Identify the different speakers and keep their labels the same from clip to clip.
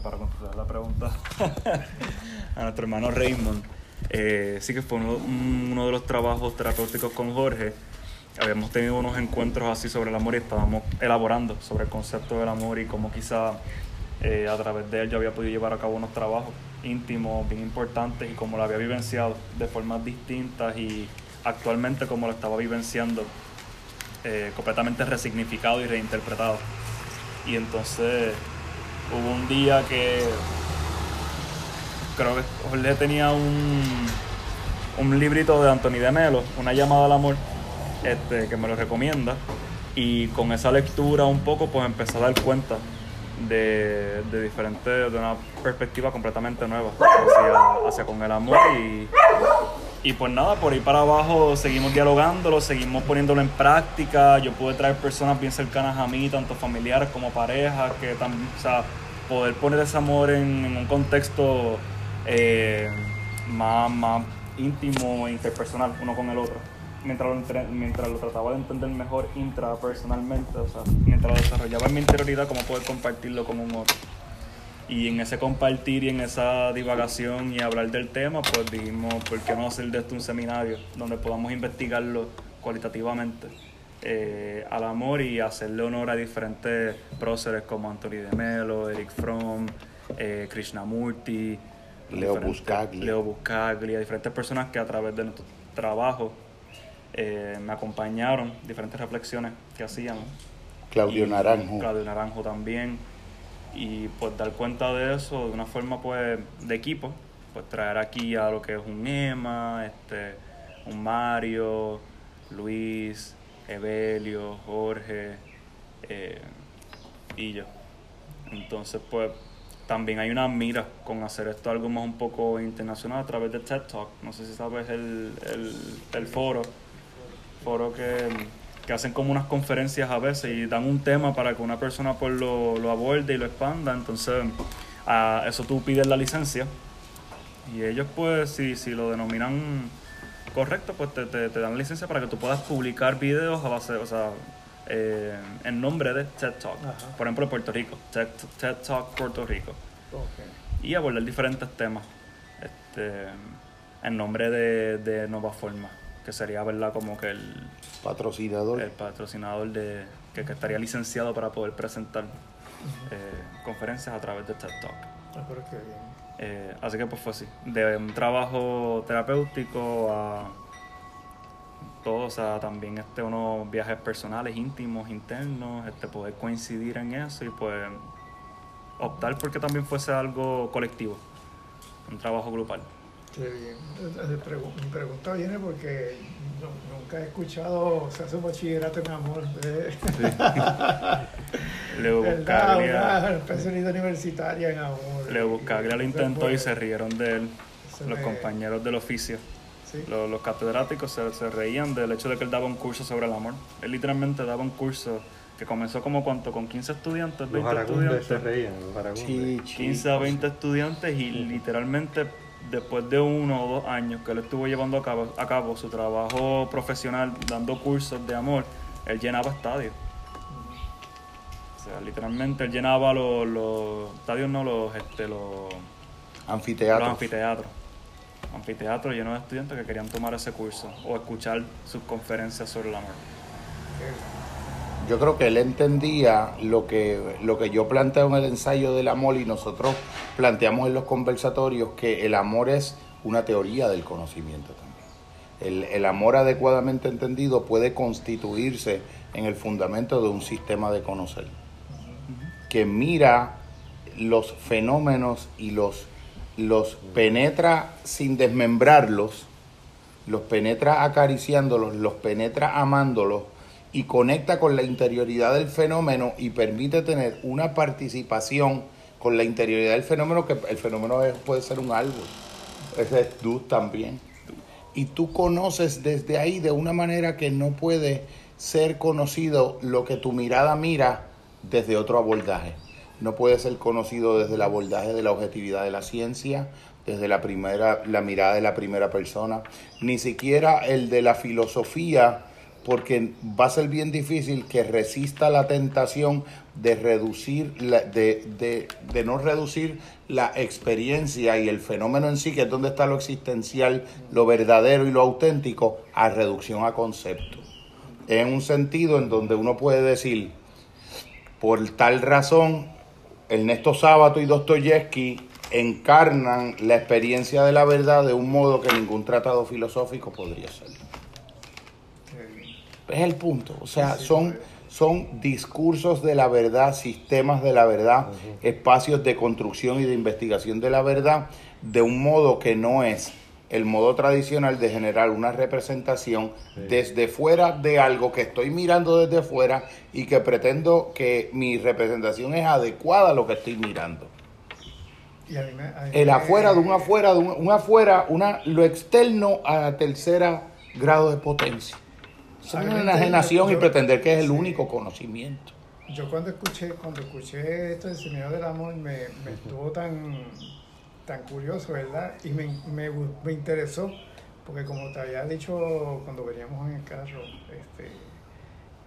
Speaker 1: para contestar la pregunta a nuestro hermano Raymond, eh, sí que fue uno, uno de los trabajos terapéuticos con Jorge. Habíamos tenido unos encuentros así sobre el amor y estábamos elaborando sobre el concepto del amor y cómo quizá eh, a través de él yo había podido llevar a cabo unos trabajos íntimos, bien importantes y cómo lo había vivenciado de formas distintas y actualmente como lo estaba vivenciando eh, completamente resignificado y reinterpretado. Y entonces hubo un día que creo que Jorge tenía un, un librito de Anthony de Melo, una llamada al amor, este, que me lo recomienda. Y con esa lectura un poco pues empecé a dar cuenta de, de diferentes, de una perspectiva completamente nueva hacia, hacia con el amor y, y pues nada, por ahí para abajo seguimos dialogándolo, seguimos poniéndolo en práctica. Yo pude traer personas bien cercanas a mí, tanto familiares como parejas, que también, o sea, poder poner ese amor en, un contexto eh, más, más íntimo e interpersonal uno con el otro mientras lo, mientras lo trataba de entender mejor intrapersonalmente, o sea, mientras lo desarrollaba en mi interioridad, cómo poder compartirlo con un otro. Y en ese compartir y en esa divagación y hablar del tema, pues dijimos, ¿por qué no hacer de esto un seminario donde podamos investigarlo cualitativamente eh, al amor y hacerle honor a diferentes próceres como Anthony de Melo, Eric Fromm, eh, Krishnamurti,
Speaker 2: Leo Buscaglia.
Speaker 1: Leo Buscaglia, diferentes personas que a través de nuestro trabajo eh, me acompañaron, diferentes reflexiones que hacían.
Speaker 2: Claudio Naranjo.
Speaker 1: Claudio Naranjo también. Y pues dar cuenta de eso de una forma pues de equipo, pues traer aquí a lo que es un Emma, este, un Mario, Luis, Evelio, Jorge eh, y yo. Entonces pues también hay una mira con hacer esto algo más un poco internacional a través de TED Talk. No sé si sabes el, el, el foro foro que, que, hacen como unas conferencias a veces y dan un tema para que una persona pues lo, lo aborde y lo expanda. Entonces, a eso tú pides la licencia y ellos pues si, si lo denominan correcto, pues te, te, dan la licencia para que tú puedas publicar videos a base, o sea, eh, en nombre de TED Talk. Por ejemplo, Puerto Rico, TED, TED Talk Puerto Rico. Y abordar diferentes temas este, en nombre de, de Nova Forma que sería verdad como que el
Speaker 2: patrocinador
Speaker 1: el patrocinador de que, estaría licenciado para poder presentar eh, conferencias a través de TED Talk.
Speaker 3: Ah,
Speaker 1: eh, así que pues fue así, de un trabajo terapéutico a todo, o sea, también este unos viajes personales, íntimos, internos, este poder coincidir en eso y pues optar porque también fuese algo colectivo, un trabajo grupal.
Speaker 3: Qué bien. Mi pregunta viene porque nunca he escuchado, se hace un bachillerato en amor. ¿eh?
Speaker 1: Le Buscaglia.
Speaker 3: Una especialidad universitaria en amor.
Speaker 1: Le Buscaglia lo intentó y se rieron de él, los compañeros del oficio. Los, los, catedráticos se, se, reían del hecho de que él daba un curso sobre el amor. Él literalmente daba un curso que comenzó como cuánto, con 15 estudiantes, 20 estudiantes.
Speaker 2: se reían, los
Speaker 1: sí, 15 a 20 estudiantes y literalmente después de uno o dos años que él estuvo llevando a cabo, a cabo su trabajo profesional, dando cursos de amor, él llenaba estadios. O sea, literalmente él llenaba los, los estadios, no los, este, los
Speaker 2: anfiteatros.
Speaker 1: Los anfiteatros. Anfiteatros llenos de estudiantes que querían tomar ese curso o escuchar sus conferencias sobre el amor
Speaker 2: yo creo que él entendía lo que, lo que yo planteo en el ensayo del amor y nosotros planteamos en los conversatorios, que el amor es una teoría del conocimiento también. El, el amor adecuadamente entendido puede constituirse en el fundamento de un sistema de conocer, que mira los fenómenos y los, los penetra sin desmembrarlos, los penetra acariciándolos, los penetra amándolos, y conecta con la interioridad del fenómeno y permite tener una participación con la interioridad del fenómeno, que el fenómeno puede ser un árbol, ese es tú también. Y tú conoces desde ahí de una manera que no puede ser conocido lo que tu mirada mira desde otro abordaje. No puede ser conocido desde el abordaje de la objetividad de la ciencia, desde la primera la mirada de la primera persona, ni siquiera el de la filosofía porque va a ser bien difícil que resista la tentación de reducir, la, de, de, de, no reducir la experiencia y el fenómeno en sí, que es donde está lo existencial, lo verdadero y lo auténtico, a reducción a concepto. En un sentido en donde uno puede decir, por tal razón, Ernesto Sábato y Dostoyevsky encarnan la experiencia de la verdad de un modo que ningún tratado filosófico podría ser. Es el punto. O sea, son, son discursos de la verdad, sistemas de la verdad, espacios de construcción y de investigación de la verdad, de un modo que no es el modo tradicional de generar una representación desde fuera de algo que estoy mirando desde fuera y que pretendo que mi representación es adecuada a lo que estoy mirando. el afuera de un afuera, de un, afuera, una, lo externo a tercera grado de potencia. Es una enajenación y pretender que es el único conocimiento.
Speaker 3: Yo cuando escuché, cuando escuché esto del Señor del Amor me, me estuvo tan tan curioso, ¿verdad? Y me, me, me, interesó, porque como te había dicho cuando veníamos en el carro, este,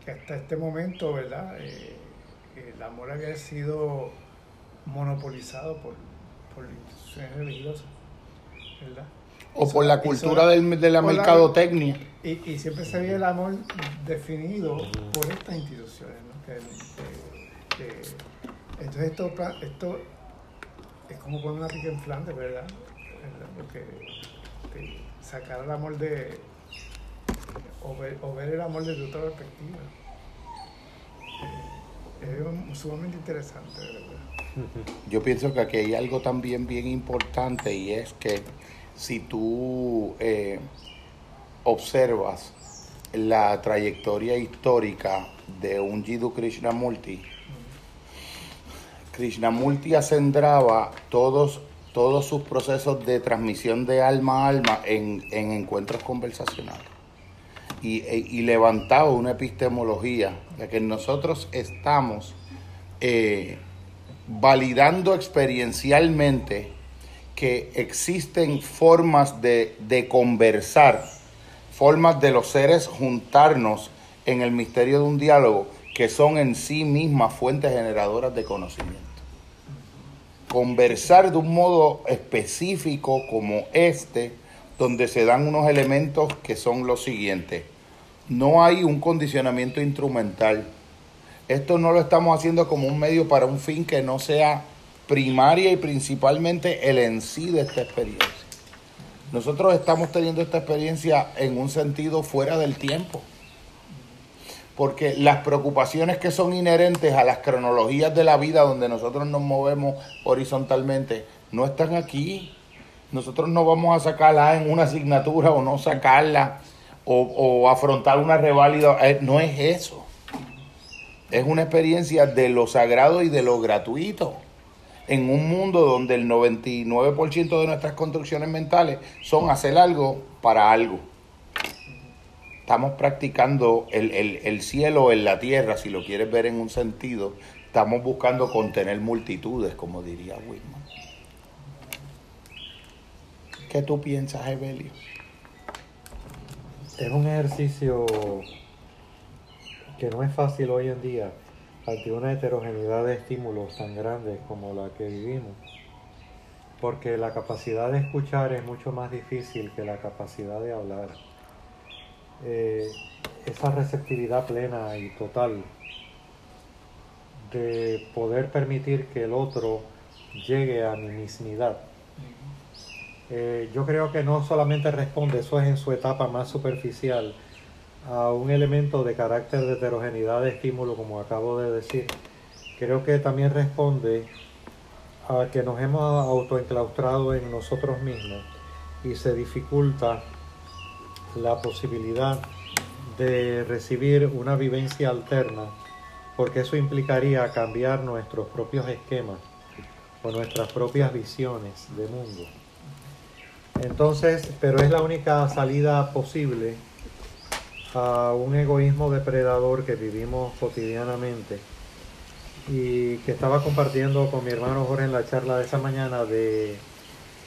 Speaker 3: que hasta este momento, ¿verdad? Eh, el amor había sido monopolizado por, por instituciones religiosas, ¿verdad?
Speaker 2: O por la cultura del, de la mercadotecnia.
Speaker 3: Y, y, siempre se había el amor definido por estas instituciones, ¿no? Entonces esto, esto es como poner una pica en Flandes, ¿verdad? Porque sacar el amor de. O ver, el amor desde otra perspectiva. Eh, es sumamente interesante, ¿verdad?
Speaker 2: Yo pienso que aquí hay algo también bien importante y es que si tú eh, observas la trayectoria histórica de un Jiddu Krishnamurti, Krishnamurti acendraba todos, todos sus procesos de transmisión de alma a alma en, encuentros conversacionales. Y, e, y, levantaba una epistemología de que nosotros estamos eh, validando experiencialmente que existen formas de, de conversar, formas de los seres juntarnos en el misterio de un diálogo que son en sí mismas fuentes generadoras de conocimiento conversar de un modo específico como este, donde se dan unos elementos que son los siguientes. No hay un condicionamiento instrumental. Esto no lo estamos haciendo como un medio para un fin que no sea primaria y principalmente el en sí de esta experiencia. Nosotros estamos teniendo esta experiencia en un sentido fuera del tiempo porque las preocupaciones que son inherentes a las cronologías de la vida donde nosotros nos movemos horizontalmente no están aquí. Nosotros no vamos a sacarla en una asignatura o no sacarla o, afrontar una reválida. Eh, no es eso. Es una experiencia de lo sagrado y de lo gratuito. En un mundo donde el 99% de nuestras construcciones mentales son hacer algo para algo estamos practicando el, cielo en la tierra, si lo quieres ver en un sentido, estamos buscando contener multitudes, como diría Whitman. ¿Qué tú piensas, Evelio?
Speaker 4: Es un ejercicio que no es fácil hoy en día ante una heterogeneidad de estímulos tan grandes como la que vivimos, porque la capacidad de escuchar es mucho más difícil que la capacidad de hablar. Eh, esa receptividad plena y total de poder permitir que el otro llegue a mi mismidad. Eh, yo creo que no solamente responde, eso es en su etapa más superficial, a un elemento de carácter de heterogeneidad de estímulo, como acabo de decir. Creo que también responde a que nos hemos autoenclaustrado en nosotros mismos y se dificulta la posibilidad de recibir una vivencia alterna, porque eso implicaría cambiar nuestros propios esquemas o nuestras propias visiones de mundo. Entonces, pero es la única salida posible a un egoísmo depredador que vivimos cotidianamente y que estaba compartiendo con mi hermano Jorge en la charla de esa mañana de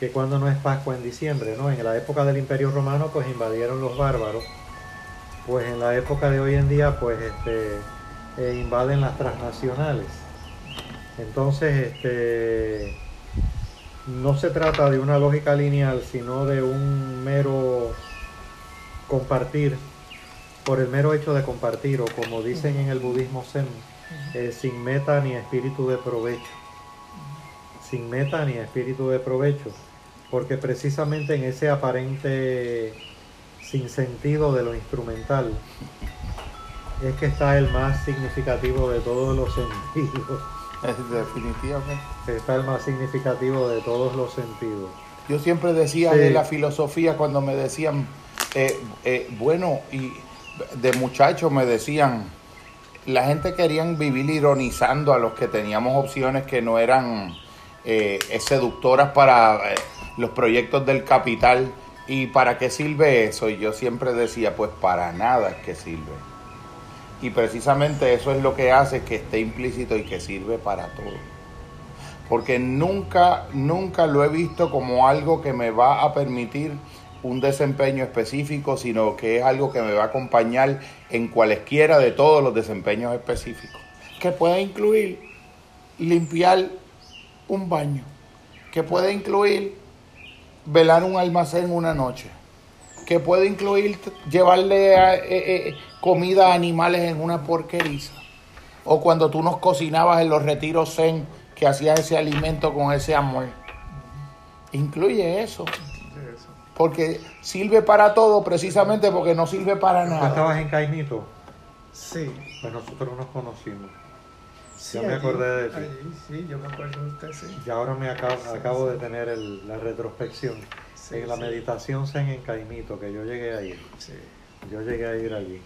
Speaker 4: que cuando no es Pascua en diciembre, ¿no? En la época del Imperio Romano pues invadieron los bárbaros pues en la época de hoy en día pues este, eh, invaden las transnacionales. Entonces, este, no se trata de una lógica lineal, sino de un mero compartir, por el mero hecho de compartir, o como dicen en el budismo zen, eh, sin meta ni espíritu de provecho. Sin meta ni espíritu de provecho, porque precisamente en ese aparente sin sentido de lo instrumental es que está el más significativo de todos los sentidos.
Speaker 2: Definitivamente.
Speaker 4: Está el más significativo de todos los sentidos.
Speaker 2: Yo siempre decía
Speaker 4: Sí.
Speaker 2: de la filosofía cuando me decían, eh, eh, bueno, y de muchachos me decían, la gente querían vivir ironizando a los que teníamos opciones que no eran eh, seductoras para eh, los proyectos del capital. ¿Y para qué sirve eso? Y yo siempre decía, pues para nada es que sirve. Y precisamente eso es lo que hace que esté implícito y que sirve para todo. Porque nunca, nunca lo he visto como algo que me va a permitir un desempeño específico, sino que es algo que me va a acompañar en cualesquiera de todos los desempeños específicos. Que puede incluir limpiar un baño, que puede incluir velar un almacén una noche, que puede incluir llevarle a- eh, eh, comida a animales en una porqueriza, o cuando tú nos cocinabas en los retiros zen, que hacías ese alimento con ese amor. Incluye eso. Porque sirve para todo precisamente porque no sirve para
Speaker 4: ¿Tú
Speaker 2: nada.
Speaker 4: estabas en Caimito?
Speaker 3: Sí.
Speaker 4: Pues nosotros nos conocimos.
Speaker 3: sí,
Speaker 4: Ya me
Speaker 3: allí,
Speaker 4: acordé de ti.
Speaker 3: allí, sí, yo me acuerdo de usted, sí.
Speaker 4: Y ahora me acabo, acabo de tener el- la retrospección.
Speaker 3: Sí,
Speaker 4: en la
Speaker 3: sí.
Speaker 4: meditación zen en Caimito, que yo llegué a ir.
Speaker 3: Sí.
Speaker 4: Yo llegué a ir allí.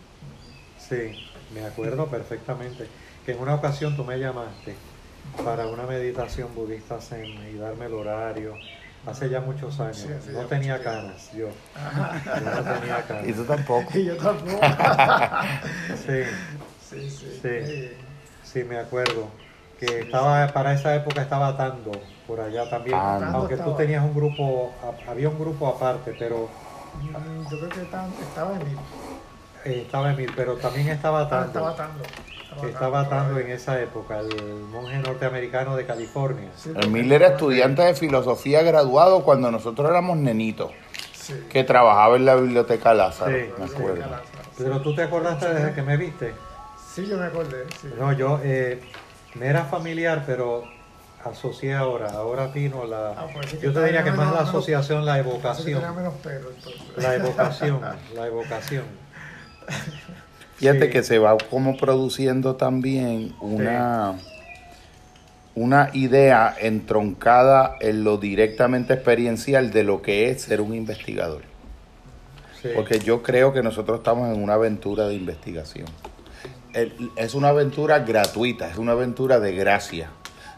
Speaker 4: Sí, me acuerdo perfectamente que en una ocasión tú me llamaste para una meditación budista zen y darme el horario. Hace ya muchos años.
Speaker 3: Sí,
Speaker 4: no
Speaker 3: ya
Speaker 4: tenía
Speaker 3: mucho
Speaker 4: canas, yo. Yo no tenía
Speaker 2: Y
Speaker 4: canas.
Speaker 2: tú tampoco.
Speaker 3: Y yo tampoco.
Speaker 4: Sí,
Speaker 3: sí, sí.
Speaker 4: Sí. sí, me acuerdo. Que estaba, para esa época estaba Tando, por allá también.
Speaker 2: Tando
Speaker 4: Aunque tú tenías un grupo, había un grupo aparte, pero
Speaker 3: Mm, Yo creo que estaba, estaba en mi.
Speaker 4: Eh, estaba Emil, pero también estaba
Speaker 3: Estaba,
Speaker 4: Tando.
Speaker 3: estaba atando.
Speaker 4: estaba atando en esa época, el monje norteamericano de California.
Speaker 3: Sí,
Speaker 2: Emil era estudiante de filosofía graduado cuando nosotros éramos nenitos,
Speaker 3: Sí.
Speaker 2: que trabajaba en la biblioteca Lázaro,
Speaker 4: Sí,
Speaker 2: me acuerdo.
Speaker 3: Lázaro, sí.
Speaker 4: Pero tú te acordaste desde que me viste.
Speaker 3: Sí, yo me acordé. Sí.
Speaker 4: No, yo eh, me era familiar, pero asocié ahora, ahora atino la...
Speaker 3: Ah, pues sí
Speaker 4: yo te diría que más la asociación, la evocación.
Speaker 3: menos pelo.
Speaker 4: La evocación, la evocación.
Speaker 2: Fíjate
Speaker 4: Sí.
Speaker 2: que se va como produciendo también una, una idea entroncada en lo directamente experiencial de lo que es ser un investigador.
Speaker 4: Sí.
Speaker 2: Porque yo creo que nosotros estamos en una aventura de investigación. Es una aventura gratuita, es una aventura de gracia.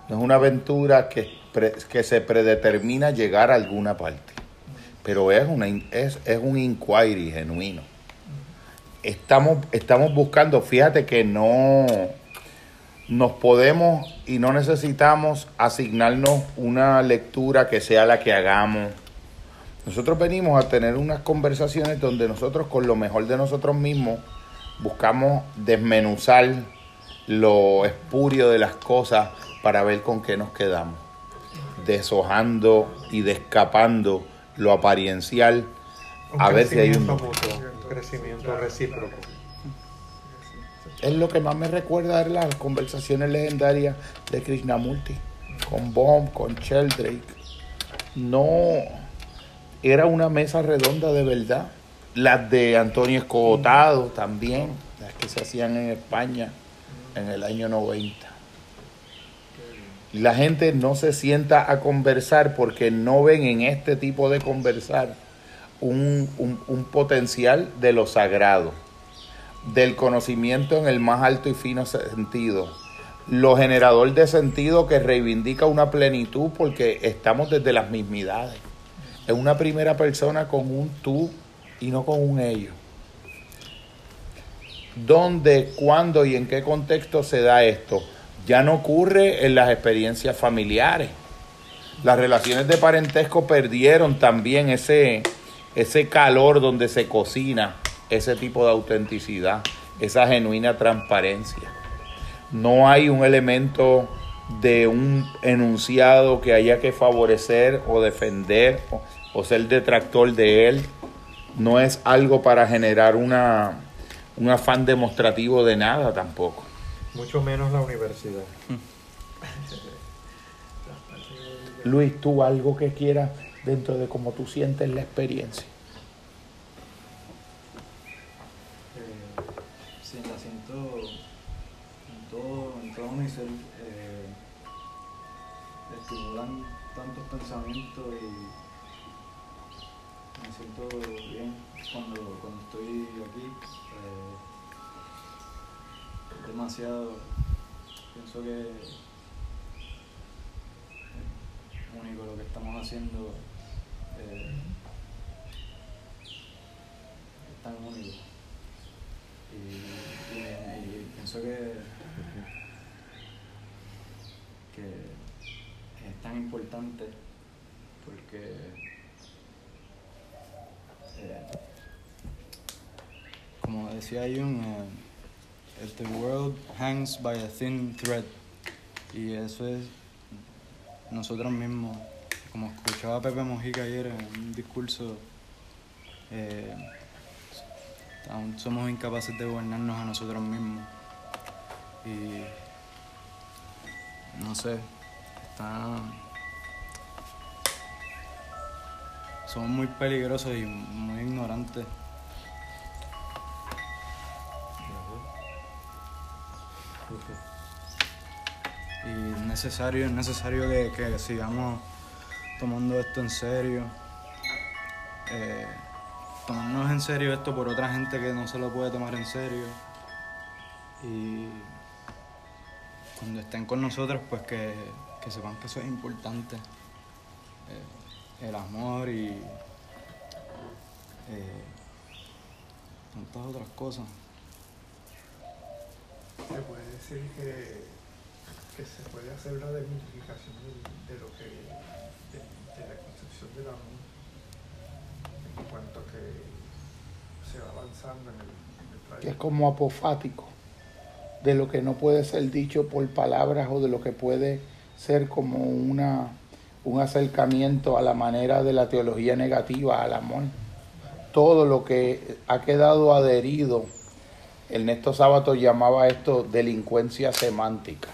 Speaker 2: No es una aventura que, que se predetermina llegar a alguna parte. Pero es, una, es, es un inquiry genuino. Estamos, estamos buscando, fíjate que no nos podemos y no necesitamos asignarnos una lectura que sea la que hagamos. Nosotros venimos a tener unas conversaciones donde nosotros con lo mejor de nosotros mismos buscamos desmenuzar lo espurio de las cosas para ver con qué nos quedamos, deshojando y descapando lo apariencial. A ver si hay un
Speaker 4: crecimiento recíproco.
Speaker 2: Es lo que más me recuerda de las conversaciones legendarias de Krishnamurti, con Bomb, con Sheldrake. No era una mesa redonda de verdad. Las de Antonio Escotado también, las que se hacían en España en el año 90. La gente no se sienta a conversar porque no ven en este tipo de conversar un, un- potencial de lo sagrado del conocimiento en el más alto y fino sentido. Lo generador de sentido que reivindica una plenitud porque estamos desde las mismidades. Es una primera persona con un tú y no con un ello. ¿Dónde, cuándo y en qué contexto se da esto? Ya no ocurre en las experiencias familiares. Las relaciones de parentesco perdieron también ese, ese calor donde se cocina ese tipo de autenticidad, esa genuina transparencia. No hay un elemento de un enunciado que haya que favorecer o defender o, o ser detractor de él. No es algo para generar una, un afán demostrativo de nada tampoco.
Speaker 4: Mucho menos la universidad.
Speaker 2: Luis, tú algo que quieras dentro de cómo tú sientes la experiencia.
Speaker 5: Eh, sí, la siento en todo, en todo mi ser. Eh, estimulan tantos pensamientos y me siento bien cuando, cuando estoy aquí. Eh, demasiado, pienso que único lo que estamos haciendo. Eh, es tan único. Y, pienso que, que es tan importante porque eh, como decía Jung, eh, the world hangs by a thin thread y eso es nosotros mismos. Como escuchaba Pepe Mojica ayer en un discurso, eh, aún somos incapaces de gobernarnos a nosotros mismos. Y no sé, está. Somos muy peligrosos y muy ignorantes. Y es necesario, es necesario que, que sigamos tomando esto en serio. Eh, tomarnos en serio esto por otra gente que no se lo puede tomar en serio. Y cuando estén con nosotros, pues que, que sepan que eso es importante. Eh, el amor y eh, tantas otras cosas.
Speaker 3: Se puede decir que, que se puede hacer una desmitificación de, lo que de, la concepción del amor en cuanto que se va avanzando en el, en
Speaker 2: que es como apofático, de lo que no puede ser dicho por palabras o de lo que puede ser como una, un acercamiento a la manera de la teología negativa al amor. Todo lo que ha quedado adherido, Ernesto Sábato llamaba esto delincuencia semántica.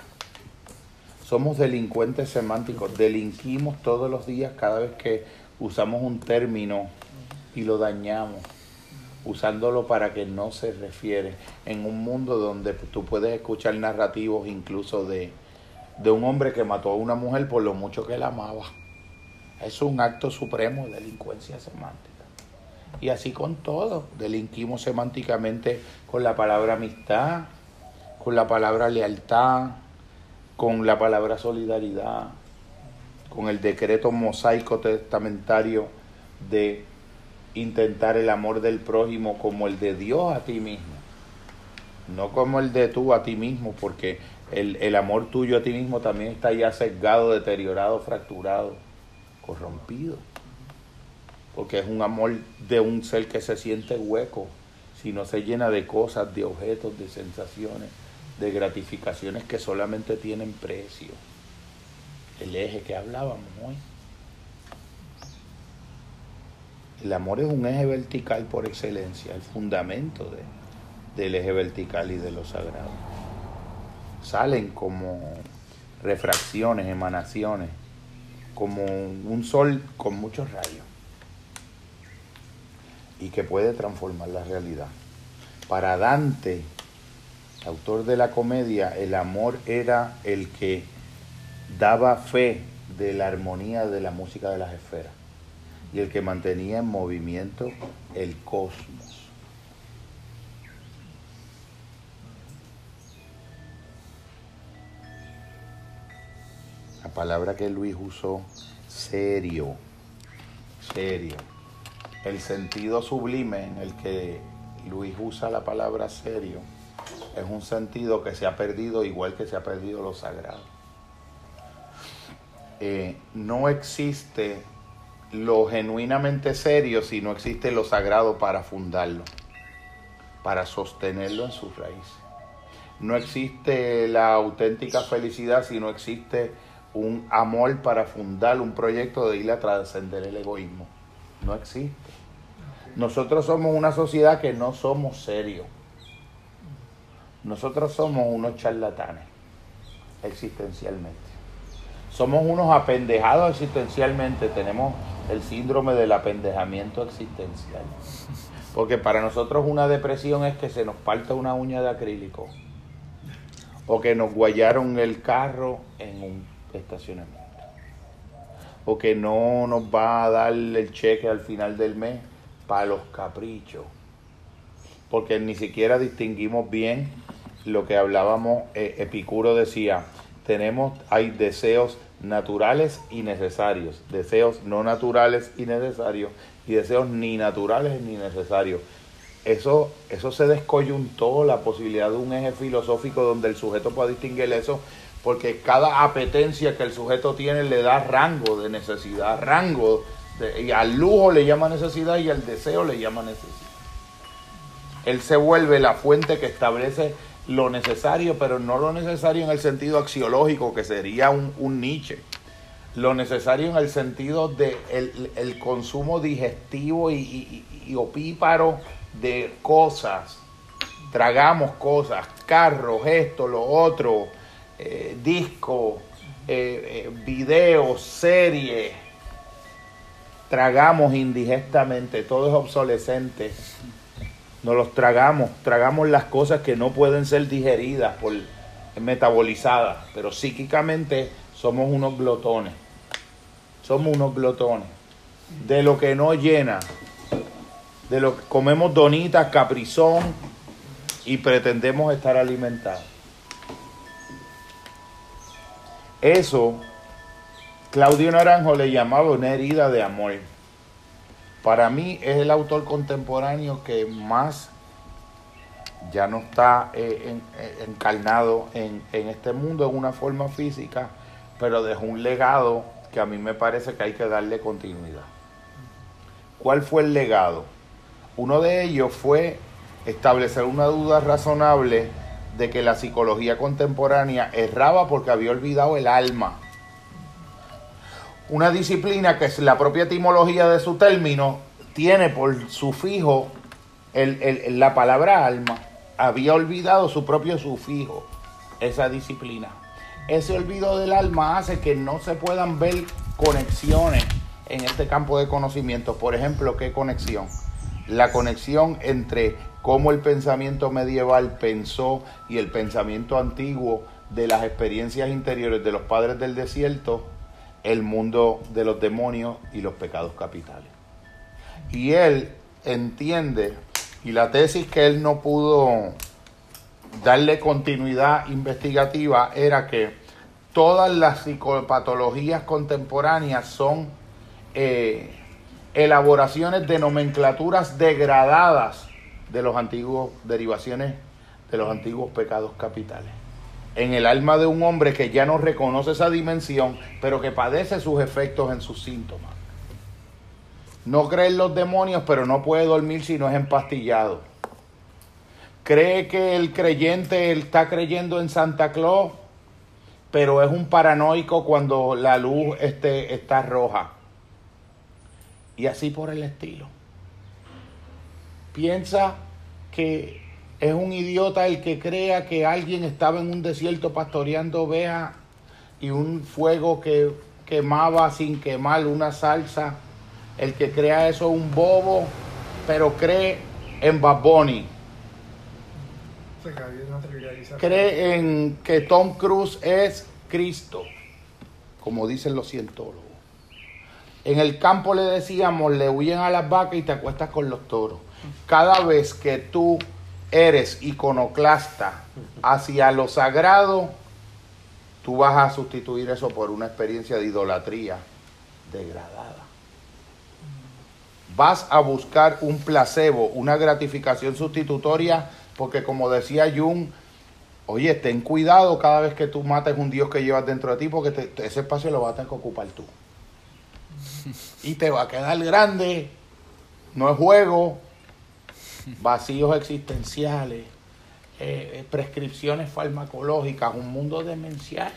Speaker 2: Somos delincuentes semánticos, delinquimos todos los días cada vez que usamos un término y lo dañamos usándolo para que no se refiere en un mundo donde tú puedes escuchar narrativos incluso de, de un hombre que mató a una mujer por lo mucho que la amaba. Es un acto supremo de delincuencia semántica. Y así con todo, delinquimos semánticamente con la palabra amistad, con la palabra lealtad, con la palabra solidaridad, con el decreto mosaico testamentario de intentar el amor del prójimo como el de Dios a ti mismo, no como el de tú a ti mismo, porque el, el amor tuyo a ti mismo también está ya sesgado, deteriorado, fracturado, corrompido, porque es un amor de un ser que se siente hueco, si no se llena de cosas, de objetos, de sensaciones, de gratificaciones que solamente tienen precio. El eje que hablábamos hoy. El amor es un eje vertical por excelencia, el fundamento de- del eje vertical y de lo sagrado. Salen como refracciones, emanaciones, como un sol con muchos rayos y que puede transformar la realidad. Para Dante, autor de la comedia, el amor era el que daba fe de la armonía de la música de las esferas y el que mantenía en movimiento el cosmos. La palabra que Luis usó, serio, serio. El sentido sublime en el que Luis usa la palabra serio es un sentido que se ha perdido igual que se ha perdido lo sagrado. Eh, no existe lo genuinamente serio si no existe lo sagrado para fundarlo. para sostenerlo en sus raíces. No existe la auténtica felicidad si no existe un amor para fundar un proyecto de ir a trascender el egoísmo. No existe. Nosotros somos una sociedad que no somos serios. Nosotros somos unos charlatanes existencialmente. Somos unos apendejados existencialmente. Tenemos el síndrome del apendejamiento existencial. Porque para nosotros una depresión es que se nos falta una uña de acrílico. O que nos guayaron el carro en un estacionamiento. O que no nos va a dar el cheque al final del mes para los caprichos. Porque ni siquiera distinguimos bien lo que hablábamos, eh, Epicuro decía, tenemos, hay deseos naturales y necesarios, deseos no naturales y necesarios, y deseos ni naturales ni necesarios. Eso, eso se descoyuntó la posibilidad de un eje filosófico donde el sujeto pueda distinguir eso, porque cada apetencia que el sujeto tiene le da rango de necesidad, rango, y al lujo le llama necesidad y al deseo le llama necesidad. Él se vuelve la fuente que establece lo necesario, pero no lo necesario en el sentido axiológico, que sería un, un Nietzsche. Lo necesario en el sentido de el, consumo digestivo y, opíparo de cosas. Tragamos cosas, carros, esto, lo otro, eh, discos, eh, eh, videos, series. Tragamos indigestamente, todo es obsolescente nos los tragamos, tragamos las cosas que no pueden ser digeridas, por, metabolizadas, pero psíquicamente somos unos glotones, somos unos glotones, de lo que no llena, de lo que comemos donitas, caprizón y pretendemos estar alimentados. Eso Claudio Naranjo le llamaba una herida de amor para mí es el autor contemporáneo que más ya no está eh, eh, encarnado en, este mundo en una forma física, pero dejó un legado que a mí me parece que hay que darle continuidad. ¿Cuál fue el legado? Uno de ellos fue establecer una duda razonable de que la psicología contemporánea erraba porque había olvidado el alma una disciplina que es la propia etimología de su término tiene por sufijo el, la palabra alma. Había olvidado su propio sufijo, esa disciplina. Ese olvido del alma hace que no se puedan ver conexiones en este campo de conocimiento. Por ejemplo, ¿qué conexión? La conexión entre cómo el pensamiento medieval pensó y el pensamiento antiguo de las experiencias interiores de los padres del desierto el mundo de los demonios y los pecados capitales. Y él entiende, y la tesis que él no pudo darle continuidad investigativa era que todas las psicopatologías contemporáneas son eh, elaboraciones de nomenclaturas degradadas de los antiguos derivaciones de los antiguos pecados capitales en el alma de un hombre que ya no reconoce esa dimensión, pero que padece sus efectos en sus síntomas. No cree en los demonios, pero no puede dormir si no es empastillado. Cree que el creyente está creyendo en Santa Claus, pero es un paranoico cuando la luz este, está roja. Y así por el estilo. Piensa que es un idiota el que crea que alguien estaba en un desierto pastoreando ovejas y un fuego que quemaba sin quemar una salsa. El que crea eso es un bobo, pero cree en Baboni. Cree en que Tom Cruise es Cristo, como dicen los cientólogos. En el campo le decíamos, le huyen a las vacas y te acuestas con los toros. Cada vez que tú eres iconoclasta hacia lo sagrado, tú vas a sustituir eso por una experiencia de idolatría degradada. Vas a buscar un placebo, una gratificación sustitutoria, porque como decía Jung, oye, ten cuidado cada vez que tú mates un Dios que llevas dentro de ti, porque ese espacio lo vas a tener que ocupar tú. Y te va a quedar grande, no es juego, vacíos existenciales, eh, prescripciones farmacológicas, un mundo demencial,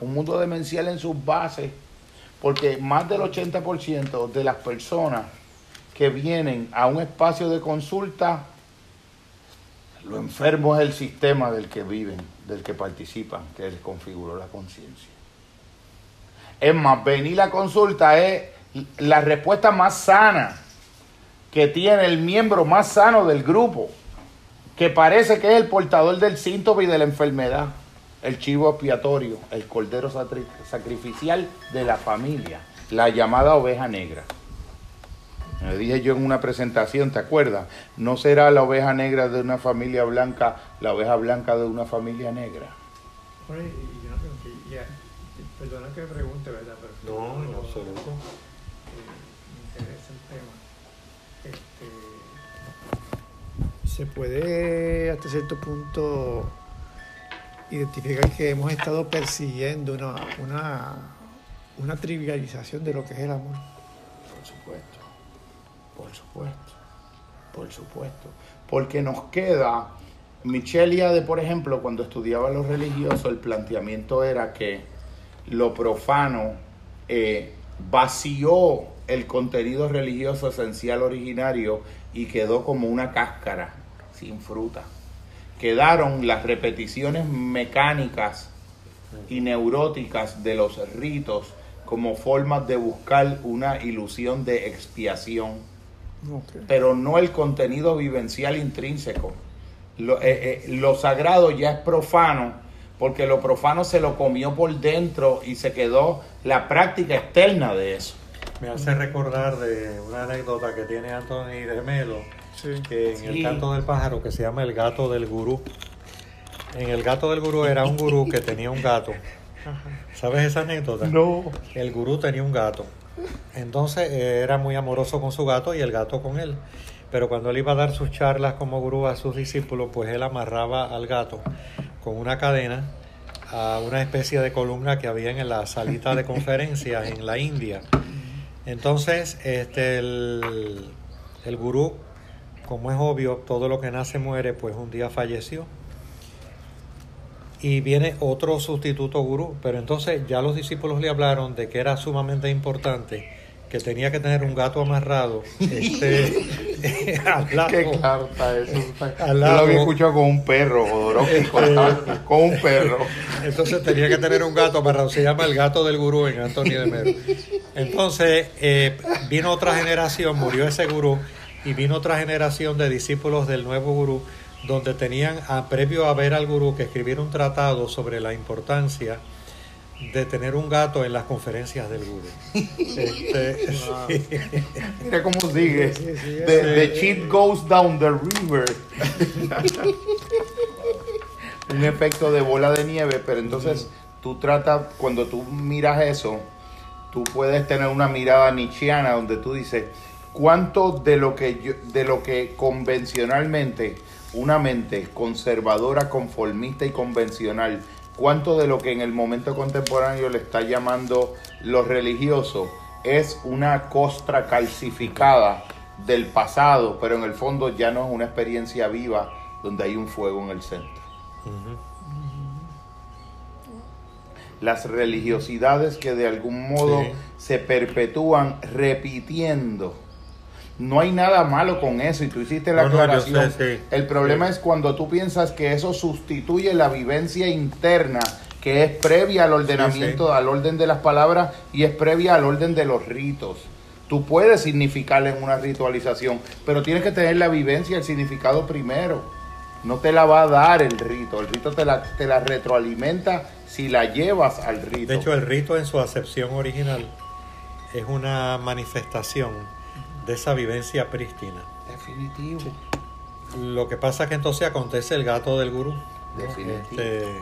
Speaker 2: un mundo demencial en sus bases, porque más del 80% de las personas que vienen a un espacio de consulta, lo enfermo es el sistema del que viven, del que participan, que les configuró la conciencia. Es más, venir a consulta es la respuesta más sana que tiene el miembro más sano del grupo, que parece que es el portador del síntoma y de la enfermedad, el chivo expiatorio, el cordero sacrificial de la familia, la llamada oveja negra. Me dije yo en una presentación, ¿te acuerdas? No será la oveja negra de una familia blanca la oveja blanca de una familia negra.
Speaker 3: Perdona que pregunte, ¿verdad?
Speaker 4: Pero no, en absoluto.
Speaker 3: Se puede hasta cierto punto identificar que hemos estado persiguiendo una, una, una trivialización de lo que es el amor.
Speaker 2: Por supuesto, por supuesto, por supuesto. Porque nos queda, Michelia de por ejemplo, cuando estudiaba lo religioso, el planteamiento era que lo profano eh, vació el contenido religioso esencial originario y quedó como una cáscara sin fruta. Quedaron las repeticiones mecánicas y neuróticas de los ritos como formas de buscar una ilusión de expiación, pero no el contenido vivencial intrínseco. Lo, eh, eh, lo sagrado ya es profano porque lo profano se lo comió por dentro y se quedó la práctica externa de eso.
Speaker 4: Me hace recordar de una anécdota que tiene Anthony de Melo, que en el canto del pájaro, que se llama El gato del gurú. En el gato del gurú era un gurú que tenía un gato. ¿Sabes esa anécdota?
Speaker 2: No.
Speaker 4: El gurú tenía un gato. Entonces eh, era muy amoroso con su gato y el gato con él. Pero cuando él iba a dar sus charlas como gurú a sus discípulos, pues él amarraba al gato con una cadena a una especie de columna que había en la salita de conferencias en la India. Entonces, este, el, el gurú, como es obvio, todo lo que nace muere, pues un día falleció. Y viene otro sustituto gurú, pero entonces ya los discípulos le hablaron de que era sumamente importante que tenía que tener un gato amarrado este,
Speaker 2: al lado. Qué carta eso. Yo lo había escuchado con un perro, este, con un perro.
Speaker 4: Entonces tenía que tener un gato amarrado. Se llama el gato del gurú en Antonio de Mero. Entonces eh, vino otra generación, murió ese gurú, y vino otra generación de discípulos del nuevo gurú, donde tenían, a, previo a ver al gurú, que escribir un tratado sobre la importancia de tener un gato en las conferencias del gurú. Este,
Speaker 2: Mira cómo sigue. the, shit goes down the river. un efecto de bola de nieve, pero entonces tú tratas, cuando tú miras eso, tú puedes tener una mirada nietzscheana donde tú dices, ¿cuánto de lo que, yo, de lo que convencionalmente una mente conservadora, conformista y convencional cuánto de lo que en el momento contemporáneo le está llamando lo religioso es una costra calcificada del pasado, pero en el fondo ya no es una experiencia viva donde hay un fuego en el centro. Las religiosidades que de algún modo se perpetúan repitiendo no hay nada malo con eso y tú hiciste la aclaración. El problema es cuando tú piensas que eso sustituye la vivencia interna que es previa al ordenamiento, al orden de las palabras y es previa al orden de los ritos. Tú puedes significarle en una ritualización, pero tienes que tener la vivencia, el significado primero. No te la va a dar el rito, el rito te la, te la retroalimenta si la llevas al rito.
Speaker 4: De hecho, el rito en su acepción original es una manifestación de esa vivencia prístina.
Speaker 2: Definitivo.
Speaker 4: Lo que pasa es que entonces acontece el gato del gurú.
Speaker 2: Definitivo. Este,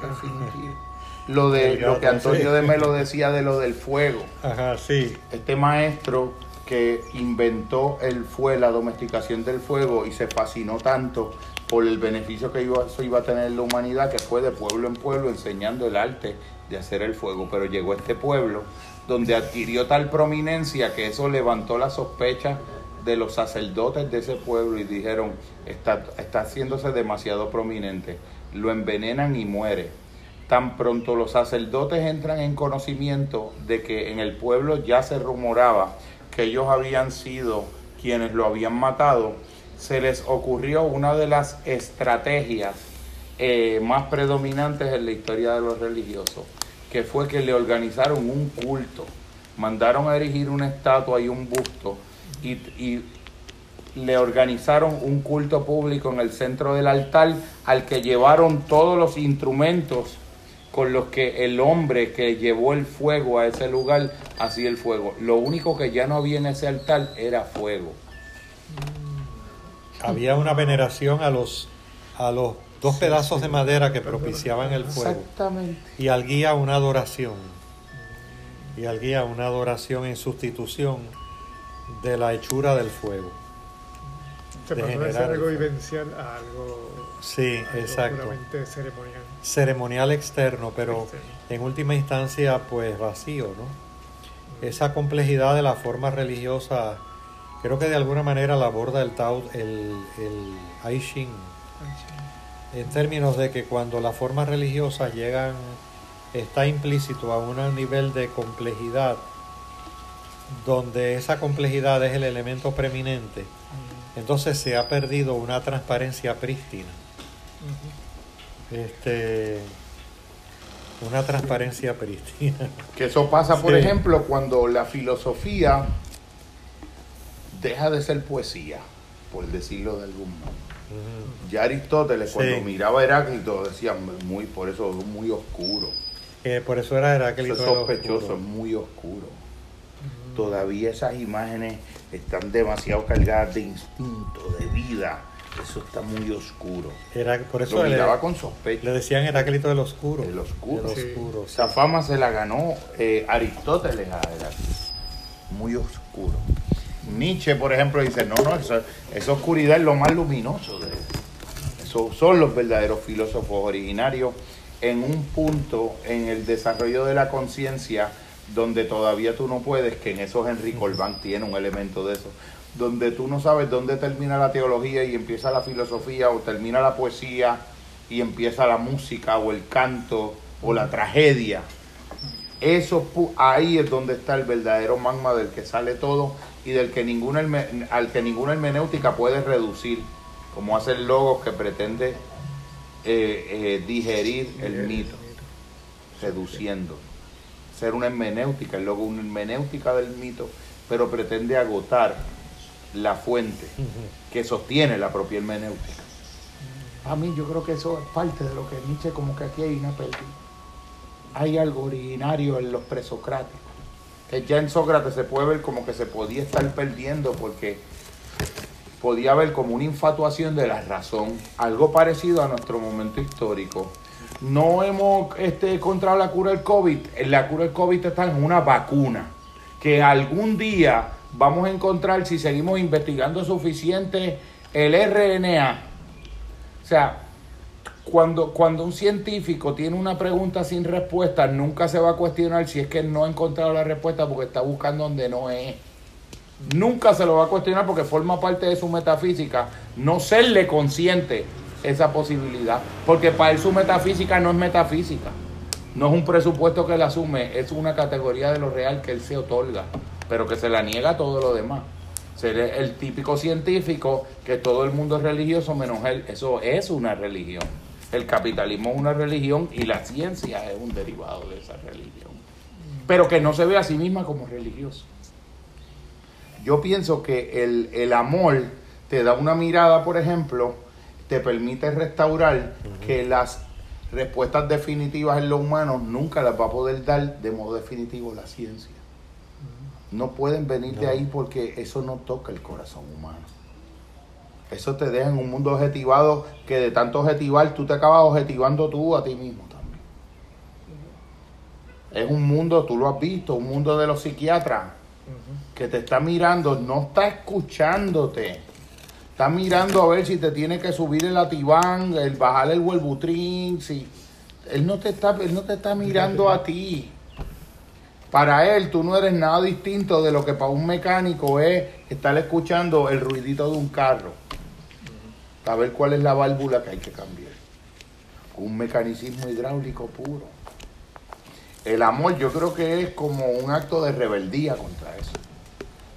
Speaker 2: lo de lo que Antonio de Melo decía de lo del fuego.
Speaker 4: Ajá, sí.
Speaker 2: Este maestro que inventó el fue la domesticación del fuego y se fascinó tanto por el beneficio que iba, eso iba a tener la humanidad, que fue de pueblo en pueblo enseñando el arte de hacer el fuego. Pero llegó a este pueblo donde adquirió tal prominencia que eso levantó la sospecha de los sacerdotes de ese pueblo y dijeron, está, está haciéndose demasiado prominente, lo envenenan y muere. Tan pronto los sacerdotes entran en conocimiento de que en el pueblo ya se rumoraba que ellos habían sido quienes lo habían matado, se les ocurrió una de las estrategias eh, más predominantes en la historia de los religiosos, que fue que le organizaron un culto, mandaron a erigir una estatua y un busto y, y le organizaron un culto público en el centro del altar al que llevaron todos los instrumentos con los que el hombre que llevó el fuego a ese lugar hacía el fuego. Lo único que ya no había en ese altar era fuego.
Speaker 4: Había una veneración a los, a los dos pedazos de madera que propiciaban el fuego.
Speaker 2: Exactamente.
Speaker 4: Y al guía una adoración. Y al guía una adoración en sustitución de la hechura del fuego.
Speaker 3: Se
Speaker 4: de
Speaker 3: pasó de ser algo vivencial a algo,
Speaker 4: Sí,
Speaker 3: algo
Speaker 4: exacto.
Speaker 3: ceremonial.
Speaker 4: Ceremonial externo, pero
Speaker 3: Externo.
Speaker 4: en última instancia, pues vacío, ¿no? Esa complejidad de la forma religiosa, creo que de alguna manera la aborda el Tao, el, el I Ching, en términos de que cuando las formas religiosas llegan, está implícito a un nivel de complejidad, donde esa complejidad es el elemento preeminente, entonces se ha perdido una transparencia prístina. Este, una transparencia prístina.
Speaker 2: Que eso pasa, por
Speaker 4: Sí.
Speaker 2: ejemplo, cuando la filosofía deja de ser poesía, por decirlo de algún modo. Ya Aristóteles,
Speaker 4: Sí.
Speaker 2: cuando miraba a Heráclito, decía muy, por eso es muy oscuro.
Speaker 4: Eh, por eso era
Speaker 2: Eso
Speaker 4: Heráclito
Speaker 2: es sospechoso,
Speaker 4: Oscuro.
Speaker 2: es muy oscuro. Todavía esas imágenes están demasiado cargadas de instinto, de vida. Eso está muy oscuro.
Speaker 4: Era, por eso
Speaker 2: Lo
Speaker 4: le,
Speaker 2: miraba con sospecha.
Speaker 4: le decían Heráclito el Oscuro.
Speaker 2: El oscuro.
Speaker 4: El
Speaker 3: Sí.
Speaker 4: oscuro, sí.
Speaker 2: Esa fama se la ganó eh, Aristóteles a Heráclito. Muy oscuro. Nietzsche, por ejemplo, dice, no, no, esa oscuridad es lo más luminoso de Esos son los verdaderos filósofos originarios en un punto en el desarrollo de la conciencia donde todavía tú no puedes, que en eso Henry Colban tiene un elemento de eso, donde tú no sabes dónde termina la teología y empieza la filosofía o termina la poesía y empieza la música o el canto o la tragedia. Eso ahí es donde está el verdadero magma del que sale todo y del que ninguna al que ninguna hermenéutica puede reducir, como hace el logos que pretende eh, eh, digerir el mito, reduciendo. Ser una hermenéutica, el logo una hermenéutica del mito, pero pretende agotar la fuente que sostiene la propia hermenéutica. A mí yo creo que eso es parte de lo que Nietzsche como que aquí hay una pérdida hay algo originario en los presocráticos. Que ya en Sócrates se puede ver como que se podía estar perdiendo porque podía haber como una infatuación de la razón, algo parecido a nuestro momento histórico. No hemos este, encontrado la cura del COVID, la cura del COVID está en una vacuna, que algún día vamos a encontrar si seguimos investigando suficiente el RNA. O sea, cuando, cuando un científico tiene una pregunta sin respuesta, nunca se va a cuestionar si es que no ha encontrado la respuesta porque está buscando donde no es. Nunca se lo va a cuestionar porque forma parte de su metafísica no serle consciente esa posibilidad. Porque para él su metafísica no es metafísica. No es un presupuesto que él asume, es una categoría de lo real que él se otorga, pero que se la niega a todo lo demás. Ser el típico científico que todo el mundo es religioso menos él. Eso es una religión. El capitalismo es una religión y la ciencia es un derivado de esa religión. Pero que no se ve a sí misma como religioso. Yo pienso que el, el amor te da una mirada, por ejemplo, te permite restaurar que las respuestas definitivas en lo humano nunca las va a poder dar de modo definitivo la ciencia. No pueden venir de ahí porque eso no toca el corazón humano. Eso te deja en un mundo objetivado que de tanto objetivar tú te acabas objetivando tú a ti mismo también. Es un mundo, tú lo has visto, un mundo de los psiquiatras que te está mirando, no está escuchándote. Está mirando a ver si te tiene que subir el ativán, el bajar el huelbutrín, si él no te está, él no te está mirando a ti. Para él, tú no eres nada distinto de lo que para un mecánico es estar escuchando el ruidito de un carro. A ver cuál es la válvula que hay que cambiar. Un mecanicismo hidráulico puro. El amor yo creo que es como un acto de rebeldía contra eso.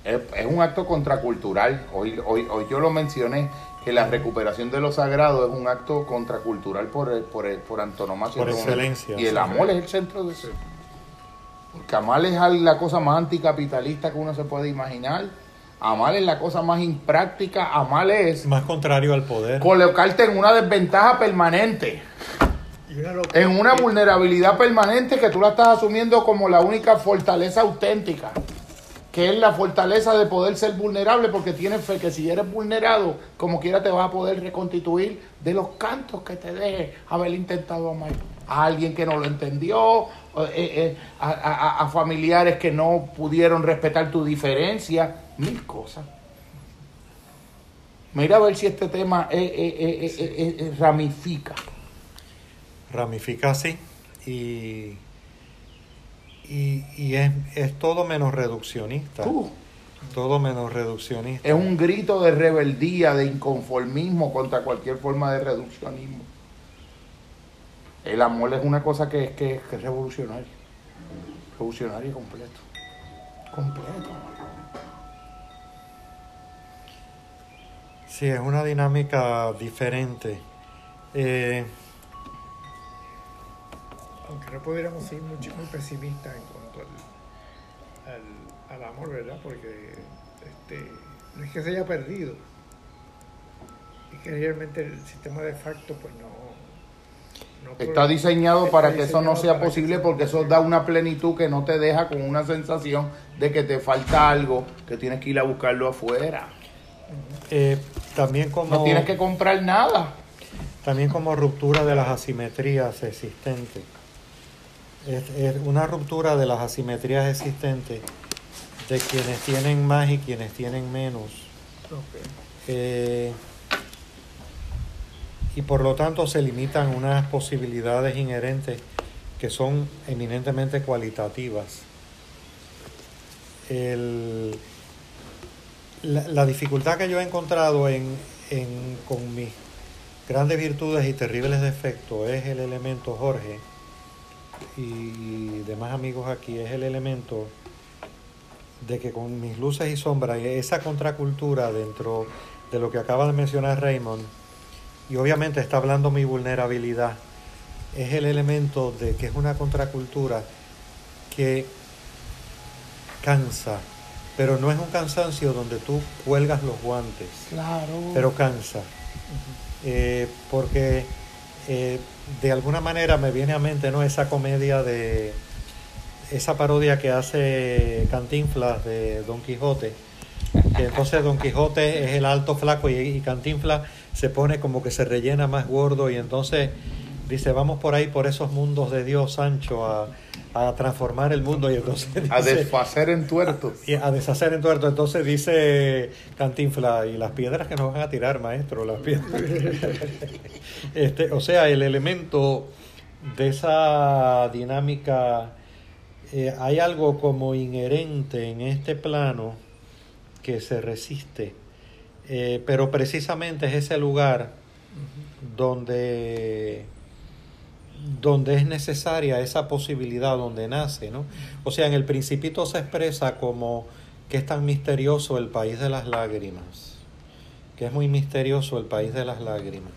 Speaker 2: Es, es un acto contracultural. Hoy, hoy, hoy yo lo mencioné, que la recuperación de lo sagrado es un acto contracultural por, el- por, el- por antonomasia.
Speaker 4: Por excelencia,
Speaker 2: Y el
Speaker 4: sí.
Speaker 2: amor es el centro de eso. Porque amar es la cosa más anticapitalista que uno se puede imaginar. Amar es la cosa más impráctica. Amar es
Speaker 4: Más contrario al poder.
Speaker 2: colocarte en una desventaja permanente,
Speaker 3: una
Speaker 2: en una vulnerabilidad permanente que tú la estás asumiendo como la única fortaleza auténtica, que es la fortaleza de poder ser vulnerable porque tienes fe que si eres vulnerado, como quiera te vas a poder reconstituir de los cantos que te deje haber intentado amar a alguien que no lo entendió, eh, eh, a, a- a familiares que no pudieron respetar tu diferencia, mil cosas. Mira a ver si este tema eh, ramifica.
Speaker 4: Ramifica así y, y, y es, es todo menos reduccionista.
Speaker 2: Uh,
Speaker 4: Todo menos reduccionista.
Speaker 2: es un grito de rebeldía, de inconformismo contra cualquier forma de reduccionismo. El amor es una cosa que, que, que es revolucionaria. Revolucionaria completo. Completo.
Speaker 4: Sí, es una dinámica diferente. Eh,
Speaker 3: Aunque no pudiéramos ser muy, muy pesimistas en cuanto al, al, al amor, ¿verdad? Porque este, no es que se haya perdido. Es que realmente el sistema de facto, pues no. no
Speaker 2: Está diseñado
Speaker 3: está
Speaker 2: para que eso no sea posible porque eso da una plenitud que no te deja con una sensación de que te falta algo, que tienes que ir a buscarlo afuera.
Speaker 4: eh, también como
Speaker 2: No tienes que comprar nada.
Speaker 4: también como ruptura de las asimetrías existentes. Es, es una ruptura de las asimetrías existentes de quienes tienen más y quienes tienen menos. Eh, y por lo tanto se limitan unas posibilidades inherentes que son eminentemente cualitativas. El- la, la dificultad que yo he encontrado en, en- con mis grandes virtudes y terribles defectos es el elemento Jorge y demás amigos aquí, es el elemento de que con mis luces y sombras esa contracultura dentro de lo que acaba de mencionar Raymond, y obviamente está hablando mi vulnerabilidad, es el elemento de que es una contracultura que cansa, pero no es un cansancio donde tú cuelgas los guantes,
Speaker 2: Claro.
Speaker 4: pero cansa. Eh, porque eh, de alguna manera me viene a mente ¿no? esa comedia de esa parodia que hace Cantinflas de Don Quijote que entonces Don Quijote es el alto flaco y, y Cantinflas se pone como que se rellena más gordo y entonces dice vamos por ahí por esos mundos de Dios Sancho a, a transformar el mundo y entonces
Speaker 2: a desfacer en tuertos.
Speaker 4: y a deshacer en tuerto. Entonces dice Cantinfla, y las piedras que nos van a tirar, maestro, las piedras. este, o sea, el elemento de esa dinámica, eh, hay algo como inherente en este plano que se resiste. Eh, pero precisamente es ese lugar donde donde es necesaria esa posibilidad, donde nace, ¿no? O sea, en el principito se expresa como que es tan misterioso el país de las lágrimas, que es muy misterioso el país de las lágrimas.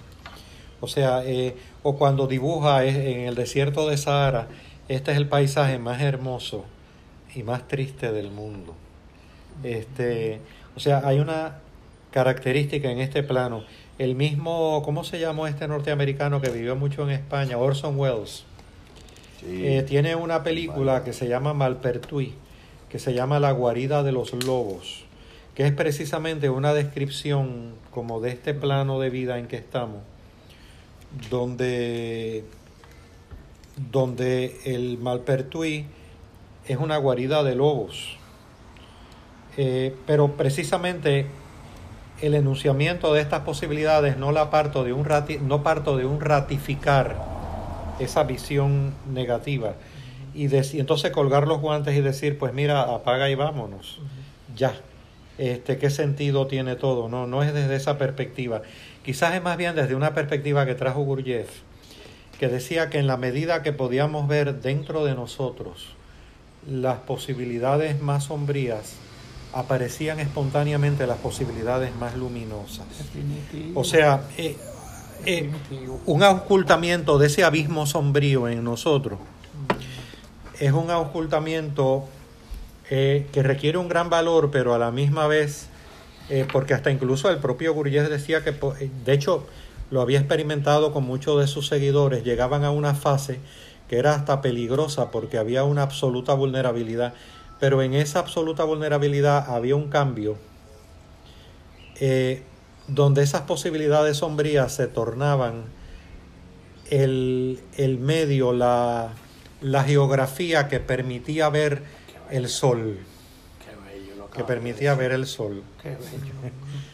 Speaker 4: O sea, eh, o cuando dibuja en el desierto de Sahara, este es el paisaje más hermoso y más triste del mundo. Este, o sea, hay una característica en este plano. El mismo, ¿cómo se llamó este norteamericano que vivió mucho en España? Orson Welles. Eh, tiene una película que se llama Malpertuis, que se llama La guarida de los lobos, que es precisamente una descripción como de este plano de vida en que estamos, donde, donde el Malpertuis es una guarida de lobos. Eh, pero precisamente el enunciamiento de estas posibilidades no la parto de un rati- no parto de un ratificar esa visión negativa. y, entonces colgar los guantes y decir, pues mira, apaga y vámonos. Ya. Este, ¿Qué sentido tiene todo? No, no es desde esa perspectiva. Quizás es más bien desde una perspectiva que trajo Gurdjieff, que decía que en la medida que podíamos ver dentro de nosotros las posibilidades más sombrías, aparecían espontáneamente las posibilidades más luminosas.
Speaker 2: Definitivo.
Speaker 4: O sea, eh, eh, un ocultamiento de ese abismo sombrío en nosotros es un ocultamiento eh, que requiere un gran valor, pero a la misma vez, eh, porque hasta incluso el propio Gurdjieff decía que, de hecho, lo había experimentado con muchos de sus seguidores, llegaban a una fase que era hasta peligrosa porque había una absoluta vulnerabilidad, pero en esa absoluta vulnerabilidad había un cambio eh, donde esas posibilidades sombrías se tornaban el, el medio, la, la geografía que permitía ver el sol,
Speaker 2: Qué bello lo
Speaker 4: que permitía ver el sol.
Speaker 2: Qué bello.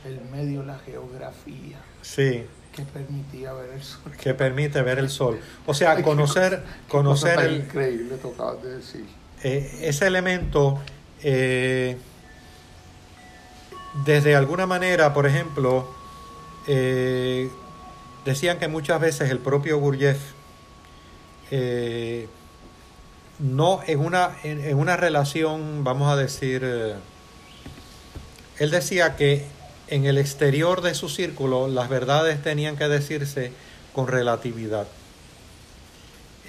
Speaker 2: El medio, la geografía,
Speaker 4: Sí,
Speaker 2: que permitía ver el sol.
Speaker 4: que permite ver el sol. O sea, conocer, conocer el,
Speaker 2: increíble tú acabas de decir.
Speaker 4: Eh, ese elemento eh, desde alguna manera, por ejemplo, eh, decían que muchas veces el propio eh, no en una, en, una relación, vamos a decir, él decía que en el exterior de su círculo las verdades tenían que decirse con relatividad.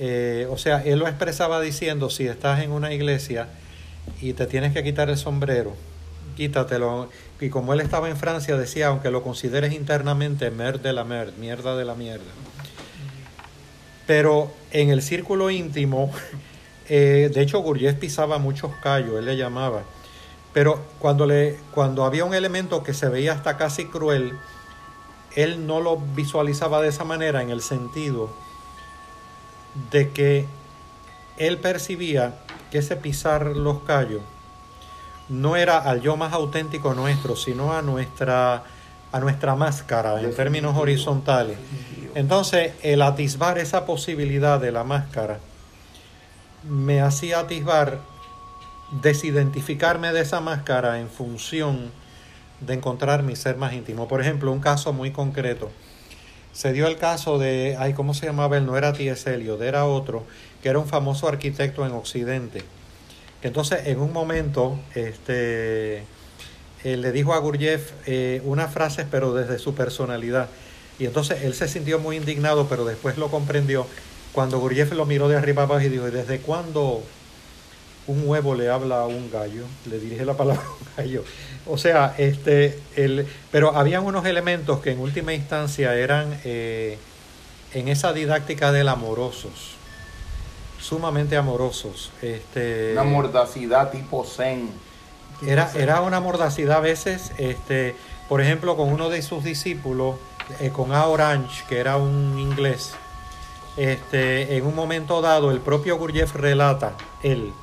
Speaker 4: Eh, o sea, él lo expresaba diciendo, si estás en una iglesia y te tienes que quitar el sombrero, quítatelo. Y como él estaba en Francia, decía, aunque lo consideres internamente, mer de la mer, mierda de la mierda. Pero en el círculo íntimo, eh, de hecho Gurdjieff pisaba muchos callos, él le llamaba. Pero cuando, le, cuando había un elemento que se veía hasta casi cruel, él no lo visualizaba de esa manera en el sentido de que él percibía que ese pisar los callos no era al yo más auténtico nuestro, sino a nuestra, a nuestra máscara en términos horizontales. Entonces, el atisbar esa posibilidad de la máscara me hacía atisbar desidentificarme de esa máscara en función de encontrar mi ser más íntimo. Por ejemplo, un caso muy concreto. Se dio el caso de, ay, ¿cómo se llamaba él? No era T.S. Eliot, era otro, que era un famoso arquitecto en Occidente. Entonces, en un momento, este, él le dijo a Gurdjieff eh, unas frases, pero desde su personalidad. Y entonces él se sintió muy indignado, pero después lo comprendió. Cuando Gurdjieff lo miró de arriba abajo y dijo, ¿y desde cuándo un huevo le habla a un gallo? Le dirige la palabra a un gallo. O sea, este, el, pero habían unos elementos que en última instancia eran eh, en esa didáctica del amorosos, sumamente amorosos. Este,
Speaker 2: Una mordacidad tipo zen.
Speaker 4: era, era una mordacidad a veces, este, por ejemplo, con uno de sus discípulos, eh, con A. Orange, que era un inglés, este, en un momento dado, el propio Gurdjieff relata, él,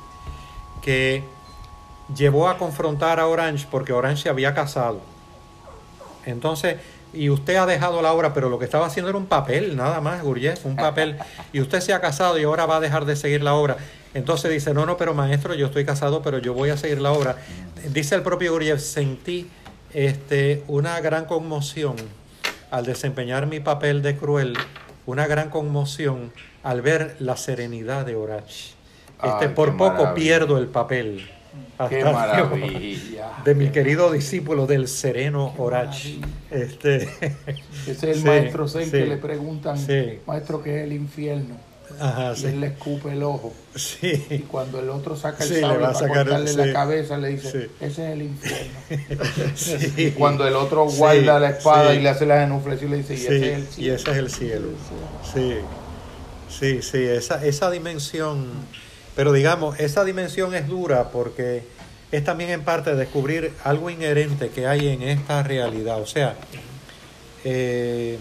Speaker 4: que llevó a confrontar a Orange porque Orange se había casado. Entonces, y usted ha dejado la obra, pero lo que estaba haciendo era un papel, nada más, Gurdjieff, un papel. Y usted se ha casado y ahora va a dejar de seguir la obra. Entonces dice, no, no, pero maestro, yo estoy casado, pero yo voy a seguir la obra. Dice el propio Gurdjieff, sentí este, una gran conmoción al desempeñar mi papel de cruel, una gran conmoción al ver la serenidad de Orange. Este,
Speaker 2: Ay,
Speaker 4: por poco
Speaker 2: maravilla.
Speaker 4: pierdo el papel.
Speaker 2: Qué maravilla.
Speaker 4: de mi querido discípulo del sereno Orach. Este,
Speaker 2: Ese es el
Speaker 4: Sí,
Speaker 2: maestro Zen
Speaker 4: sí.
Speaker 2: que le preguntan,
Speaker 4: Sí.
Speaker 2: maestro, ¿qué es el infierno?
Speaker 4: ajá,
Speaker 2: Y él le escupe el ojo. Y cuando el otro saca el sable para
Speaker 4: sacar
Speaker 2: cortarle la cabeza, le dice, ese es el infierno. Y cuando el otro guarda la espada y le hace la genuflexión, le dice, y
Speaker 4: Sí,
Speaker 2: ese es el
Speaker 4: y
Speaker 2: cielo.
Speaker 4: ese es el cielo. Sí, sí, sí, esa, esa dimensión, pero digamos, esa dimensión es dura porque es también en parte descubrir algo inherente que hay en esta realidad. O sea, eh,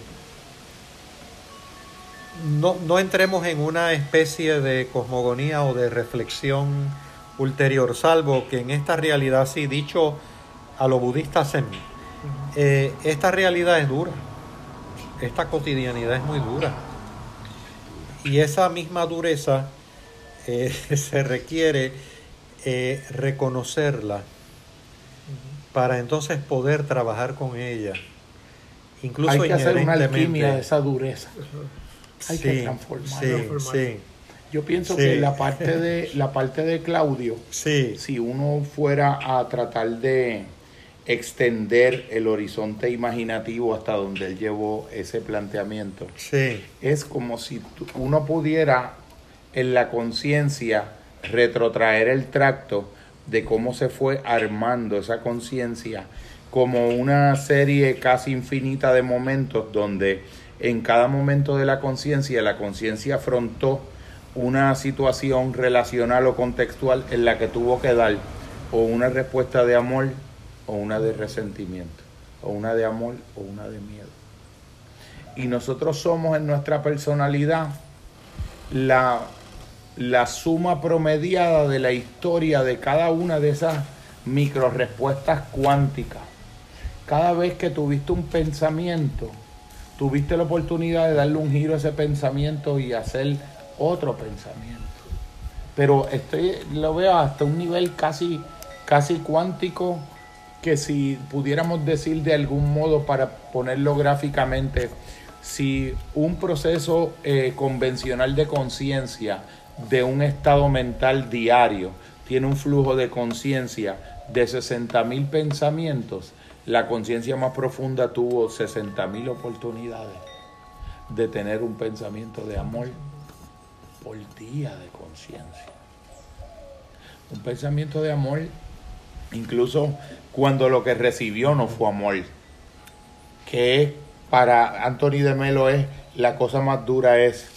Speaker 4: no, no entremos en una especie de cosmogonía o de reflexión ulterior, salvo que en esta realidad, sí, dicho a lo budista zen, eh, esta realidad es dura, esta cotidianidad es muy dura. Y esa misma dureza eh, se requiere eh, reconocerla para entonces poder trabajar con ella. Incluso
Speaker 2: Hay que hacer una alquimia de esa dureza. Hay que transformarla.
Speaker 4: Sí, sí,
Speaker 2: Yo pienso
Speaker 4: Sí.
Speaker 2: que la parte de la parte de Claudio,
Speaker 4: sí,
Speaker 2: si uno fuera a tratar de extender el horizonte imaginativo hasta donde él llevó ese planteamiento,
Speaker 4: sí,
Speaker 2: es como si uno pudiera en la conciencia retrotraer el tracto de cómo se fue armando esa conciencia como una serie casi infinita de momentos donde en cada momento de la conciencia la conciencia afrontó una situación relacional o contextual en la que tuvo que dar o una respuesta de amor o una de resentimiento, o una de amor o una de miedo. Y nosotros somos en nuestra personalidad la, la suma promediada de la historia de cada una de esas micro respuestas cuánticas. Cada vez que tuviste un pensamiento, tuviste la oportunidad de darle un giro a ese pensamiento y hacer otro pensamiento. Pero estoy, lo veo hasta un nivel casi, casi cuántico que si pudiéramos decir de algún modo para ponerlo gráficamente, si un proceso eh, convencional de conciencia de un estado mental diario tiene un flujo de conciencia de 60 mil pensamientos, la conciencia más profunda tuvo 60 mil oportunidades de tener un pensamiento de amor por día de conciencia. Un pensamiento de amor, incluso cuando lo que recibió no fue amor, que para Anthony de Melo es la cosa más dura es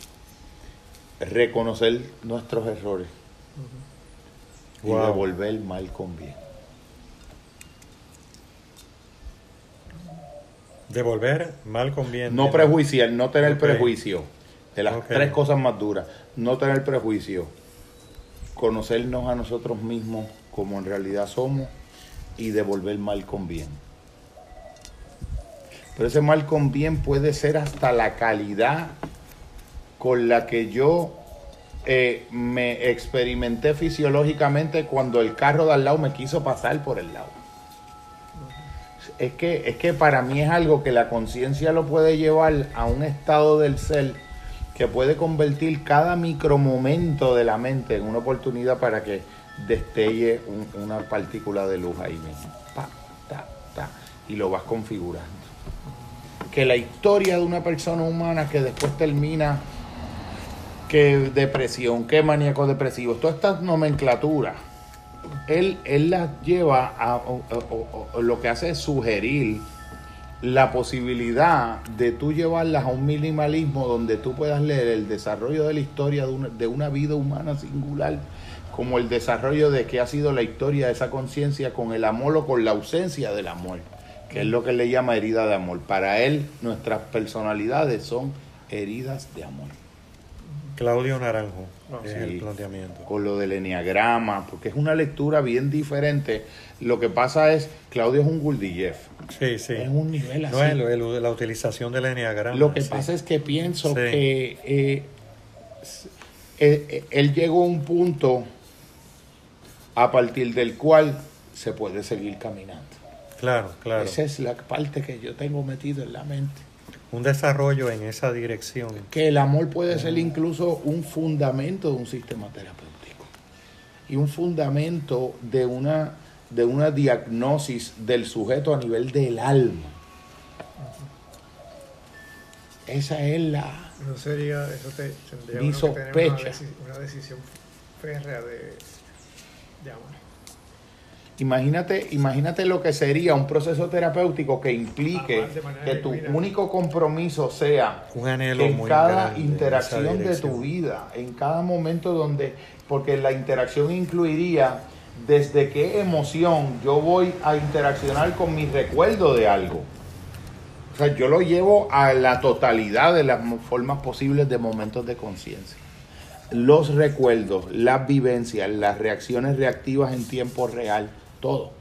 Speaker 2: reconocer nuestros errores y
Speaker 4: Wow.
Speaker 2: devolver mal con bien.
Speaker 4: Devolver mal con bien.
Speaker 2: No prejuiciar, no tener prejuicio. De las tres cosas más duras. No tener prejuicio. Conocernos a nosotros mismos como en realidad somos y devolver mal con bien. Pero ese mal con bien puede ser hasta la calidad con la que yo eh, me experimenté fisiológicamente cuando el carro de al lado me quiso pasar por el lado. Es que, es que para mí es algo que la conciencia lo puede llevar a un estado del ser que puede convertir cada micromomento de la mente en una oportunidad para que destelle un- una partícula de luz ahí mismo. Y lo vas configurando. Que la historia de una persona humana que después termina que depresión, que maníaco depresivo, todas estas nomenclaturas, él, él las lleva a, lo que hace es sugerir la posibilidad de tú llevarlas a un minimalismo donde tú puedas leer el desarrollo de la historia de una, de una vida humana singular, como el desarrollo de qué ha sido la historia de esa conciencia con el amor o con la ausencia del amor, que es lo que le llama herida de amor. Para él, nuestras personalidades son heridas de amor.
Speaker 4: Claudio Naranjo
Speaker 3: No,
Speaker 4: es
Speaker 2: sí.
Speaker 4: el planteamiento.
Speaker 2: con lo del enneagrama, porque es una lectura bien diferente. Lo que pasa es, Claudio es un Gurdjieff,
Speaker 4: Sí, sí.
Speaker 2: es un nivel así.
Speaker 4: No es el- la utilización del enneagrama.
Speaker 2: Lo que
Speaker 4: sí.
Speaker 2: pasa es que pienso
Speaker 4: Sí.
Speaker 2: que eh, eh, eh, él llegó a un punto a partir del cual se puede seguir caminando.
Speaker 4: Claro, claro.
Speaker 2: Esa es la parte que yo tengo metido en la mente.
Speaker 4: Un desarrollo en esa dirección.
Speaker 2: Que el amor puede ser incluso un fundamento de un sistema terapéutico y un fundamento de una, de una diagnosis del sujeto a nivel del alma. Esa es la...
Speaker 3: Eso sería, eso te, tendría
Speaker 2: Mi
Speaker 3: que tener una,
Speaker 2: sospecha.
Speaker 3: deci- una decisión férrea de, de amor.
Speaker 2: Imagínate, imagínate lo que sería un proceso terapéutico que implique que tu único compromiso sea
Speaker 4: Un anhelo
Speaker 2: en
Speaker 4: muy
Speaker 2: cada
Speaker 4: en
Speaker 2: interacción de tu vida, en cada momento donde, porque la interacción incluiría desde qué emoción yo voy a interaccionar con mi recuerdo de algo. O sea, yo lo llevo a la totalidad de las formas posibles de momentos de conciencia. Los recuerdos, las vivencias, las reacciones reactivas en tiempo real, todo.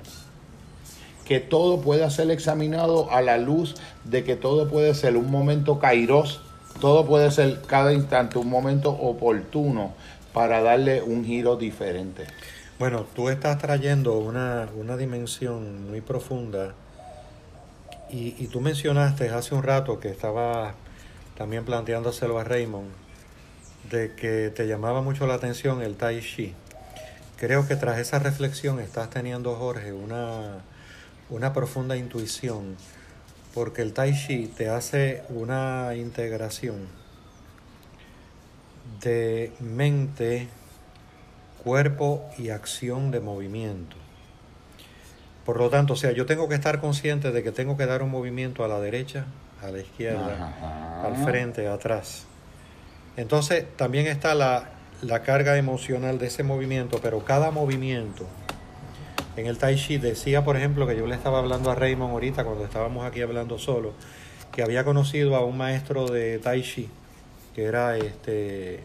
Speaker 2: Que todo pueda ser examinado a la luz de que todo puede ser un momento kairos, todo puede ser cada instante un momento oportuno para darle un giro diferente.
Speaker 4: Bueno, tú estás trayendo una, una dimensión muy profunda y, y tú mencionaste hace un rato que estaba también planteándoselo a Raymond, de que te llamaba mucho la atención el Tai Chi. Creo que tras esa reflexión estás teniendo, Jorge, una, una profunda intuición, porque el Tai Chi te hace una integración de mente, cuerpo y acción de movimiento. Por lo tanto, o sea, yo tengo que estar consciente de que tengo que dar un movimiento a la derecha, a la izquierda,
Speaker 2: Ajá.
Speaker 4: al frente, atrás. Entonces, también está la, la carga emocional de ese movimiento, pero cada movimiento. En el Tai Chi decía, por ejemplo, que yo le estaba hablando a Raymond ahorita cuando estábamos aquí hablando solo, que había conocido a un maestro de Tai Chi, que era este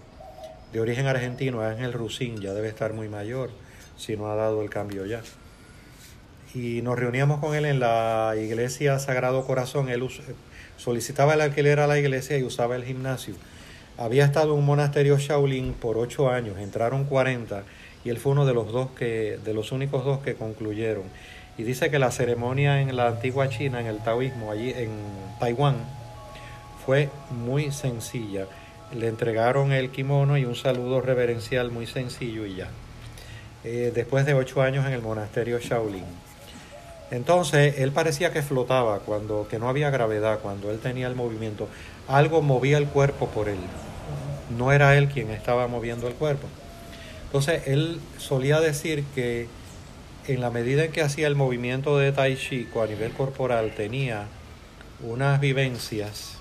Speaker 4: de origen argentino, Ángel Rusín, ya debe estar muy mayor, si no ha dado el cambio ya. Y nos reuníamos con él en la iglesia Sagrado Corazón. Él solicitaba el alquiler a la iglesia y usaba el gimnasio. Había estado en un monasterio Shaolin por ocho años, entraron 40 y él fue uno de los dos que, de los únicos dos que concluyeron. Y dice que la ceremonia en la antigua China, en el taoísmo, allí en Taiwán, fue muy sencilla. Le entregaron el kimono y un saludo reverencial muy sencillo y ya. Eh, después de ocho años en el monasterio Shaolin. Entonces él parecía que flotaba, cuando que no había gravedad, cuando él tenía el movimiento. Algo movía el cuerpo por él. No era él quien estaba moviendo el cuerpo. Entonces él solía decir que en la medida en que hacía el movimiento de Tai Chi a nivel corporal tenía unas vivencias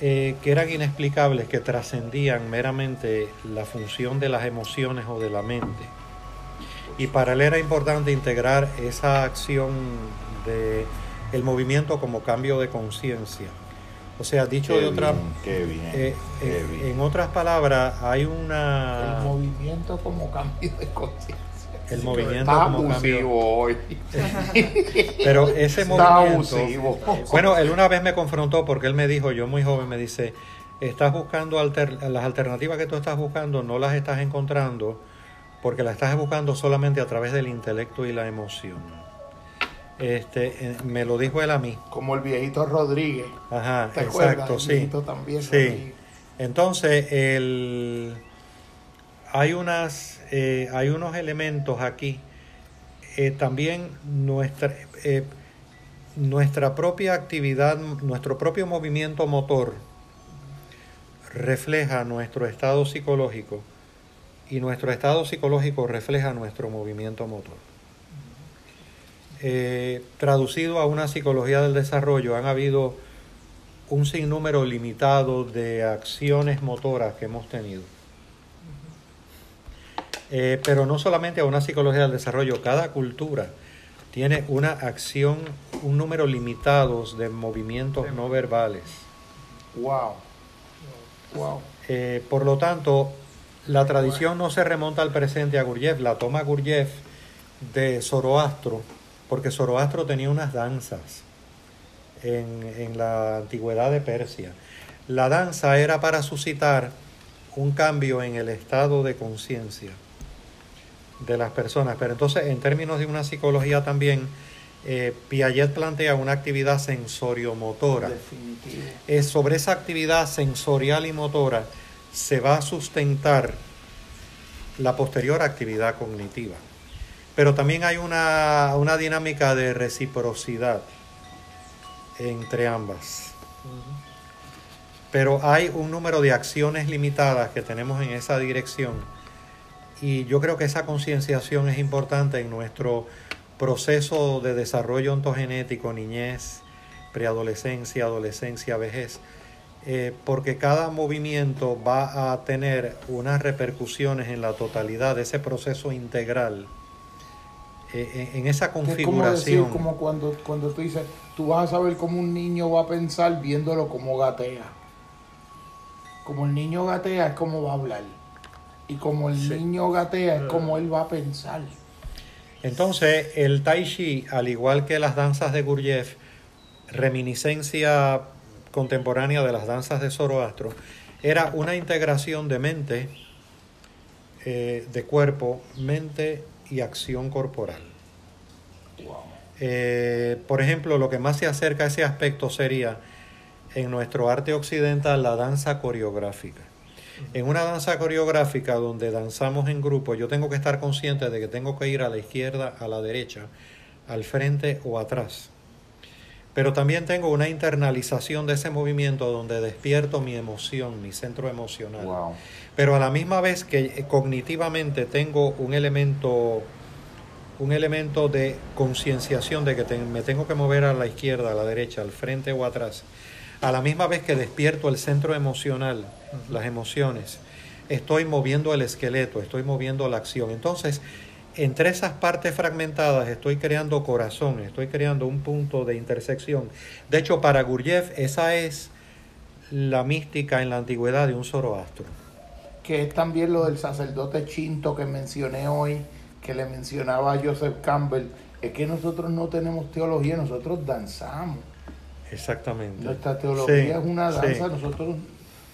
Speaker 4: eh, que eran inexplicables, que trascendían meramente la función de las emociones o de la mente. Y para él era importante integrar esa acción de el movimiento como cambio de conciencia. O sea, dicho
Speaker 2: Qué
Speaker 4: de otra,
Speaker 2: bien, qué bien,
Speaker 4: eh,
Speaker 2: qué
Speaker 4: eh,
Speaker 2: bien.
Speaker 4: en otras palabras, hay una
Speaker 2: El movimiento como cambio de conciencia.
Speaker 4: el movimiento
Speaker 2: Está
Speaker 4: como cambio.
Speaker 2: abusivo hoy.
Speaker 4: Pero ese
Speaker 2: Está
Speaker 4: movimiento.
Speaker 2: abusivo.
Speaker 4: Bueno, él una vez me confrontó porque él me dijo, yo muy joven, me dice, estás buscando alter- las alternativas que tú estás buscando, no las estás encontrando porque las estás buscando solamente a través del intelecto y la emoción. Este, eh, me lo dijo él a mí.
Speaker 2: Como el viejito Rodríguez.
Speaker 4: Ajá, exacto,
Speaker 2: El
Speaker 4: sí.
Speaker 2: viejito también,
Speaker 4: Sí.
Speaker 2: Rodríguez.
Speaker 4: Entonces, el, hay, unas, eh, hay unos elementos aquí. Eh, también nuestra, eh, nuestra propia actividad, nuestro propio movimiento motor refleja nuestro estado psicológico y nuestro estado psicológico refleja nuestro movimiento motor. Eh, traducido a una psicología del desarrollo, han habido un sinnúmero limitado de acciones motoras que hemos tenido. Eh, pero no solamente a una psicología del desarrollo, cada cultura tiene una acción, un número limitado de movimientos no verbales.
Speaker 2: Wow. Wow.
Speaker 4: Eh, por lo tanto, la tradición no se remonta al presente a Gurdjieff, la toma Gurdjieff de Zoroastro, porque Zoroastro tenía unas danzas en, en la antigüedad de Persia. La danza era para suscitar un cambio en el estado de conciencia de las personas, pero entonces en términos de una psicología también, eh, Piaget plantea una actividad sensoriomotora. Eh, sobre esa actividad sensorial y motora se va a sustentar la posterior actividad cognitiva. Pero también hay una, una dinámica de reciprocidad entre ambas. Pero hay un número de acciones limitadas que tenemos en esa dirección y yo creo que esa concienciación es importante en nuestro proceso de desarrollo ontogenético, niñez, preadolescencia, adolescencia, vejez, eh, porque cada movimiento va a tener unas repercusiones en la totalidad de ese proceso integral, eh, en, en esa
Speaker 2: Es como decir,
Speaker 4: configuración.
Speaker 2: como cuando, cuando tú dices, tú vas a saber cómo un niño va a pensar viéndolo como gatea. Como el niño gatea es como va a hablar. Y como el niño gatea es como él va a pensar.
Speaker 4: Entonces, el Tai Chi, al igual que las danzas de Gurdjieff, reminiscencia contemporánea de las danzas de Zoroastro, era una integración de mente, eh, de cuerpo, mente y acción corporal. Eh, por ejemplo, lo que más se acerca a ese aspecto sería en nuestro arte occidental la danza coreográfica. En una danza coreográfica donde danzamos en grupo, yo tengo que estar consciente de que tengo que ir a la izquierda, a la derecha, al frente o atrás. Pero también tengo una internalización de ese movimiento donde despierto mi emoción, mi centro emocional.
Speaker 2: Wow.
Speaker 4: Pero a la misma vez que eh, cognitivamente tengo un elemento un elemento de concienciación de que te- me tengo que mover a la izquierda, a la derecha, al frente o atrás, a la misma vez que despierto el centro emocional, las emociones, estoy moviendo el esqueleto, estoy moviendo la acción. Entonces, entre esas partes fragmentadas estoy creando corazón, estoy creando un punto de intersección. De hecho, para Gurdjieff esa es la mística en la antigüedad de un Zoroastro.
Speaker 2: que es también lo del sacerdote chinto que mencioné hoy, que le mencionaba a Joseph Campbell, es que nosotros no tenemos teología, nosotros danzamos.
Speaker 4: Exactamente.
Speaker 2: Nuestra teología
Speaker 4: Sí,
Speaker 2: es una
Speaker 4: sí.
Speaker 2: danza, nosotros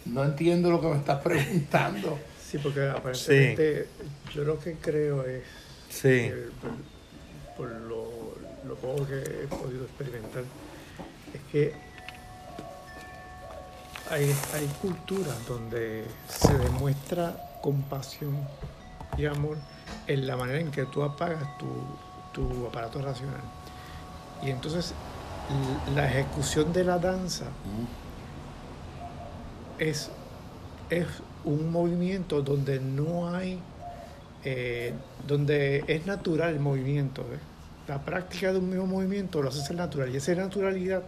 Speaker 2: no entiendo lo que me estás preguntando.
Speaker 3: Sí, porque aparentemente yo lo que creo es,
Speaker 4: Sí.
Speaker 3: eh, por, por lo, lo poco que he podido experimentar, es que hay, hay culturas donde se demuestra compasión y amor en la manera en que tú apagas tu, tu aparato racional. Y entonces la ejecución de la danza es, es un movimiento donde no hay, eh, donde es natural el movimiento. ¿eh? La práctica de un mismo movimiento lo hace ser natural y esa naturalidad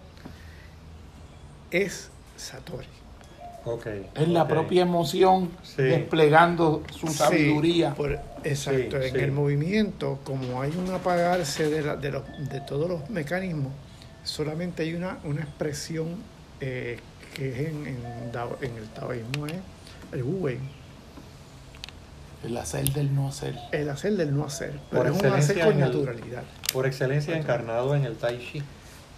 Speaker 3: es Satori.
Speaker 4: Ok.
Speaker 2: Es la propia emoción
Speaker 4: Sí.
Speaker 2: desplegando su
Speaker 3: Sí,
Speaker 2: sabiduría.
Speaker 3: por- exacto,
Speaker 4: Sí,
Speaker 3: en
Speaker 4: sí.
Speaker 3: el movimiento, como hay un apagarse de, la- de, los- de todos los mecanismos, solamente hay una, una expresión eh, que es en, en, Dao- en el taoísmo, es el wu wei,
Speaker 2: El hacer del no hacer.
Speaker 3: el hacer del no hacer,
Speaker 4: Por
Speaker 3: pero es un hacer
Speaker 4: excelencia
Speaker 3: con naturalidad.
Speaker 4: Por excelencia encarnado en el Tai Chi,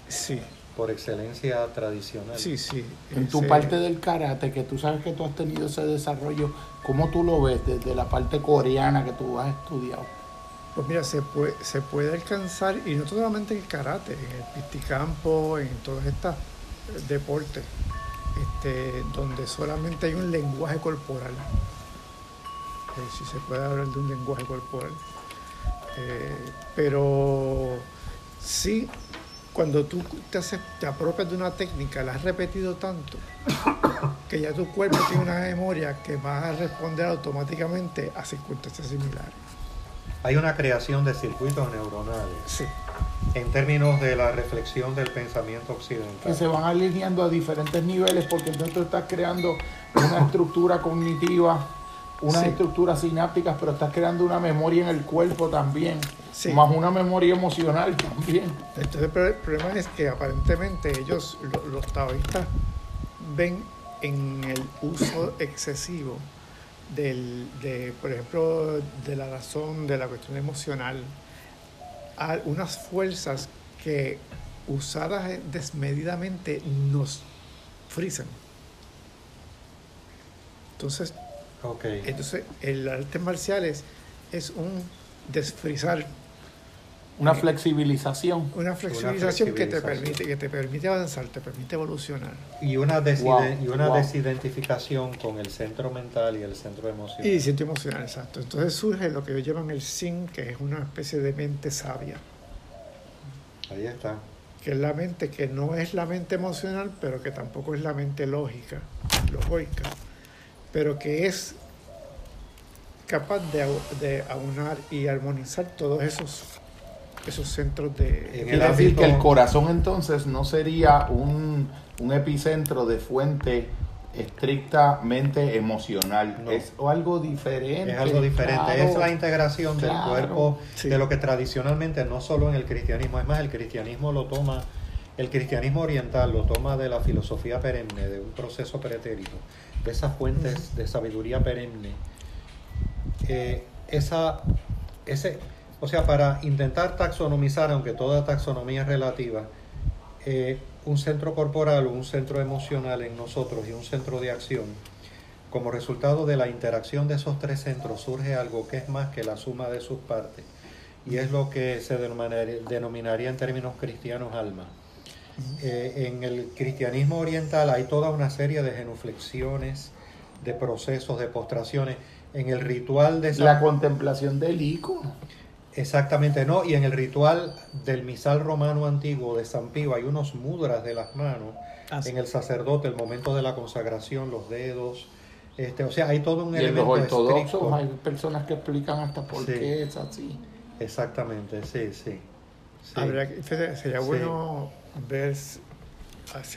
Speaker 3: Sí,
Speaker 4: por excelencia tradicional.
Speaker 3: sí, sí.
Speaker 2: En tu
Speaker 3: Ese-
Speaker 2: parte del karate, que tú sabes que tú has tenido ese desarrollo, ¿cómo tú lo ves desde la parte coreana que tú has estudiado?
Speaker 3: Pues mira, se puede, se puede alcanzar, y no solamente en el karate, en el pisticampo, en todos estos deportes, este, donde solamente hay un lenguaje corporal. Eh, si se puede hablar de un lenguaje corporal. Eh, pero sí, cuando tú te, haces, te apropias de una técnica, la has repetido tanto, que ya tu cuerpo tiene una memoria que va a responder automáticamente a circunstancias similares.
Speaker 4: Hay una creación de circuitos neuronales
Speaker 3: Sí.
Speaker 4: en términos de la reflexión del pensamiento
Speaker 2: Que
Speaker 4: occidental.
Speaker 2: se van alineando a diferentes niveles porque entonces tú estás creando una estructura cognitiva, unas
Speaker 3: Sí.
Speaker 2: estructuras sinápticas, pero estás creando una memoria en el cuerpo también,
Speaker 3: Sí.
Speaker 2: más una memoria emocional también.
Speaker 3: Entonces el pro- el problema es que aparentemente ellos, lo- los taoístas, ven en el uso excesivo del, de, por ejemplo, de la razón, de la cuestión emocional, a unas fuerzas que usadas desmedidamente nos frisan. Entonces, Entonces el arte marcial es, es un desfrizar
Speaker 2: Una flexibilización.
Speaker 3: Una flexibilización, que te permite que te permite avanzar, te permite evolucionar.
Speaker 4: Y una, deside-
Speaker 2: Wow,
Speaker 4: y una
Speaker 2: wow.
Speaker 4: desidentificación con el centro mental y el centro emocional.
Speaker 3: Y siento emocional, exacto. Entonces surge lo que ellos llaman el Sin, que es una especie de mente sabia,
Speaker 4: Ahí está.
Speaker 3: que es la mente que no es la mente emocional, pero que tampoco es la mente lógica, lógica, pero que es capaz de, au- de aunar y armonizar todos esos, esos centros de...
Speaker 4: En el
Speaker 2: Quiere decir que el corazón entonces no sería un, un epicentro de fuente estrictamente emocional,
Speaker 4: No.
Speaker 2: es algo diferente.
Speaker 4: Es algo diferente,
Speaker 2: claro.
Speaker 4: es la integración del cuerpo
Speaker 3: Sí.
Speaker 4: de lo que tradicionalmente no solo en el cristianismo, es más, el cristianismo lo toma, el cristianismo oriental lo toma de la filosofía perenne, de un proceso pretérito, de esas fuentes de sabiduría perenne. Eh, esa, ese, o sea, para intentar taxonomizar, aunque toda taxonomía es relativa, eh, un centro corporal o un centro emocional en nosotros y un centro de acción como resultado de la interacción de esos tres centros surge algo que es más que la suma de sus partes y es lo que se denominaría, denominaría en términos cristianos alma. Eh, en el cristianismo oriental hay toda una serie de genuflexiones, de procesos, de postraciones. En el ritual de
Speaker 2: La contemplación del icono.
Speaker 4: Exactamente, no. Y en el ritual del misal romano antiguo de San Pío hay unos mudras de las manos.
Speaker 3: Ah, sí.
Speaker 4: En el sacerdote, el momento de la consagración, los dedos. Este, o sea, hay todo un
Speaker 2: Y en los
Speaker 4: elemento
Speaker 2: ortodoxos
Speaker 4: estricto.
Speaker 2: hay personas que explican hasta por
Speaker 4: Sí.
Speaker 2: qué es así.
Speaker 4: Exactamente, sí, sí. sí.
Speaker 3: Habría que- fíjate, sería
Speaker 4: Sí.
Speaker 3: bueno ver si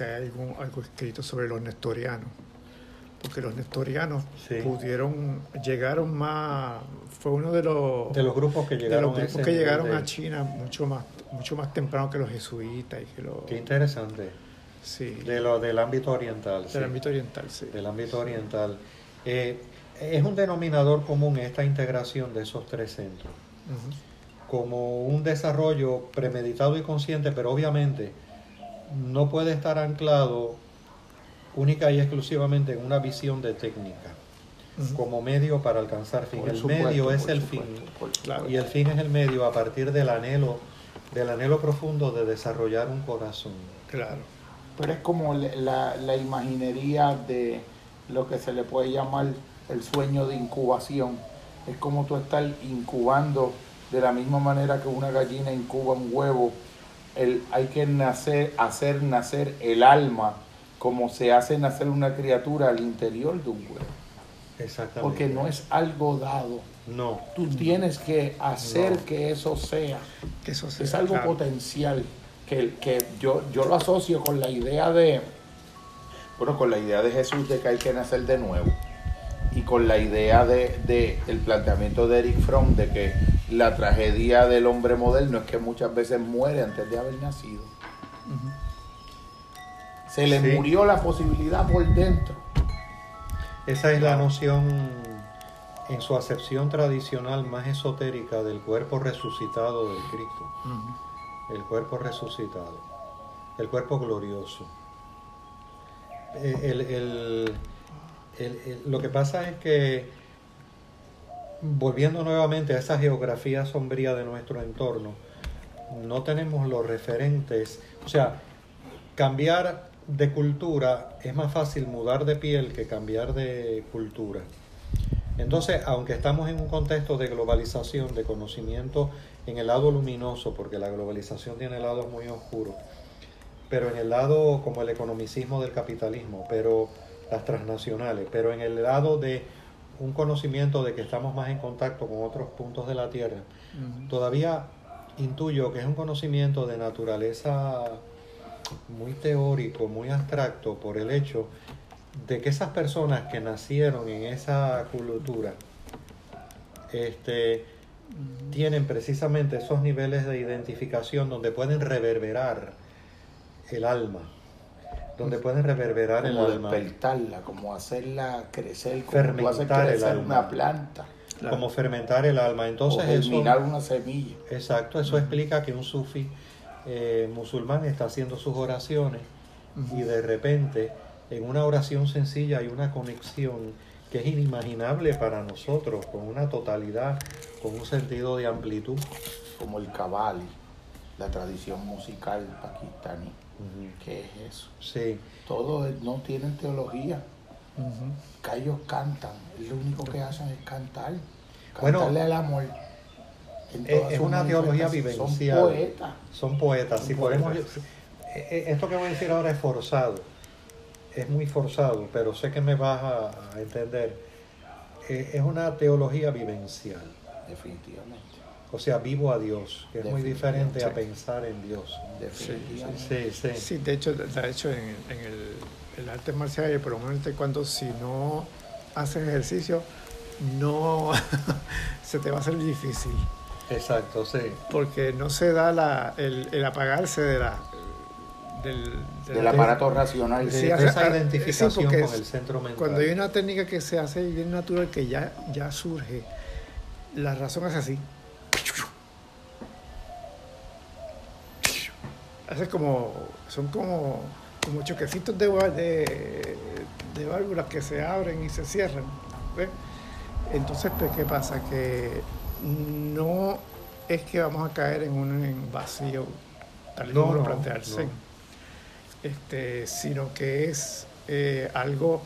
Speaker 3: hay algún, algo escrito sobre los nestorianos. Porque los nestorianos
Speaker 4: Sí.
Speaker 3: pudieron, llegaron más, fue uno de los,
Speaker 4: De los grupos que
Speaker 3: de
Speaker 4: llegaron
Speaker 3: los
Speaker 4: a
Speaker 3: grupos que llegaron
Speaker 4: de-
Speaker 3: a China mucho más, mucho más temprano que los jesuitas y que los,
Speaker 4: Qué interesante.
Speaker 3: sí,
Speaker 4: De lo, del ámbito oriental. sí.
Speaker 3: del ámbito oriental, sí.
Speaker 4: Del ámbito oriental. Eh, es un denominador común esta integración de esos tres centros. Como un desarrollo premeditado y consciente, pero obviamente no puede estar anclado única y exclusivamente en una visión de técnica, como medio para alcanzar fin.
Speaker 2: Por
Speaker 4: el
Speaker 2: supuesto,
Speaker 4: medio es el
Speaker 2: supuesto,
Speaker 4: fin.
Speaker 3: Claro.
Speaker 4: y el fin es el medio a partir del anhelo, del anhelo profundo de desarrollar un corazón.
Speaker 3: Claro.
Speaker 2: Pero es como le- la, la imaginería de lo que se le puede llamar el sueño de incubación. Es como tú estar incubando de la misma manera que una gallina incuba un huevo. El, hay que nacer, hacer nacer el alma como se hace nacer una criatura al interior de un huevo.
Speaker 4: Exactamente.
Speaker 2: Porque no es algo dado.
Speaker 4: No,
Speaker 2: Tú tienes que hacer
Speaker 4: No.
Speaker 2: que eso sea.
Speaker 3: Que eso sea,
Speaker 2: Es algo
Speaker 3: claro.
Speaker 2: potencial que, que yo, yo lo asocio con la idea de, bueno, con la idea de Jesús de que hay que nacer de nuevo y con la idea de, de el planteamiento de Eric Fromm de que la tragedia del hombre moderno es que muchas veces muere antes de haber nacido. Se le
Speaker 4: Sí.
Speaker 2: murió la posibilidad por dentro.
Speaker 4: esa es la noción en su acepción tradicional más esotérica del cuerpo resucitado del Cristo. El cuerpo resucitado, el cuerpo glorioso. Eh, el- el- el- lo que pasa es que, volviendo nuevamente a esa geografía sombría de nuestro entorno, no tenemos los referentes, o sea, cambiar de cultura es más fácil mudar de piel que cambiar de cultura. Entonces, aunque estamos en un contexto de globalización, de conocimiento en el lado luminoso, porque la globalización tiene lados muy oscuros, pero en el lado como el economicismo del capitalismo, pero las transnacionales, pero en el lado de un conocimiento de que estamos más en contacto con otros puntos de la Tierra, todavía intuyo que es un conocimiento de naturaleza muy teórico, muy abstracto, por el hecho de que esas personas que nacieron en esa cultura este, tienen precisamente esos niveles de identificación donde pueden reverberar el alma, donde pueden reverberar el
Speaker 2: Como
Speaker 4: alma,
Speaker 2: despertarla, como hacerla crecer, como
Speaker 4: Fermentar el alma.
Speaker 2: una planta
Speaker 4: como fermentar el alma. Entonces
Speaker 2: o
Speaker 4: eso,
Speaker 2: una semilla.
Speaker 4: exacto, eso explica que un sufi eh, musulmán está haciendo sus oraciones y de repente en una oración sencilla hay una conexión que es inimaginable para nosotros, con una totalidad, con un sentido de amplitud.
Speaker 2: como el cabali, la tradición musical pakistaní. ¿Qué es eso?
Speaker 4: Sí,
Speaker 2: Todos no tienen teología, que ellos cantan, lo único que hacen es cantar,
Speaker 4: Bueno,
Speaker 2: cantarle al amor.
Speaker 4: es- una teología vivencial.
Speaker 2: Son poetas.
Speaker 4: son poetas.
Speaker 2: Son
Speaker 4: eh, eh, esto que voy a decir ahora es forzado, es muy forzado, pero sé que me vas a, a entender. Eh, es una teología vivencial.
Speaker 2: Definitivamente.
Speaker 4: O sea, vivo a Dios, que es muy diferente a pensar en Dios.
Speaker 2: Definitivamente.
Speaker 4: Sí, sí.
Speaker 3: Sí, de hecho, de hecho en, en el, el arte marcial y por lo menos cuando si no haces ejercicio, no se te va a hacer difícil.
Speaker 4: Exacto, sí.
Speaker 3: Porque no se da la, el, el apagarse de la, del, de
Speaker 2: Del
Speaker 3: la-
Speaker 2: aparato racional.
Speaker 4: De,
Speaker 3: Sí,
Speaker 4: esa
Speaker 3: ah,
Speaker 4: identificación
Speaker 3: sí,
Speaker 4: con
Speaker 3: es-
Speaker 4: el centro mental.
Speaker 3: Cuando hay una técnica que se hace bien natural, que ya, ya surge, la razón es así. Hace como, son como, como choquecitos de, de, de válvulas que se abren y se cierran. ¿ves? Entonces, pues, ¿qué pasa? Que no es que vamos a caer en un en vacío, tal
Speaker 4: No,
Speaker 3: como lo
Speaker 4: no,
Speaker 3: plantea el
Speaker 4: no.
Speaker 3: Este, sino que es eh, algo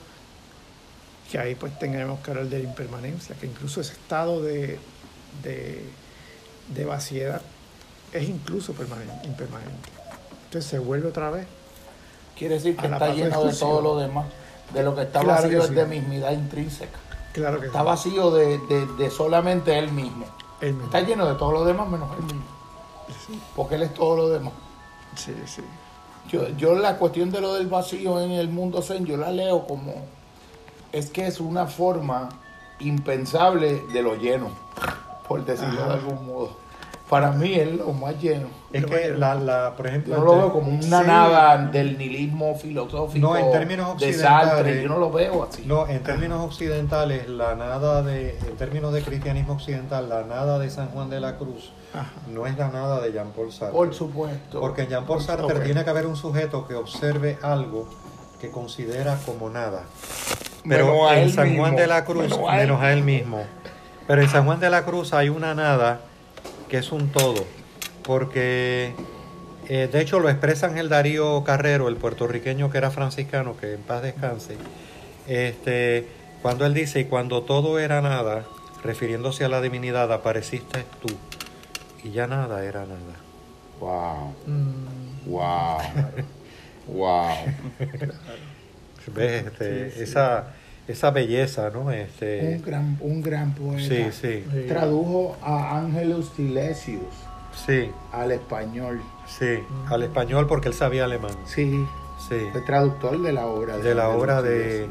Speaker 3: que ahí pues tendremos que hablar de la impermanencia, que incluso ese estado de, de, de vaciedad es incluso permanente, impermanente. Entonces se vuelve otra vez.
Speaker 2: Quiere decir que está
Speaker 3: de
Speaker 2: lleno de todo lo demás. De lo que está
Speaker 3: Claro
Speaker 2: vacío
Speaker 3: que
Speaker 2: es de mismidad intrínseca.
Speaker 3: Claro que
Speaker 2: Está
Speaker 3: sí.
Speaker 2: vacío de, de- de solamente él mismo.
Speaker 3: Él mismo.
Speaker 2: Está lleno de todo lo demás menos él mismo. Porque él es todo lo demás.
Speaker 3: Sí, sí.
Speaker 2: Yo, yo la cuestión de lo del vacío en el mundo zen, yo la leo como es que es una forma impensable de lo lleno, por decirlo de algún modo. Para mí es lo más lleno.
Speaker 4: Es que la, la, por ejemplo,
Speaker 2: Yo no lo veo como una
Speaker 3: Sí.
Speaker 2: nada del nihilismo filosófico
Speaker 4: No, en términos
Speaker 2: de
Speaker 4: occidentales-
Speaker 2: Sartre, yo no lo veo así.
Speaker 4: No, en términos occidentales, la nada de, en términos de cristianismo occidental, la nada de San Juan de la Cruz
Speaker 3: Ajá.
Speaker 4: no es la nada de Jean-Paul Sartre.
Speaker 2: Por supuesto.
Speaker 4: Porque en Jean-Paul Sartre tiene que haber un sujeto que observe algo que considera como nada. Pero
Speaker 2: Menos a
Speaker 4: en
Speaker 2: él
Speaker 4: San Juan
Speaker 2: mismo.
Speaker 4: de la Cruz,
Speaker 2: Menos
Speaker 4: menos
Speaker 2: a él
Speaker 4: a él mismo. Pero en San Juan de la Cruz hay una nada que es un todo. Porque, eh, de hecho, lo expresa Ángel Darío Carrero, el puertorriqueño que era franciscano, que en paz descanse. Este, cuando él dice, y cuando todo era nada, refiriéndose a la divinidad, apareciste tú. Y ya nada era nada.
Speaker 2: Wow,
Speaker 3: Mm,
Speaker 2: wow, wow.
Speaker 4: ¿Ves? Este,
Speaker 3: Sí, sí.
Speaker 4: Esa, esa belleza, ¿no? Este,
Speaker 2: Un gran, un gran poeta.
Speaker 4: sí, sí.
Speaker 2: Tradujo a Angelus Tilesius
Speaker 4: sí,
Speaker 2: al español.
Speaker 4: sí. Al español porque él sabía alemán.
Speaker 2: Sí,
Speaker 4: Sí.
Speaker 2: fue traductor de la obra.
Speaker 4: De la
Speaker 2: Angelus
Speaker 4: obra de...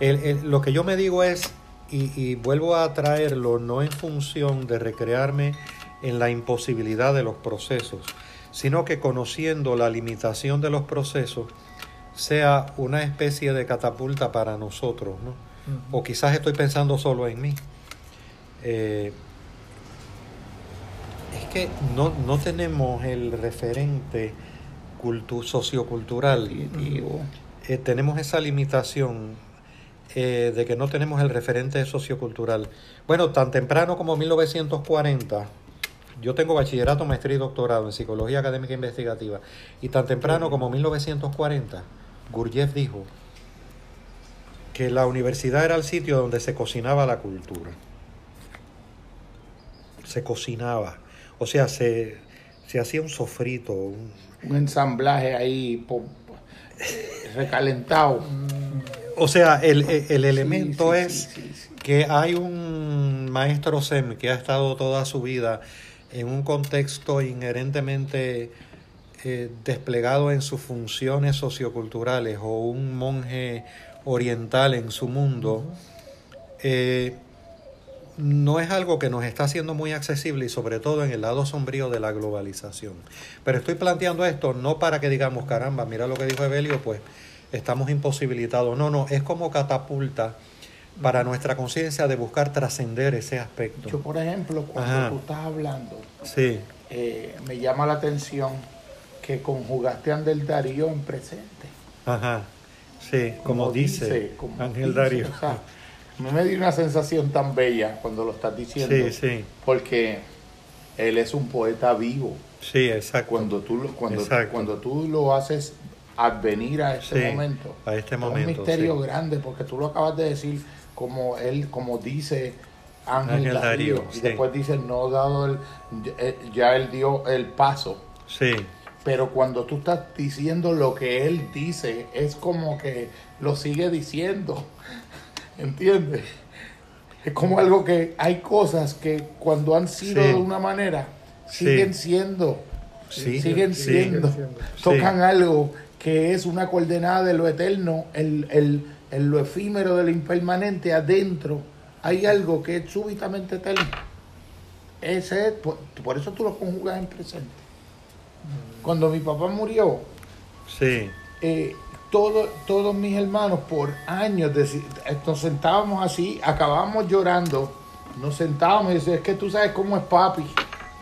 Speaker 4: El- el- lo que yo me digo es, y, y vuelvo a traerlo, no en función de recrearme en la imposibilidad de los procesos, sino que conociendo la limitación de los procesos, sea una especie de catapulta para nosotros, ¿no? o quizás estoy pensando solo en mí. Eh, es que no, no tenemos el referente cultu- sociocultural. Eh, tenemos esa limitación eh, de que no tenemos el referente sociocultural. Bueno, tan temprano como 1940, yo tengo bachillerato, maestría y doctorado en psicología académica e investigativa, y tan temprano como 1940, Gurdjieff dijo que la universidad era el sitio donde se cocinaba la cultura. Se cocinaba. O sea, se, se hacía un sofrito, un,
Speaker 2: Un ensamblaje ahí recalentado.
Speaker 4: O sea, el, el- el elemento
Speaker 2: sí,
Speaker 4: es
Speaker 2: sí, sí, sí.
Speaker 4: que hay un maestro SEM que ha estado toda su vida en un contexto inherentemente eh, desplegado en sus funciones socioculturales o un monje oriental en su mundo, eh, no es algo que nos está haciendo muy accesible y sobre todo en el lado sombrío de la globalización. Pero estoy planteando esto no para que digamos, caramba, mira lo que dijo Evelio, pues estamos imposibilitados. No, no, es como catapulta para nuestra conciencia de buscar trascender ese aspecto.
Speaker 2: Yo, por ejemplo, cuando
Speaker 4: Ajá.
Speaker 2: tú estás hablando,
Speaker 4: Sí,
Speaker 2: eh, me llama la atención que conjugaste Andel Darío en presente.
Speaker 4: ajá, sí, como, dice,
Speaker 2: como
Speaker 4: Ángel
Speaker 2: dice,
Speaker 4: Darío.
Speaker 2: o sea, me dio una sensación tan bella cuando lo estás diciendo.
Speaker 4: Sí, sí,
Speaker 2: Porque él es un poeta vivo.
Speaker 4: sí, exacto.
Speaker 2: Cuando tú lo, cuando,
Speaker 4: Exacto.
Speaker 2: cuando tú lo haces advenir a este
Speaker 4: Sí,
Speaker 2: momento.
Speaker 4: a este
Speaker 2: es
Speaker 4: momento,
Speaker 2: un misterio
Speaker 4: sí.
Speaker 2: grande porque tú lo acabas de decir como él, como dice Ángel,
Speaker 4: Ángel
Speaker 2: Darío,
Speaker 4: Darío,
Speaker 2: y
Speaker 4: sí.
Speaker 2: después dice no dado el, ya él dio el paso.
Speaker 4: Sí,
Speaker 2: Pero cuando tú estás diciendo lo que él dice, es como que lo sigue diciendo. ¿Entiendes? Es como algo que hay cosas que cuando han sido
Speaker 4: Sí.
Speaker 2: de una manera, siguen siendo.
Speaker 4: Sí,
Speaker 2: siguen
Speaker 4: sí.
Speaker 2: siendo.
Speaker 3: Siguen siendo.
Speaker 2: Tocan algo que es una coordenada de lo eterno, el, el, el lo efímero de lo impermanente adentro. Hay algo que es súbitamente eterno. Ese es, por, por eso tú lo conjugas en presente. Cuando mi papá murió,
Speaker 4: sí,
Speaker 2: eh, todo- todos mis hermanos por años nos sentábamos así, acabábamos llorando, nos sentábamos y decíamos, es que tú sabes cómo es papi.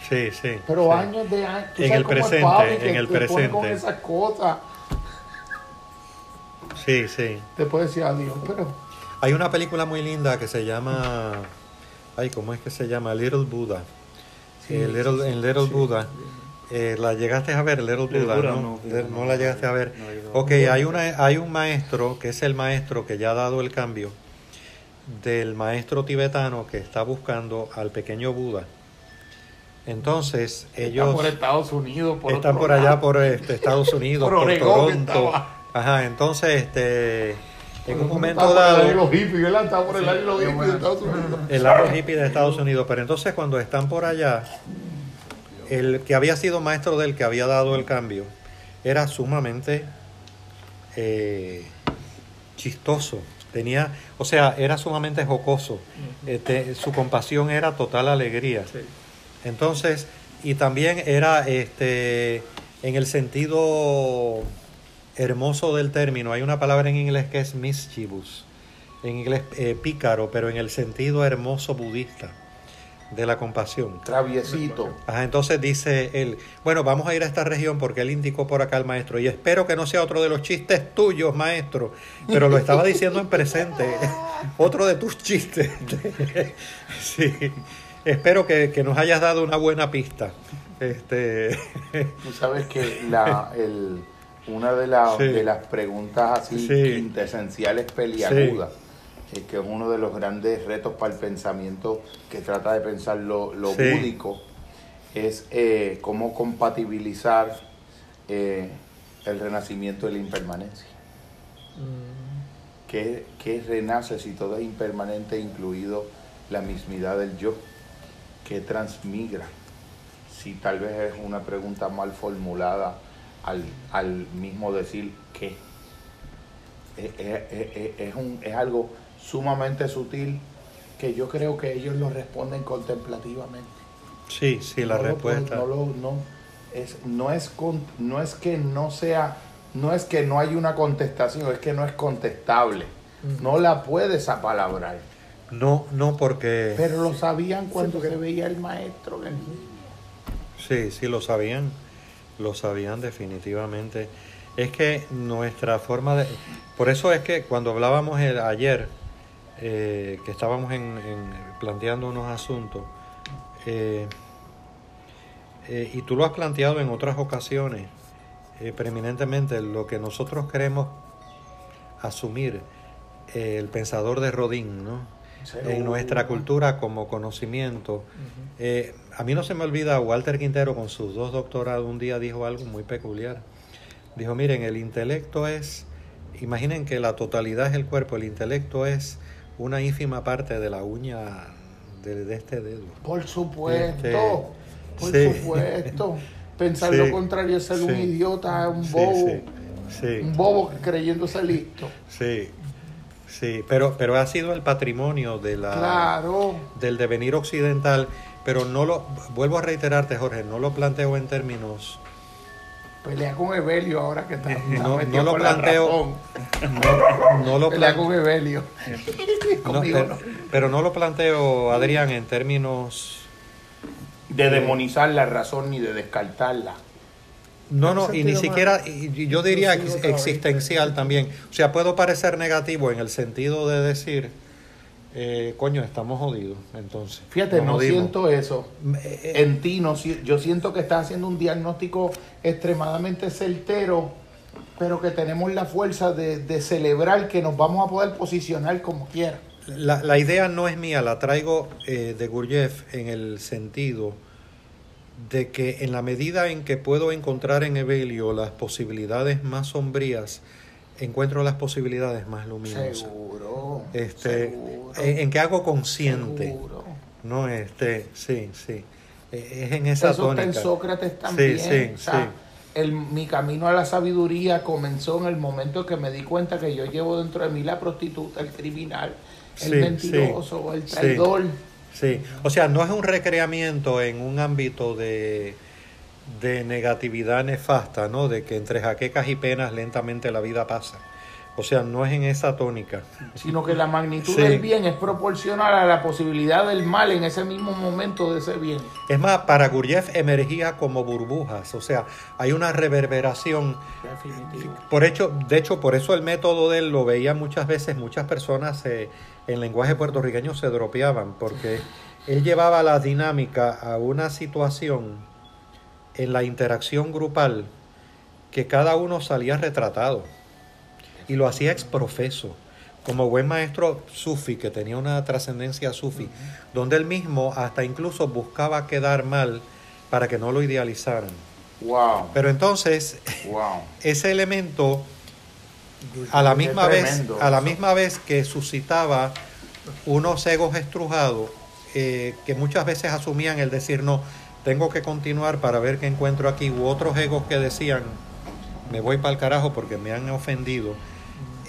Speaker 4: sí, sí.
Speaker 2: Pero
Speaker 4: sí.
Speaker 2: años de años.
Speaker 4: En el presente,
Speaker 2: papi,
Speaker 4: en
Speaker 2: que
Speaker 4: el
Speaker 2: te pone con
Speaker 4: presente.
Speaker 2: esas cosas.
Speaker 4: Sí, sí.
Speaker 2: Después decía adiós, pero
Speaker 4: Hay una película muy linda que se llama. Ay, ¿cómo es que se llama? Little Buddha.
Speaker 3: Sí,
Speaker 4: Eh, Little,
Speaker 3: sí,
Speaker 4: en Little Buddha.
Speaker 3: Sí.
Speaker 4: Eh, ¿La llegaste a ver, Little Buddha?
Speaker 1: Buddha,
Speaker 4: ¿no?
Speaker 1: no, no,
Speaker 4: no la llegaste a ver. Ok, hay, una, hay un maestro que es el maestro que ya ha dado el cambio del maestro tibetano que está buscando al pequeño Buda. Entonces, ellos
Speaker 2: está por Estados Unidos, por
Speaker 4: están por allá
Speaker 2: lado.
Speaker 4: por este, Estados Unidos,
Speaker 2: Por
Speaker 4: por, Toronto. Ajá, entonces, este, en un
Speaker 2: Está
Speaker 4: momento
Speaker 2: por el
Speaker 4: dado,
Speaker 2: de los hippies, ¿verdad? Está por el los hippies de Estados Unidos.
Speaker 4: el lado hippie de Estados Unidos, pero entonces cuando están por allá, el que había sido maestro del que había dado el cambio era sumamente eh, chistoso. Tenía, o sea, era sumamente jocoso. Este, su compasión era total alegría.
Speaker 3: Sí.
Speaker 4: Entonces, y también era este en el sentido hermoso del término, hay una palabra en inglés que es mischievous, en inglés eh, pícaro, pero en el sentido hermoso budista de la compasión.
Speaker 2: Traviesito.
Speaker 4: Ajá, entonces dice él, bueno, vamos a ir a esta región porque él indicó por acá al maestro y espero que no sea otro de los chistes tuyos, maestro, pero lo estaba diciendo en presente, otro de tus chistes. sí, espero que, que nos hayas dado una buena pista. Este,
Speaker 2: Tú sabes que la, el, una de, la-
Speaker 4: Sí.
Speaker 2: de las preguntas así
Speaker 4: Sí.
Speaker 2: quintesenciales peliagudas, eh, que es uno de los grandes retos para el pensamiento que trata de pensar lo, lo
Speaker 4: Sí.
Speaker 2: búdico, es eh, cómo compatibilizar eh, el renacimiento de la impermanencia. ¿Qué, qué renace si todo es impermanente, incluido la mismidad del yo? ¿Qué transmigra? Si tal vez es una pregunta mal formulada al, al mismo decir qué. Es, es- es- es un- es algo sumamente sutil que yo creo que ellos lo responden contemplativamente.
Speaker 4: sí, sí, la
Speaker 2: No
Speaker 4: respuesta.
Speaker 2: no, lo- no, es, no, es con- no es que no sea, no es que no hay una contestación, es que no es contestable. No la puedes apalabrar.
Speaker 4: No, no porque...
Speaker 2: Pero lo sabían cuando
Speaker 3: porque-
Speaker 2: se veía el maestro.
Speaker 4: Sí, sí, lo sabían, lo sabían definitivamente. Es que nuestra forma de... Por eso es que cuando hablábamos el- ayer, eh, que estábamos en, en- planteando unos asuntos, eh, eh, y tú lo has planteado en otras ocasiones, preeminentemente lo que nosotros queremos asumir, el pensador de Rodin, ¿no? en nuestra cultura como conocimiento. A mí no se me olvida, Walter Quintero con sus dos doctorados un día dijo algo muy peculiar. Dijo, miren, el intelecto es, imaginen que la totalidad es el cuerpo, el intelecto es una ínfima parte de la uña de, de este dedo.
Speaker 2: Por supuesto,
Speaker 4: Este,
Speaker 2: por
Speaker 4: sí.
Speaker 2: supuesto. Pensar
Speaker 4: Sí,
Speaker 2: lo contrario es ser un idiota, un bobo. Un bobo creyéndose listo.
Speaker 4: Sí, sí, pero, pero ha sido el patrimonio de la,
Speaker 2: Claro.
Speaker 4: del devenir occidental, pero no lo, vuelvo a reiterarte Jorge, no lo planteo en términos,
Speaker 2: Pelea con Evelio ahora que está, está
Speaker 4: No, no lo planteo. no, no lo
Speaker 2: Pelea
Speaker 4: planteo,
Speaker 2: con Evelio. Conmigo
Speaker 4: pero,
Speaker 2: no.
Speaker 4: pero no lo planteo, Adrián, en términos,
Speaker 2: De demonizar la razón ni de descartarla.
Speaker 4: no, no, y ni siquiera, y yo diría ex- existencial también, o sea, puedo parecer negativo en el sentido de decir, eh, coño, estamos jodidos, entonces.
Speaker 2: Fíjate, no
Speaker 4: jodimos.
Speaker 2: siento eso. En ti, no, si- yo siento que estás haciendo un diagnóstico extremadamente certero, pero que tenemos la fuerza de, de celebrar que nos vamos a poder posicionar como quiera.
Speaker 4: La, la idea no es mía, la traigo eh, de Gurdjieff en el sentido de que en la medida en que puedo encontrar en Evelio las posibilidades más sombrías, encuentro las posibilidades más luminosas.
Speaker 2: Seguro.
Speaker 4: Este,
Speaker 2: seguro,
Speaker 4: en, en que hago consciente,
Speaker 2: seguro.
Speaker 4: no este, sí, sí, Eh, es en esa
Speaker 2: Eso está en
Speaker 4: tónica.
Speaker 2: Sócrates también.
Speaker 4: sí,
Speaker 2: o sea,
Speaker 4: sí.
Speaker 2: el- mi camino a la sabiduría comenzó en el momento que me di cuenta que yo llevo dentro de mí la prostituta, el criminal, el
Speaker 4: Sí,
Speaker 2: mentiroso, el
Speaker 4: sí.
Speaker 2: traidor.
Speaker 4: Sí, o sea, no es un recreamiento en un ámbito de, de negatividad nefasta, ¿no? De que entre jaquecas y penas lentamente la vida pasa. O sea, no es en esa tónica.
Speaker 2: Sino que la magnitud
Speaker 4: Sí.
Speaker 2: del bien es proporcional a la posibilidad del mal en ese mismo momento de ese bien.
Speaker 4: Es más, para Gurdjieff emergía como burbujas, o sea, hay una reverberación.
Speaker 2: Definitivo.
Speaker 4: Por hecho, de hecho, por eso el método de él lo veía muchas veces, muchas personas eh, en lenguaje puertorriqueño se dropeaban, porque él llevaba la dinámica a una situación en la interacción grupal que cada uno salía retratado y lo hacía exprofeso, como buen maestro sufi que tenía una trascendencia sufi, donde él mismo hasta incluso buscaba quedar mal para que no lo idealizaran.
Speaker 2: Wow,
Speaker 4: Pero entonces,
Speaker 2: wow.
Speaker 4: ese elemento a la misma vez a la misma vez que suscitaba unos egos estrujados eh, que muchas veces asumían el decir no tengo que continuar para ver qué encuentro aquí u otros egos que decían me voy para el carajo porque me han ofendido.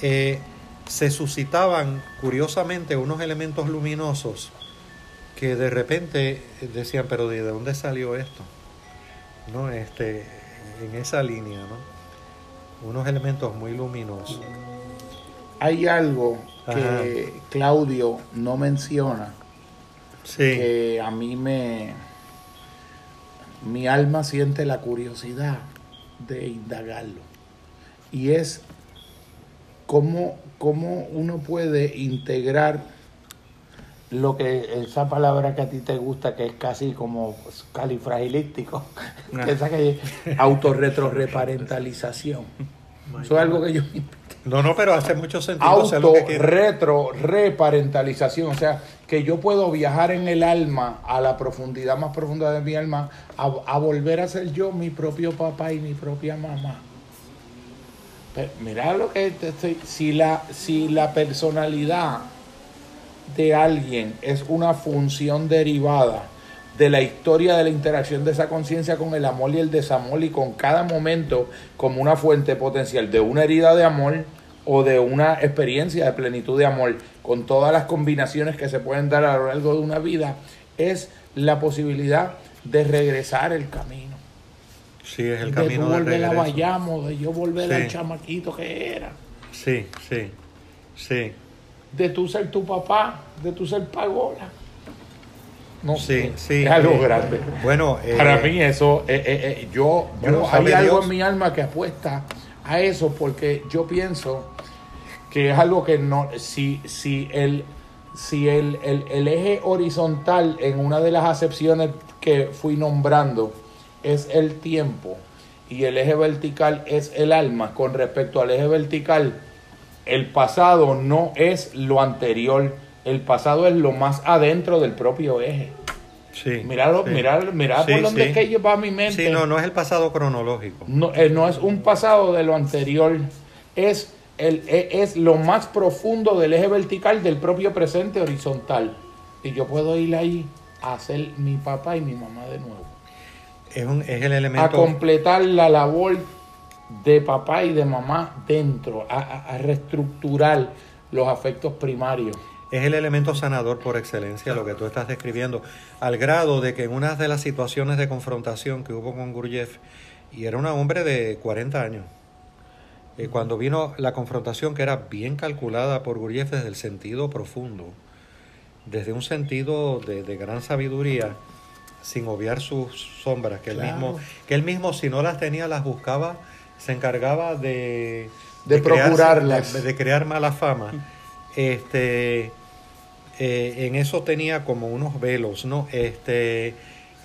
Speaker 4: Eh, se suscitaban curiosamente unos elementos luminosos que de repente decían pero de dónde salió esto no este en esa línea no unos elementos muy luminosos.
Speaker 2: Hay algo
Speaker 4: Ajá.
Speaker 2: que Claudio no menciona,
Speaker 4: Sí,
Speaker 2: que a mí me... Mi alma siente la curiosidad de indagarlo. Y es cómo, cómo uno puede integrar lo que esa palabra que a ti te gusta, que es casi como califragilístico, que esa que es autorretroreparentalización. Eso es algo que yo
Speaker 4: no, no, pero hace mucho sentido.
Speaker 2: retro reparentalización o sea que yo puedo viajar en el alma a la profundidad más profunda de mi alma a, a volver a ser yo mi propio papá y mi propia mamá. Pero mira lo que estoy si la si la personalidad de alguien es una función derivada de la historia de la interacción de esa conciencia con el amor y el desamor y con cada momento como una fuente potencial de una herida de amor o de una experiencia de plenitud de amor con todas las combinaciones que se pueden dar a lo largo de una vida es la posibilidad de regresar el camino
Speaker 4: Sí, es el
Speaker 2: de
Speaker 4: camino de
Speaker 2: volver a. Bayamo de yo volver
Speaker 4: Sí.
Speaker 2: al chamaquito que era
Speaker 4: Sí, sí, sí,
Speaker 2: de tú ser tu papá de tú ser pagola no
Speaker 4: sí, sí.
Speaker 2: es algo
Speaker 4: eh,
Speaker 2: grande
Speaker 4: Bueno, eh,
Speaker 2: Para mí eso, eh, eh, eh, yo,
Speaker 4: Bueno,
Speaker 2: yo- hay algo en mi alma que apuesta a eso porque yo pienso que es algo que no, si, si el, si el, el- el eje horizontal en una de las acepciones que fui nombrando es el tiempo y el eje vertical es el alma, con respecto al eje vertical, el pasado no es lo anterior, el pasado es lo más adentro del propio eje.
Speaker 4: Sí.
Speaker 2: Míralo,
Speaker 4: sí.
Speaker 2: mirar, mirar
Speaker 4: Sí,
Speaker 2: por donde es que lleva mi mente.
Speaker 4: Sí, no, no es el pasado cronológico.
Speaker 2: No, eh, no es un pasado de lo anterior, es, el, e- es lo más profundo del eje vertical del propio presente horizontal. Y yo puedo ir ahí a ser mi papá y mi mamá de nuevo.
Speaker 4: Es, un, es el
Speaker 2: A
Speaker 4: elemento.
Speaker 2: completar la labor de papá y de mamá dentro, a, a- a reestructurar los afectos primarios.
Speaker 4: Es el elemento sanador por excelencia, lo que tú estás describiendo, al grado de que en una de las situaciones de confrontación que hubo con Gurdjieff, y era un hombre de 40 años, eh, cuando vino la confrontación que era bien calculada por Gurdjieff desde el sentido profundo, desde un sentido de, de gran sabiduría, sin obviar sus sombras, que él, mismo, que él mismo si no las tenía las buscaba, se encargaba de,
Speaker 2: De procurarlas.
Speaker 4: de- de crear mala fama. Este, eh, en eso tenía como unos velos, ¿no? Este,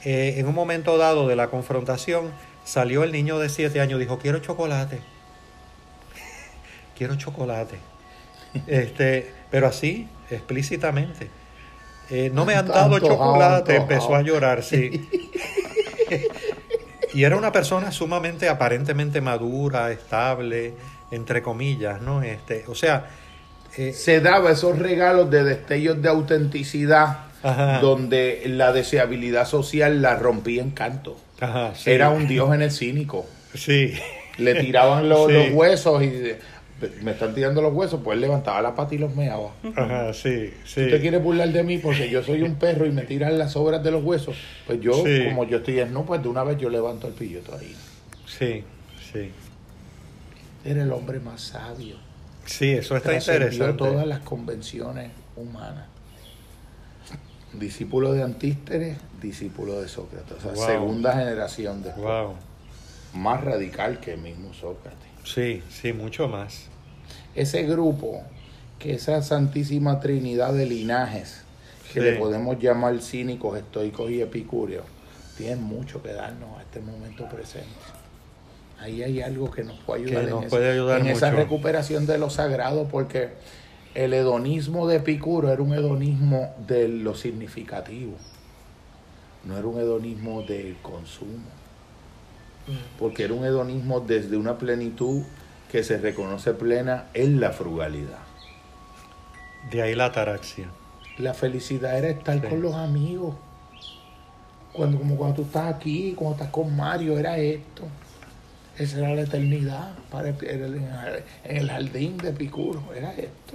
Speaker 4: eh, en un momento dado de la confrontación salió el niño de siete años, dijo, quiero chocolate, quiero chocolate. Este, pero así, explícitamente. Eh, no me han dado chocolate, empezó a llorar, sí. y era una persona sumamente aparentemente madura, estable, entre comillas, ¿no? Este, o sea, eh,
Speaker 2: se daba esos regalos de destellos de autenticidad
Speaker 4: Ajá.
Speaker 2: donde la deseabilidad social la rompía en canto.
Speaker 4: ajá, sí.
Speaker 2: Era un diógenes cínico.
Speaker 4: Sí,
Speaker 2: Le tiraban los,
Speaker 4: Sí.
Speaker 2: los huesos y me están tirando los huesos, pues él levantaba la pata y los meaba.
Speaker 4: ajá, sí, sí.
Speaker 2: ¿Tú te quieres burlar de mí porque yo soy un perro y me tiran las sobras de los huesos? Pues yo,
Speaker 4: Sí.
Speaker 2: como yo estoy en no, pues de una vez yo levanto el pilloto ahí.
Speaker 4: Sí, sí.
Speaker 2: Era el hombre más sabio.
Speaker 4: Sí, eso está interesante.
Speaker 2: todas las convenciones humanas. Discípulo de Antístenes, discípulo de Sócrates. O sea,
Speaker 4: Wow.
Speaker 2: segunda generación de
Speaker 4: Wow.
Speaker 2: más radical que el mismo Sócrates.
Speaker 4: Sí, sí, mucho más.
Speaker 2: Ese grupo, que esa santísima trinidad de linajes, que
Speaker 4: Sí.
Speaker 2: le podemos llamar cínicos, estoicos y epicúreos, tienen mucho que darnos a este momento presente. Ahí hay algo que nos puede ayudar
Speaker 4: Que
Speaker 2: en,
Speaker 4: nos
Speaker 2: esa-
Speaker 4: puede ayudar
Speaker 2: en esa recuperación de lo sagrado, porque el hedonismo de Epicuro era un hedonismo de lo significativo, no era un hedonismo del consumo, porque era un hedonismo desde una plenitud que se reconoce plena en la frugalidad.
Speaker 4: De ahí la ataraxia.
Speaker 2: La felicidad era estar
Speaker 4: Sí.
Speaker 2: con los amigos. Cuando, como cuando tú estás aquí, cuando estás con Mario, era esto. Esa era la eternidad para en el jardín de Epicuro, era esto.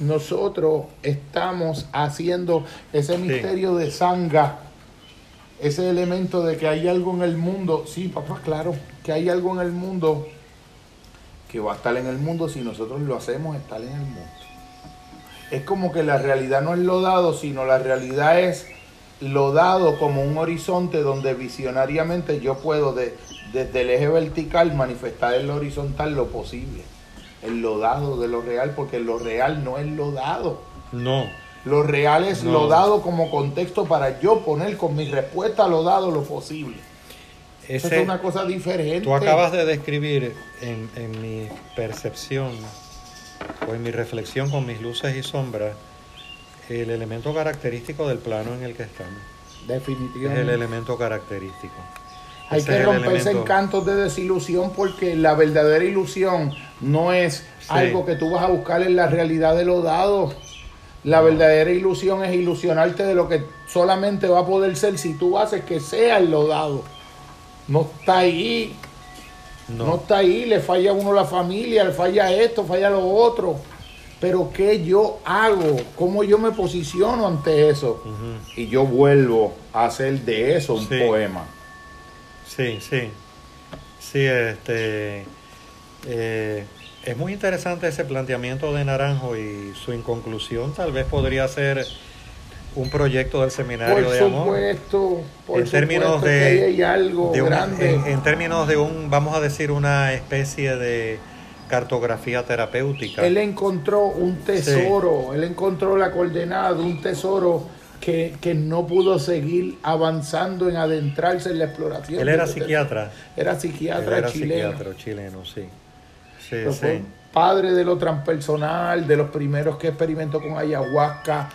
Speaker 2: Nosotros estamos haciendo ese misterio de sanga, ese elemento de que hay algo en el mundo. Sí, papá, claro, que hay algo en el mundo que va a estar en el mundo si nosotros lo hacemos estar en el mundo es como que la realidad no es lo dado, sino la realidad es lo dado como un horizonte donde visionariamente yo puedo de- desde el eje vertical manifestar en lo horizontal lo posible. El lo dado de lo real, porque lo real no es lo dado.
Speaker 4: No.
Speaker 2: Lo real es
Speaker 4: No.
Speaker 2: lo dado como contexto para yo poner con mi respuesta a lo dado lo posible. Eso
Speaker 4: Ese,
Speaker 2: es una cosa diferente.
Speaker 4: tú acabas de describir en, en mi percepción o en mi reflexión con mis luces y sombras el elemento característico del plano en el que estamos. Es
Speaker 2: Definitivamente.
Speaker 4: el elemento característico.
Speaker 2: Hay
Speaker 4: Ese
Speaker 2: que romperse
Speaker 4: elemento-
Speaker 2: encantos de desilusión porque la verdadera ilusión no es
Speaker 4: Sí.
Speaker 2: algo que tú vas a buscar en la realidad de lo dado. La verdadera ilusión es ilusionarte de lo que solamente va a poder ser si tú haces que sea en lo dado. No está ahí, no.
Speaker 4: No.
Speaker 2: está ahí, le falla a uno la familia, le falla esto, falla lo otro. Pero ¿qué yo hago? ¿Cómo yo me posiciono ante eso? Y yo vuelvo a hacer de eso un
Speaker 4: Sí.
Speaker 2: poema.
Speaker 4: Sí, sí. Sí, este. eh, es muy interesante ese planteamiento de Naranjo y su inconclusión tal vez podría ser un proyecto del seminario
Speaker 2: Por
Speaker 4: de amor.
Speaker 2: por
Speaker 4: en términos
Speaker 2: supuesto
Speaker 4: de,
Speaker 2: que ahí hay algo
Speaker 4: de una-
Speaker 2: grande.
Speaker 4: en, en términos de un, vamos a decir, una especie de cartografía terapéutica.
Speaker 2: Él encontró un tesoro, él encontró la coordenada de un tesoro que, que no pudo seguir avanzando en adentrarse en la exploración.
Speaker 4: Él era psiquiatra.
Speaker 2: Era
Speaker 4: Él
Speaker 2: psiquiatra
Speaker 4: era
Speaker 2: chileno.
Speaker 4: psiquiatra chileno, sí. Sí,
Speaker 2: Pero fue
Speaker 4: sí.
Speaker 2: padre de lo transpersonal, de los primeros que experimentó con ayahuasca,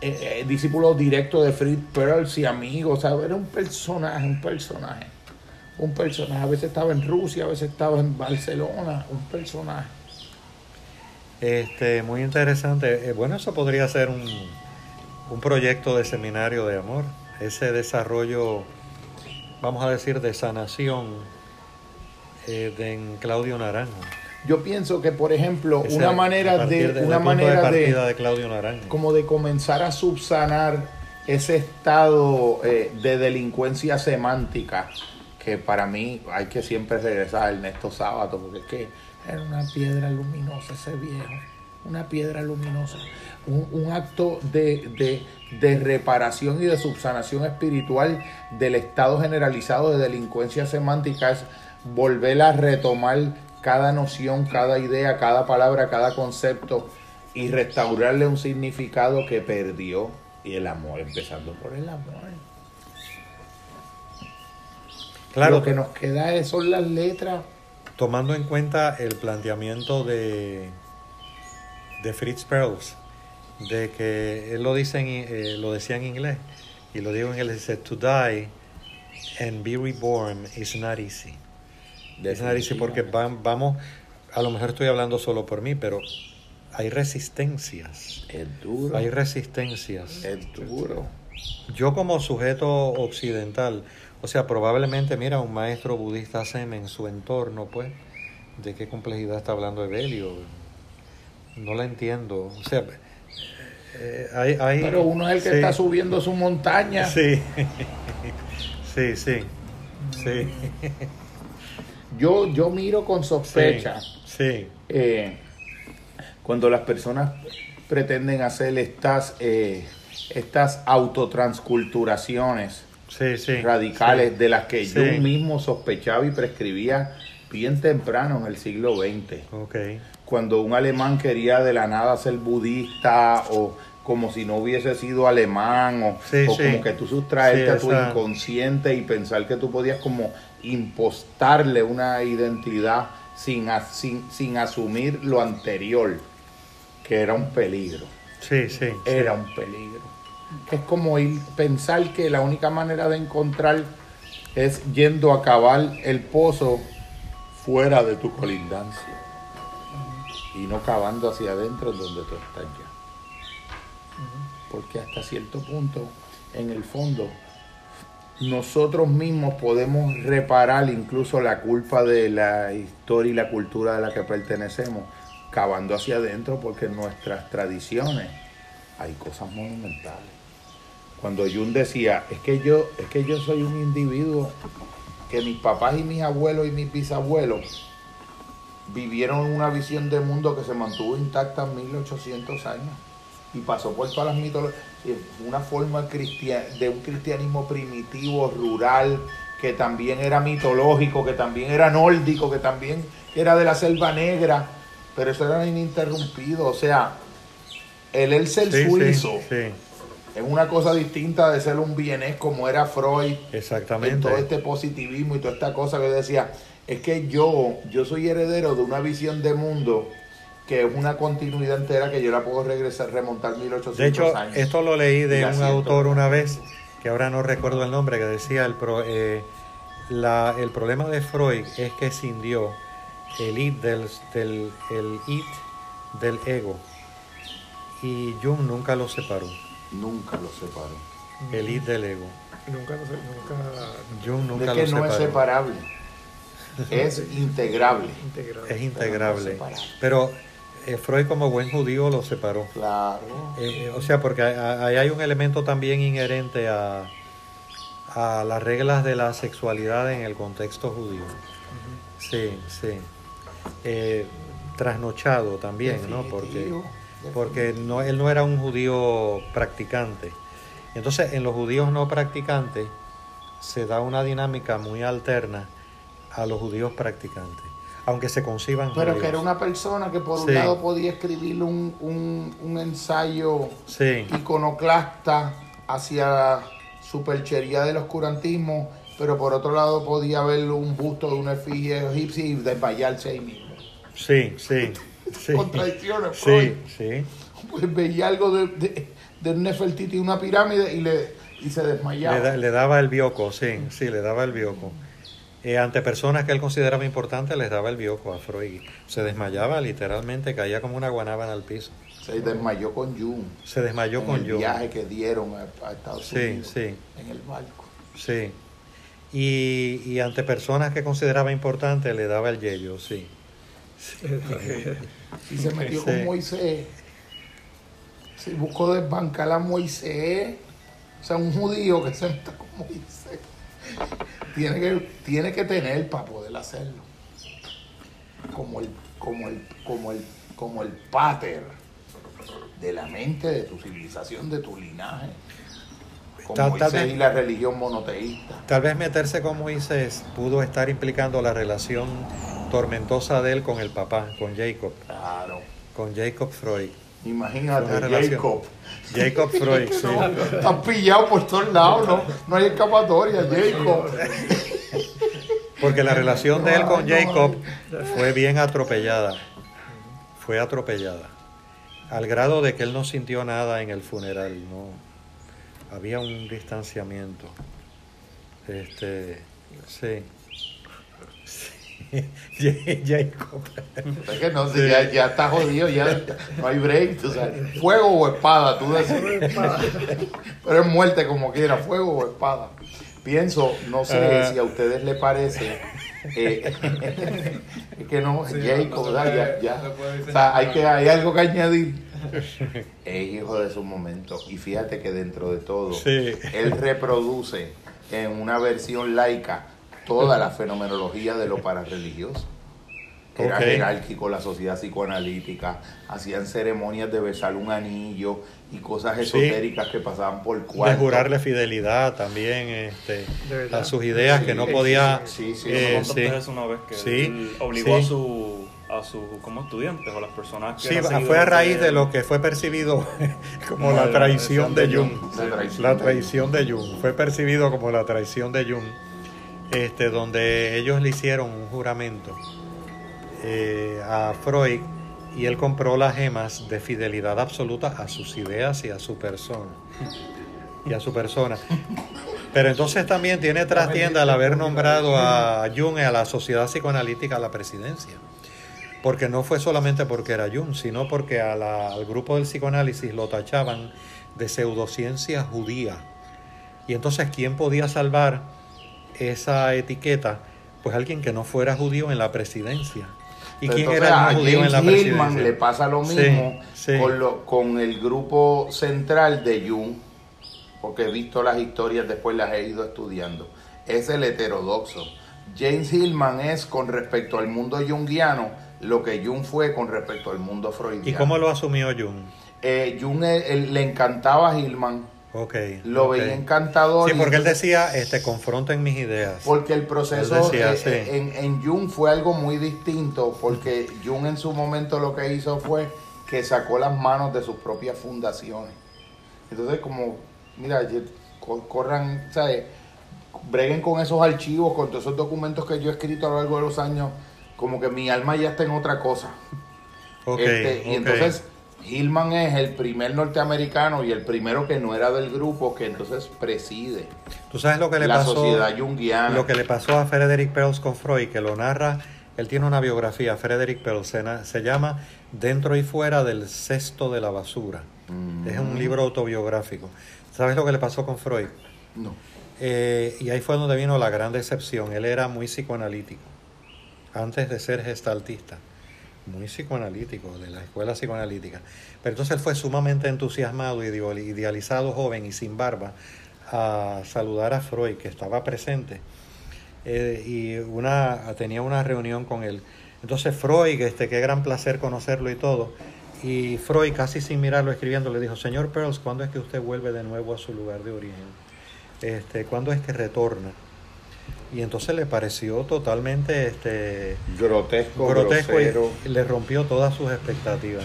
Speaker 2: eh, eh, discípulo directo de Fritz Perls y amigos. O sea, era un personaje, un personaje. Un personaje. A veces estaba en Rusia, a veces estaba en Barcelona. Un personaje.
Speaker 4: Este, muy interesante. Eh, bueno, eso podría ser un, un proyecto de seminario de amor. Ese desarrollo, vamos a decir, de sanación eh, de en Claudio Naranjo.
Speaker 2: Yo pienso que, por ejemplo,
Speaker 4: Ese-
Speaker 2: una manera de, una
Speaker 4: de
Speaker 2: manera
Speaker 4: partida
Speaker 2: de,
Speaker 4: de Claudio Naranjo.
Speaker 2: como de comenzar a subsanar ese estado eh, de delincuencia semántica que para mí hay que siempre regresar a Ernesto Sábato porque es que era una piedra luminosa ese viejo una piedra luminosa un, un acto de, de- de reparación y de subsanación espiritual del estado generalizado de delincuencia semántica es volver a retomar cada noción, cada idea, cada palabra, cada concepto y restaurarle un significado que perdió y el amor, empezando por el amor.
Speaker 4: Claro,
Speaker 2: Lo que nos queda son las letras.
Speaker 4: tomando en cuenta el planteamiento de, de Fritz Perls, de que él lo, dice en, eh, lo decía en inglés, y lo digo en inglés, dice, to die and be reborn is not easy. Es not easy porque va- vamos, a lo mejor estoy hablando solo por mí, pero hay resistencias,
Speaker 2: Es duro.
Speaker 4: hay resistencias.
Speaker 2: Es duro.
Speaker 4: Yo como sujeto occidental, o sea, probablemente, mira, un maestro budista zen en su entorno, pues, ¿de qué complejidad está hablando Evelio? No la entiendo. O sea, eh, hay, hay-
Speaker 2: Pero uno es el que
Speaker 4: sí,
Speaker 2: está subiendo su montaña.
Speaker 4: Sí, sí, sí, sí,
Speaker 2: Yo, yo miro con sospecha
Speaker 4: Sí, Sí.
Speaker 2: Eh, cuando las personas pretenden hacer estas, eh, estas autotransculturaciones
Speaker 4: Sí, sí.
Speaker 2: radicales
Speaker 4: sí,
Speaker 2: de las que
Speaker 4: sí.
Speaker 2: yo mismo sospechaba y prescribía bien temprano en el siglo XX.
Speaker 4: Ok.
Speaker 2: Cuando un alemán quería de la nada ser budista o como si no hubiese sido alemán o,
Speaker 4: Sí,
Speaker 2: o
Speaker 4: sí.
Speaker 2: como que tú sustraerte
Speaker 4: Sí,
Speaker 2: a tu inconsciente y pensar que tú podías como impostarle una identidad sin, as- sin, sin asumir lo anterior, que era un peligro
Speaker 4: Sí, sí. sí.
Speaker 2: era un peligro. Es como ir, pensar que la única manera de encontrar es yendo a cavar el pozo fuera de tu colindancia y no cavando hacia adentro donde tú estás ya. Porque hasta cierto punto, en el fondo, nosotros mismos podemos reparar incluso la culpa de la historia y la cultura de la que pertenecemos, cavando hacia adentro, porque en nuestras tradiciones hay cosas monumentales. Cuando Jung decía, es que yo, es que yo soy un individuo que mis papás y mis abuelos y mis bisabuelos vivieron una visión de mundo que se mantuvo intacta en 1800 años y pasó por todas las mitologías, una forma de un cristianismo primitivo, rural, que también era mitológico, que también era nórdico, que también era de la selva negra, pero eso era ininterrumpido, o sea, el él ser
Speaker 4: Sí,
Speaker 2: suizo
Speaker 4: sí,
Speaker 2: es una cosa distinta de ser un vienés como era Freud, en
Speaker 4: exactamente.
Speaker 2: todo este positivismo y toda esta cosa que decía, es que yo, yo soy heredero de una visión de mundo que es una continuidad entera que yo la puedo regresar, remontar 1800
Speaker 4: De hecho,
Speaker 2: años.
Speaker 4: esto lo leí de un
Speaker 2: siento.
Speaker 4: autor una vez, que ahora no recuerdo el nombre, que decía el, pro- eh, la- el problema de Freud es que escindió el id del, del, el id del ego y Jung nunca lo separó,
Speaker 2: Nunca lo separó.
Speaker 4: el id del ego.
Speaker 3: Nunca, lo sé, nunca
Speaker 4: Jung nunca
Speaker 2: es que
Speaker 4: lo
Speaker 2: no
Speaker 4: separó.
Speaker 2: es separable, es integrable.
Speaker 4: Es integrable. Pero eh, Freud como buen judío lo separó.
Speaker 2: Claro.
Speaker 4: Eh, eh, o sea, porque ahí hay un elemento también inherente a, a las reglas de la sexualidad en el contexto judío. Sí, sí. Eh, trasnochado también, ¿no? Porque, porque no, él no era un judío practicante. Entonces, en los judíos no practicantes se da una dinámica muy alterna a los judíos practicantes, aunque se conciban
Speaker 2: Pero que era una persona que por un lado podía escribir un, un, un ensayo
Speaker 4: Sí,
Speaker 2: iconoclasta hacia superchería del oscurantismo, pero por otro lado podía ver un busto de una efigie egipcia y desmayarse ahí mismo.
Speaker 4: sí, sí. sí.
Speaker 2: Contradicciones,
Speaker 4: Sí,
Speaker 2: Freud.
Speaker 4: sí.
Speaker 2: Pues veía algo de, de, de un Nefertiti y una pirámide y, le, y se desmayaba.
Speaker 4: Le, da- le daba el bioco, sí, sí, le daba el bioco. Eh, ante personas que él consideraba importantes, les daba el bioco a Freud. Se desmayaba literalmente, caía como una guanábana al piso.
Speaker 2: Se desmayó con Jung.
Speaker 4: Se desmayó
Speaker 2: en
Speaker 4: con
Speaker 2: el
Speaker 4: Jung.
Speaker 2: viaje que dieron a, a Estados
Speaker 4: Sí,
Speaker 2: Unidos
Speaker 4: sí.
Speaker 2: en el barco.
Speaker 4: Sí. Y, y ante personas que consideraba importantes, le daba el yello, sí.
Speaker 2: Y se metió
Speaker 4: Sí.
Speaker 2: con Moisés. Se buscó desbancar a Moisés. O sea, un judío que se meta con Moisés. Tiene que, tiene que tener para poder hacerlo. Como el, como el, como el, como el pater de la mente de tu civilización, de tu linaje. Con
Speaker 4: Tal- tal
Speaker 2: Moisés
Speaker 4: vez-
Speaker 2: y la religión monoteísta.
Speaker 4: Tal vez meterse con Moisés pudo estar implicando la relación tormentosa de él con el papá, con Jacob,
Speaker 2: Claro.
Speaker 4: con Jacob Freud.
Speaker 2: Imagínate. Jacob.
Speaker 4: Jacob Freud, sí.
Speaker 2: No, están pillados por todos lados, no, no hay escapatoria, Jacob.
Speaker 4: Porque la relación de él con Jacob fue bien atropellada. Fue atropellada. Al grado de que él no sintió nada en el funeral. No. Había un distanciamiento. Este. Sí. Sí. Jacob.
Speaker 2: Es que no, si ya, ya está jodido, ya no hay break, tú sabes. Fuego o espada, tú decides. Pero es muerte como quiera, fuego o espada. Pienso, no sé
Speaker 4: Ah.
Speaker 2: si a ustedes les parece. eh, es que no, Jacob, ¿verdad? Ya, ya. O sea, hay, que, hay algo que añadir. Es hijo de su momento. Y fíjate que dentro de todo,
Speaker 4: Sí.
Speaker 2: él reproduce en una versión laica toda la fenomenología de lo parareligioso. era jerárquico la sociedad psicoanalítica, hacían ceremonias de besar un anillo y cosas
Speaker 4: Sí.
Speaker 2: esotéricas que pasaban por
Speaker 4: De
Speaker 2: cuarto.
Speaker 4: jurarle fidelidad también este,
Speaker 3: De
Speaker 4: a sus ideas
Speaker 2: Sí,
Speaker 4: que no podía...
Speaker 2: sí, sí,
Speaker 4: eh, sí.
Speaker 1: una vez que él obligó
Speaker 4: sí.
Speaker 1: a su a sus como estudiantes o las personas que
Speaker 4: Sí, fue a raíz de lo que fue percibido como la traición de Jung.
Speaker 1: de
Speaker 2: La traición
Speaker 4: La
Speaker 2: de-
Speaker 4: traición de Jung. Fue percibido como la traición de Jung, este, donde ellos le hicieron un juramento eh, a Freud y él compró las gemas de fidelidad absoluta a sus ideas y a su persona. Y a su persona. Pero entonces también tiene trastienda al haber nombrado a Jung y a la Sociedad Psicoanalítica a la presidencia. Porque no fue solamente porque era Jung, sino porque a la- al grupo del psicoanálisis lo tachaban de pseudociencia judía. Y entonces, ¿quién podía salvar esa etiqueta? Pues alguien que no fuera judío en la presidencia. ¿Y quién
Speaker 2: Entonces,
Speaker 4: era
Speaker 2: a
Speaker 4: el judío en la presidencia?
Speaker 2: Hillman le pasa lo mismo
Speaker 4: sí.
Speaker 2: Con, lo- con el grupo central de Jung, porque he visto las historias, después las he ido estudiando. Es el heterodoxo. James Hillman es con respecto al mundo junguiano lo que Jung fue con respecto al mundo freudiano.
Speaker 4: ¿Y cómo lo asumió Jung?
Speaker 2: Eh, Jung eh, él- le encantaba a Hillman,
Speaker 4: Ok.
Speaker 2: lo veía encantador.
Speaker 4: Sí, porque él decía, este, confronten mis ideas.
Speaker 2: porque el proceso
Speaker 4: decía,
Speaker 2: eh,
Speaker 4: sí.
Speaker 2: eh, en, en Jung fue algo muy distinto, porque Jung en su momento lo que hizo fue que sacó las manos de sus propias fundaciones. Entonces, como, mira, corran, ¿sabes? Breguen con esos archivos, con todos esos documentos que yo he escrito a lo largo de los años, como que mi alma ya está en otra cosa.
Speaker 4: Ok,
Speaker 2: Este, y entonces Hillman es el primer norteamericano y el primero que no era del grupo que entonces preside
Speaker 4: ¿Tú sabes lo que le
Speaker 2: la
Speaker 4: pasó?
Speaker 2: sociedad junguiana.
Speaker 4: Lo que le pasó a Frederick Perls con Freud, que lo narra, él tiene una biografía, Frederick Perls, se, llama Dentro y fuera del cesto de la basura.
Speaker 2: Mm.
Speaker 4: Es un libro autobiográfico. ¿Sabes lo que le pasó con Freud?
Speaker 2: No.
Speaker 4: Eh, y ahí fue donde vino la gran decepción. Él era muy psicoanalítico, antes de ser gestaltista. Muy psicoanalítico, de la escuela psicoanalítica. Pero entonces él fue sumamente entusiasmado idealizado, joven y sin barba, a saludar a Freud, que estaba presente. Eh, y una, tenía una reunión con él. Entonces Freud, este, qué gran placer conocerlo y todo. Y Freud, casi sin mirarlo, escribiendo, le dijo, señor Pearls, ¿cuándo es que usted vuelve de nuevo a su lugar de origen? Este, ¿Cuándo es que retorna? Y entonces le pareció totalmente este,
Speaker 2: Grotesco,
Speaker 4: grotesco
Speaker 2: grosero.
Speaker 4: y le rompió todas sus expectativas.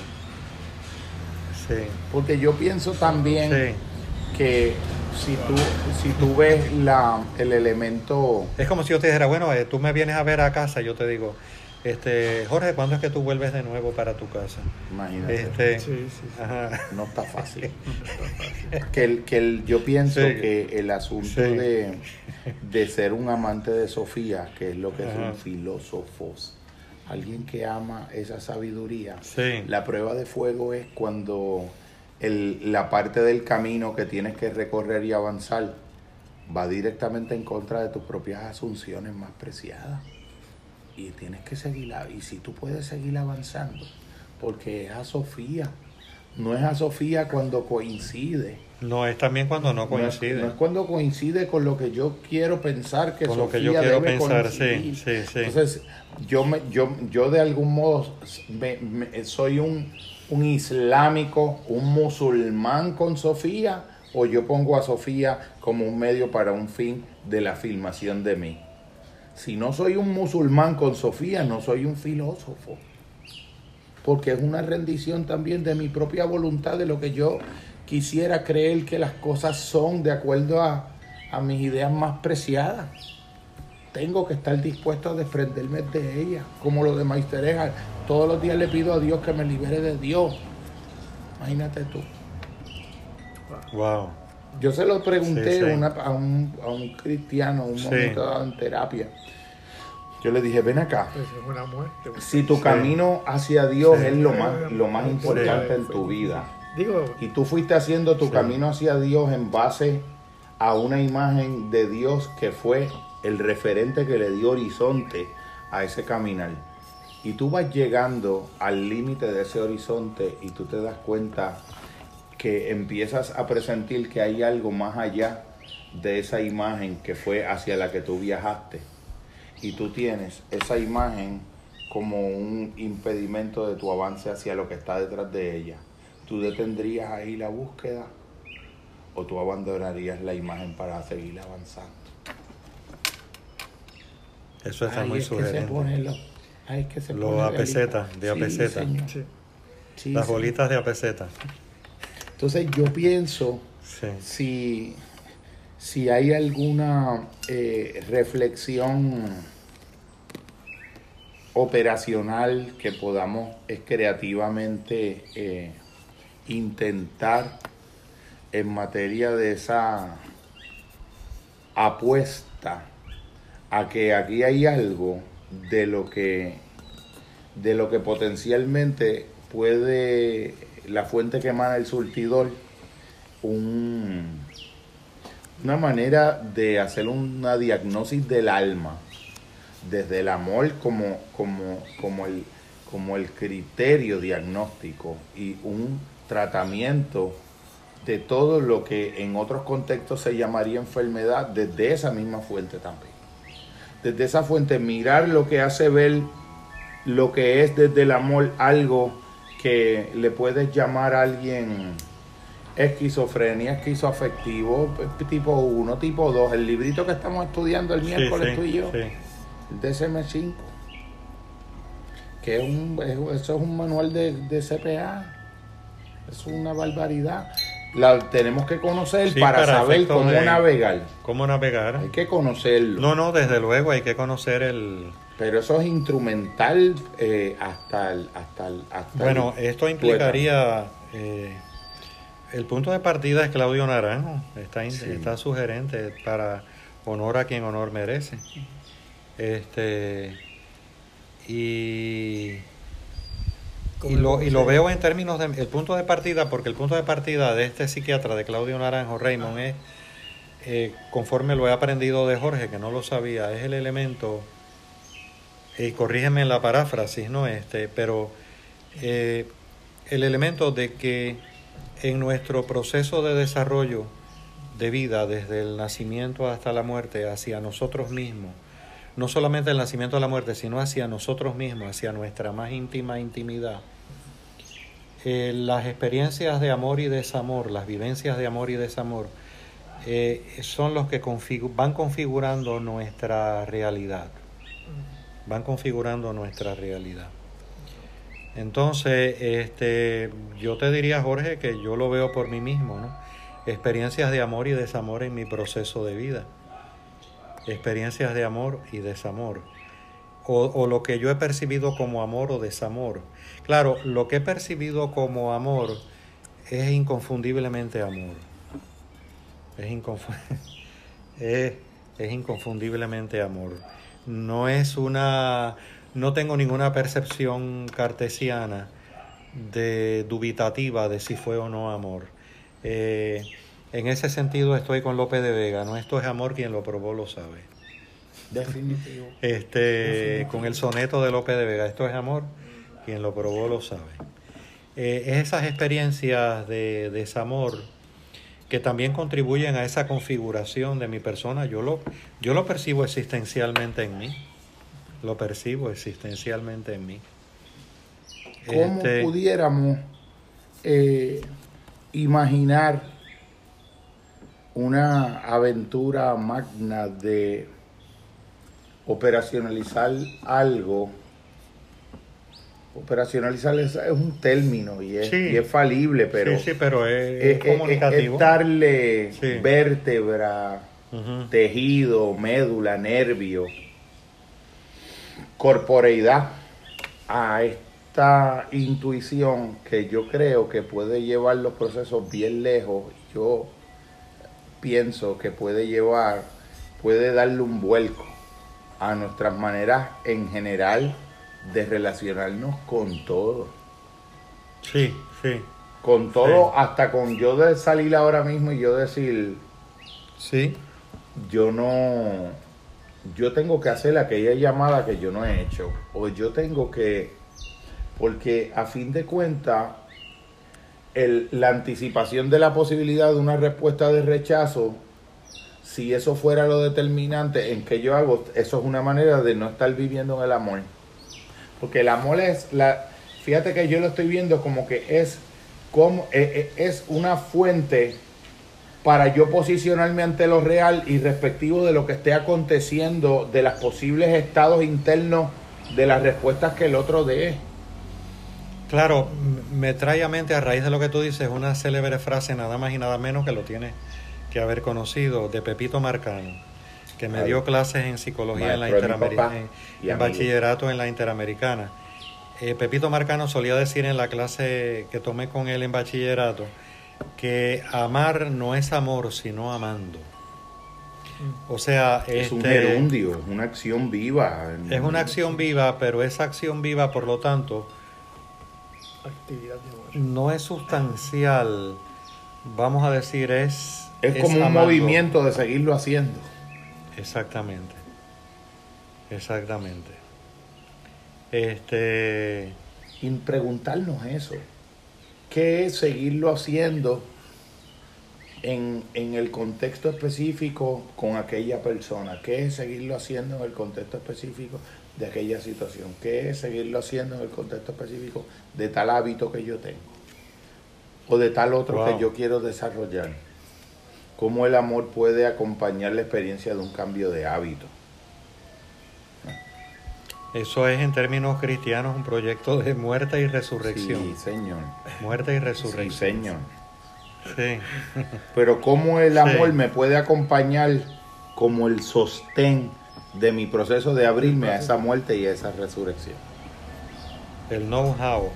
Speaker 4: Sí,
Speaker 2: Porque yo pienso también
Speaker 4: sí.
Speaker 2: que si tú, si tú ves la, el elemento...
Speaker 4: Es como si yo te dijera, bueno, eh, tú me vienes a ver a casa, yo te digo, este, Jorge, ¿cuándo es que tú vuelves de nuevo para tu casa?
Speaker 2: Imagínate.
Speaker 4: Este,
Speaker 3: Sí, sí, sí.
Speaker 4: ajá.
Speaker 2: No está fácil. que el, que el, yo pienso
Speaker 4: Sí.
Speaker 2: que el asunto
Speaker 4: Sí.
Speaker 2: de, de ser un amante de Sofía, que es lo que es un filósofo, alguien que ama esa sabiduría,
Speaker 4: Sí.
Speaker 2: la prueba de fuego es cuando el, la parte del camino que tienes que recorrer y avanzar va directamente en contra de tus propias asunciones más preciadas. Y tienes que seguirla. Y si tú puedes seguir avanzando, porque es a Sofía. No es a Sofía cuando coincide.
Speaker 4: No, es también cuando no
Speaker 2: No es-
Speaker 4: coincide.
Speaker 2: No es, cuando coincide con lo que yo quiero pensar que
Speaker 4: Con lo que
Speaker 2: Sofía
Speaker 4: yo quiero
Speaker 2: debe
Speaker 4: pensar, sí,
Speaker 2: coincidir.
Speaker 4: sí, sí.
Speaker 2: Entonces, yo, me, yo, yo de algún modo me- me- soy un, un islámico, un musulmán con Sofía, o yo pongo a Sofía como un medio para un fin de la filmación de mí. Si no soy un musulmán con Sofía, no soy un filósofo. Porque es una rendición también de mi propia voluntad, de lo que yo quisiera creer que las cosas son de acuerdo a, a mis ideas más preciadas. Tengo que estar dispuesto a desprenderme de ellas, como lo de Meister Eckhart. Todos los días le pido a Dios que me libere de Dios. Imagínate tú.
Speaker 4: Wow.
Speaker 2: Yo se lo pregunté
Speaker 4: Sí, sí.
Speaker 2: una- a, un, a un cristiano un momento dado en terapia. Yo le dije, ven acá,
Speaker 3: Pues es una muerte.
Speaker 2: si tu
Speaker 4: Sí.
Speaker 2: camino hacia Dios
Speaker 4: Sí.
Speaker 2: es lo más, lo más
Speaker 3: Sí.
Speaker 2: importante en tu vida,
Speaker 3: Digo,
Speaker 2: y tú fuiste haciendo tu
Speaker 4: Sí.
Speaker 2: camino hacia Dios en base a una imagen de Dios que fue el referente que le dio horizonte a ese caminar. Y tú vas llegando al límite de ese horizonte y tú te das cuenta que empiezas a presentir que hay algo más allá de esa imagen que fue hacia la que tú viajaste. Y tú tienes esa imagen como un impedimento de tu avance hacia lo que está detrás de ella, ¿tú detendrías ahí la búsqueda o tú abandonarías la imagen para seguir avanzando?
Speaker 4: Eso está
Speaker 2: Ahí
Speaker 4: muy
Speaker 2: es que se
Speaker 4: sugerente.
Speaker 2: pone lo- ahí es que se
Speaker 4: Los
Speaker 2: pone
Speaker 4: de
Speaker 2: Sí,
Speaker 4: apeseta.
Speaker 2: señor.
Speaker 3: Sí.
Speaker 2: Sí,
Speaker 4: Las
Speaker 2: sí.
Speaker 4: bolitas de apeseta.
Speaker 2: Entonces yo pienso
Speaker 4: Sí.
Speaker 2: si, si hay alguna eh, reflexión operacional que podamos eh, creativamente eh, intentar en materia de esa apuesta a que aquí hay algo de lo que de lo que potencialmente puede la fuente que emana el surtidor un, una manera de hacer una diagnosis del alma desde el amor como, como, como, el, como el criterio diagnóstico y un tratamiento de todo lo que en otros contextos se llamaría enfermedad desde esa misma fuente también. Desde esa fuente mirar lo que hace ver lo que es desde el amor algo que le puedes llamar a alguien esquizofrenia, esquizoafectivo, tipo 1, tipo 2, el librito que estamos estudiando el miércoles
Speaker 4: sí,
Speaker 2: tú y yo,
Speaker 4: sí.
Speaker 2: el DSM5, que es un, es- eso es un manual de, de CPA, es una barbaridad. La tenemos que conocer para,
Speaker 4: para
Speaker 2: saber cómo
Speaker 4: de-
Speaker 2: navegar.
Speaker 4: ¿Cómo navegar?
Speaker 2: Hay que conocerlo.
Speaker 4: No, no, desde luego hay que conocer el...
Speaker 2: Pero eso es instrumental eh, hasta el, hasta el, hasta
Speaker 4: Bueno,
Speaker 2: el
Speaker 4: esto implicaría... eh, el punto de partida es Claudio Naranjo. Está,
Speaker 2: Sí.
Speaker 4: está sugerente para honor a quien honor merece. Este... Y... Y lo, y lo veo en términos de el punto de partida, porque el punto de partida de este psiquiatra, de Claudio Naranjo Raymond, es, eh, conforme lo he aprendido de Jorge, que no lo sabía, es el elemento, y corrígeme la paráfrasis, ¿no? Este, pero eh, el elemento de que en nuestro proceso de desarrollo de vida, desde el nacimiento hasta la muerte, hacia nosotros mismos, no solamente el nacimiento a la muerte, sino hacia nosotros mismos, hacia nuestra más íntima intimidad. Eh, las experiencias de amor y desamor, las vivencias de amor y desamor, eh, son los que van configurando nuestra realidad. Van configurando nuestra realidad. Entonces, este, yo te diría, Jorge, que yo lo veo por mí mismo, ¿no? Experiencias de amor y desamor en mi proceso de vida experiencias de amor y desamor. O, o lo que yo he percibido como amor o desamor. Claro, lo que he percibido como amor es inconfundiblemente amor. Es, es, es inconfundiblemente amor. No es una. No tengo ninguna percepción cartesiana de dubitativa de si fue o no amor. Eh, en ese sentido estoy con López de Vega, no esto es amor, quien lo probó lo sabe.
Speaker 2: definitivo.
Speaker 4: Este, con el soneto de López de Vega, esto es amor, quien lo probó lo sabe. Eh, es esas experiencias de desamor que también contribuyen a esa configuración de mi persona, yo lo, yo lo percibo existencialmente en mí, lo percibo existencialmente en mí.
Speaker 2: ¿Cómo
Speaker 4: Este,
Speaker 2: pudiéramos eh, imaginar una aventura magna de operacionalizar algo? Operacionalizar es, es un término y es,
Speaker 4: Sí.
Speaker 2: y es falible, pero
Speaker 4: sí, sí, pero es,
Speaker 2: es,
Speaker 4: es comunicativo.
Speaker 2: darle vértebra, tejido, médula, nervio, corporeidad a esta intuición que yo creo que puede llevar los procesos bien lejos. Yo pienso que puede llevar, puede darle un vuelco a nuestras maneras en general de relacionarnos con todo.
Speaker 4: Sí, sí,
Speaker 2: Con todo, hasta con yo de salir ahora mismo y yo decir,
Speaker 4: sí.
Speaker 2: yo no, yo tengo que hacer aquella llamada que yo no he hecho, o yo tengo que, porque a fin de cuentas, el- la anticipación de la posibilidad de una respuesta de rechazo, si eso fuera lo determinante en que yo hago, eso es una manera de no estar viviendo en el amor. Porque el amor es la. Fíjate que yo lo estoy viendo como que es como eh, eh, es una fuente para yo posicionarme ante lo real y respectivo de lo que esté aconteciendo, de los posibles estados internos de las respuestas que el otro dé.
Speaker 4: Claro, me trae a mente a raíz de lo que tú dices una célebre frase nada más y nada menos que lo tiene que haber conocido de Pepito Marcano, que me dio clases en psicología en la interamericana, en, bachillerato en la interamericana. Eh, Pepito Marcano solía decir en la clase que tomé con él en bachillerato que amar no es amor, sino amando. O sea,
Speaker 2: Es un
Speaker 4: este,
Speaker 2: gerundio, es una acción viva.
Speaker 4: es una acción viva, pero esa acción viva, por lo tanto,
Speaker 3: Actividad de amor.
Speaker 4: no es sustancial, vamos a decir, es...
Speaker 2: Es como un
Speaker 4: amando.
Speaker 2: movimiento de seguirlo haciendo.
Speaker 4: Exactamente, exactamente. Este,
Speaker 2: Y preguntarnos eso. ¿Qué es seguirlo haciendo en, en el contexto específico con aquella persona? ¿Qué es seguirlo haciendo en el contexto específico de aquella situación? ¿Qué es seguirlo haciendo en el contexto específico de tal hábito que yo tengo? O de tal otro
Speaker 4: Wow.
Speaker 2: que yo quiero desarrollar. ¿Cómo el amor puede acompañar la experiencia de un cambio de hábito?
Speaker 4: eso es en términos cristianos un proyecto de muerte y resurrección.
Speaker 2: Sí, señor.
Speaker 4: Muerte y
Speaker 2: Sí,
Speaker 4: resurrección.
Speaker 2: señor.
Speaker 4: Sí.
Speaker 2: Pero cómo el
Speaker 4: Sí.
Speaker 2: amor me puede acompañar como el sostén de mi proceso de abrirme a esa muerte y a esa resurrección.
Speaker 4: El know-how,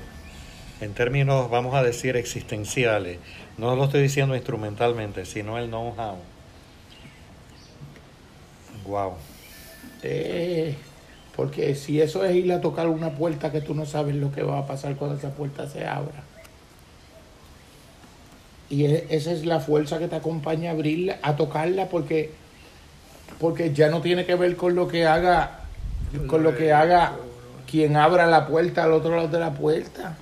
Speaker 4: en términos, vamos a decir, existenciales, no lo estoy diciendo instrumentalmente, sino el know-how. Wow.
Speaker 2: Eh, porque si eso es ir a tocar una puerta que tú no sabes lo que va a pasar cuando esa puerta se abra. Y e- esa es la fuerza que te acompaña a abrirla, a tocarla, porque, porque ya no tiene que ver con lo que haga, con lo que haga quien abra la puerta al otro lado de la puerta.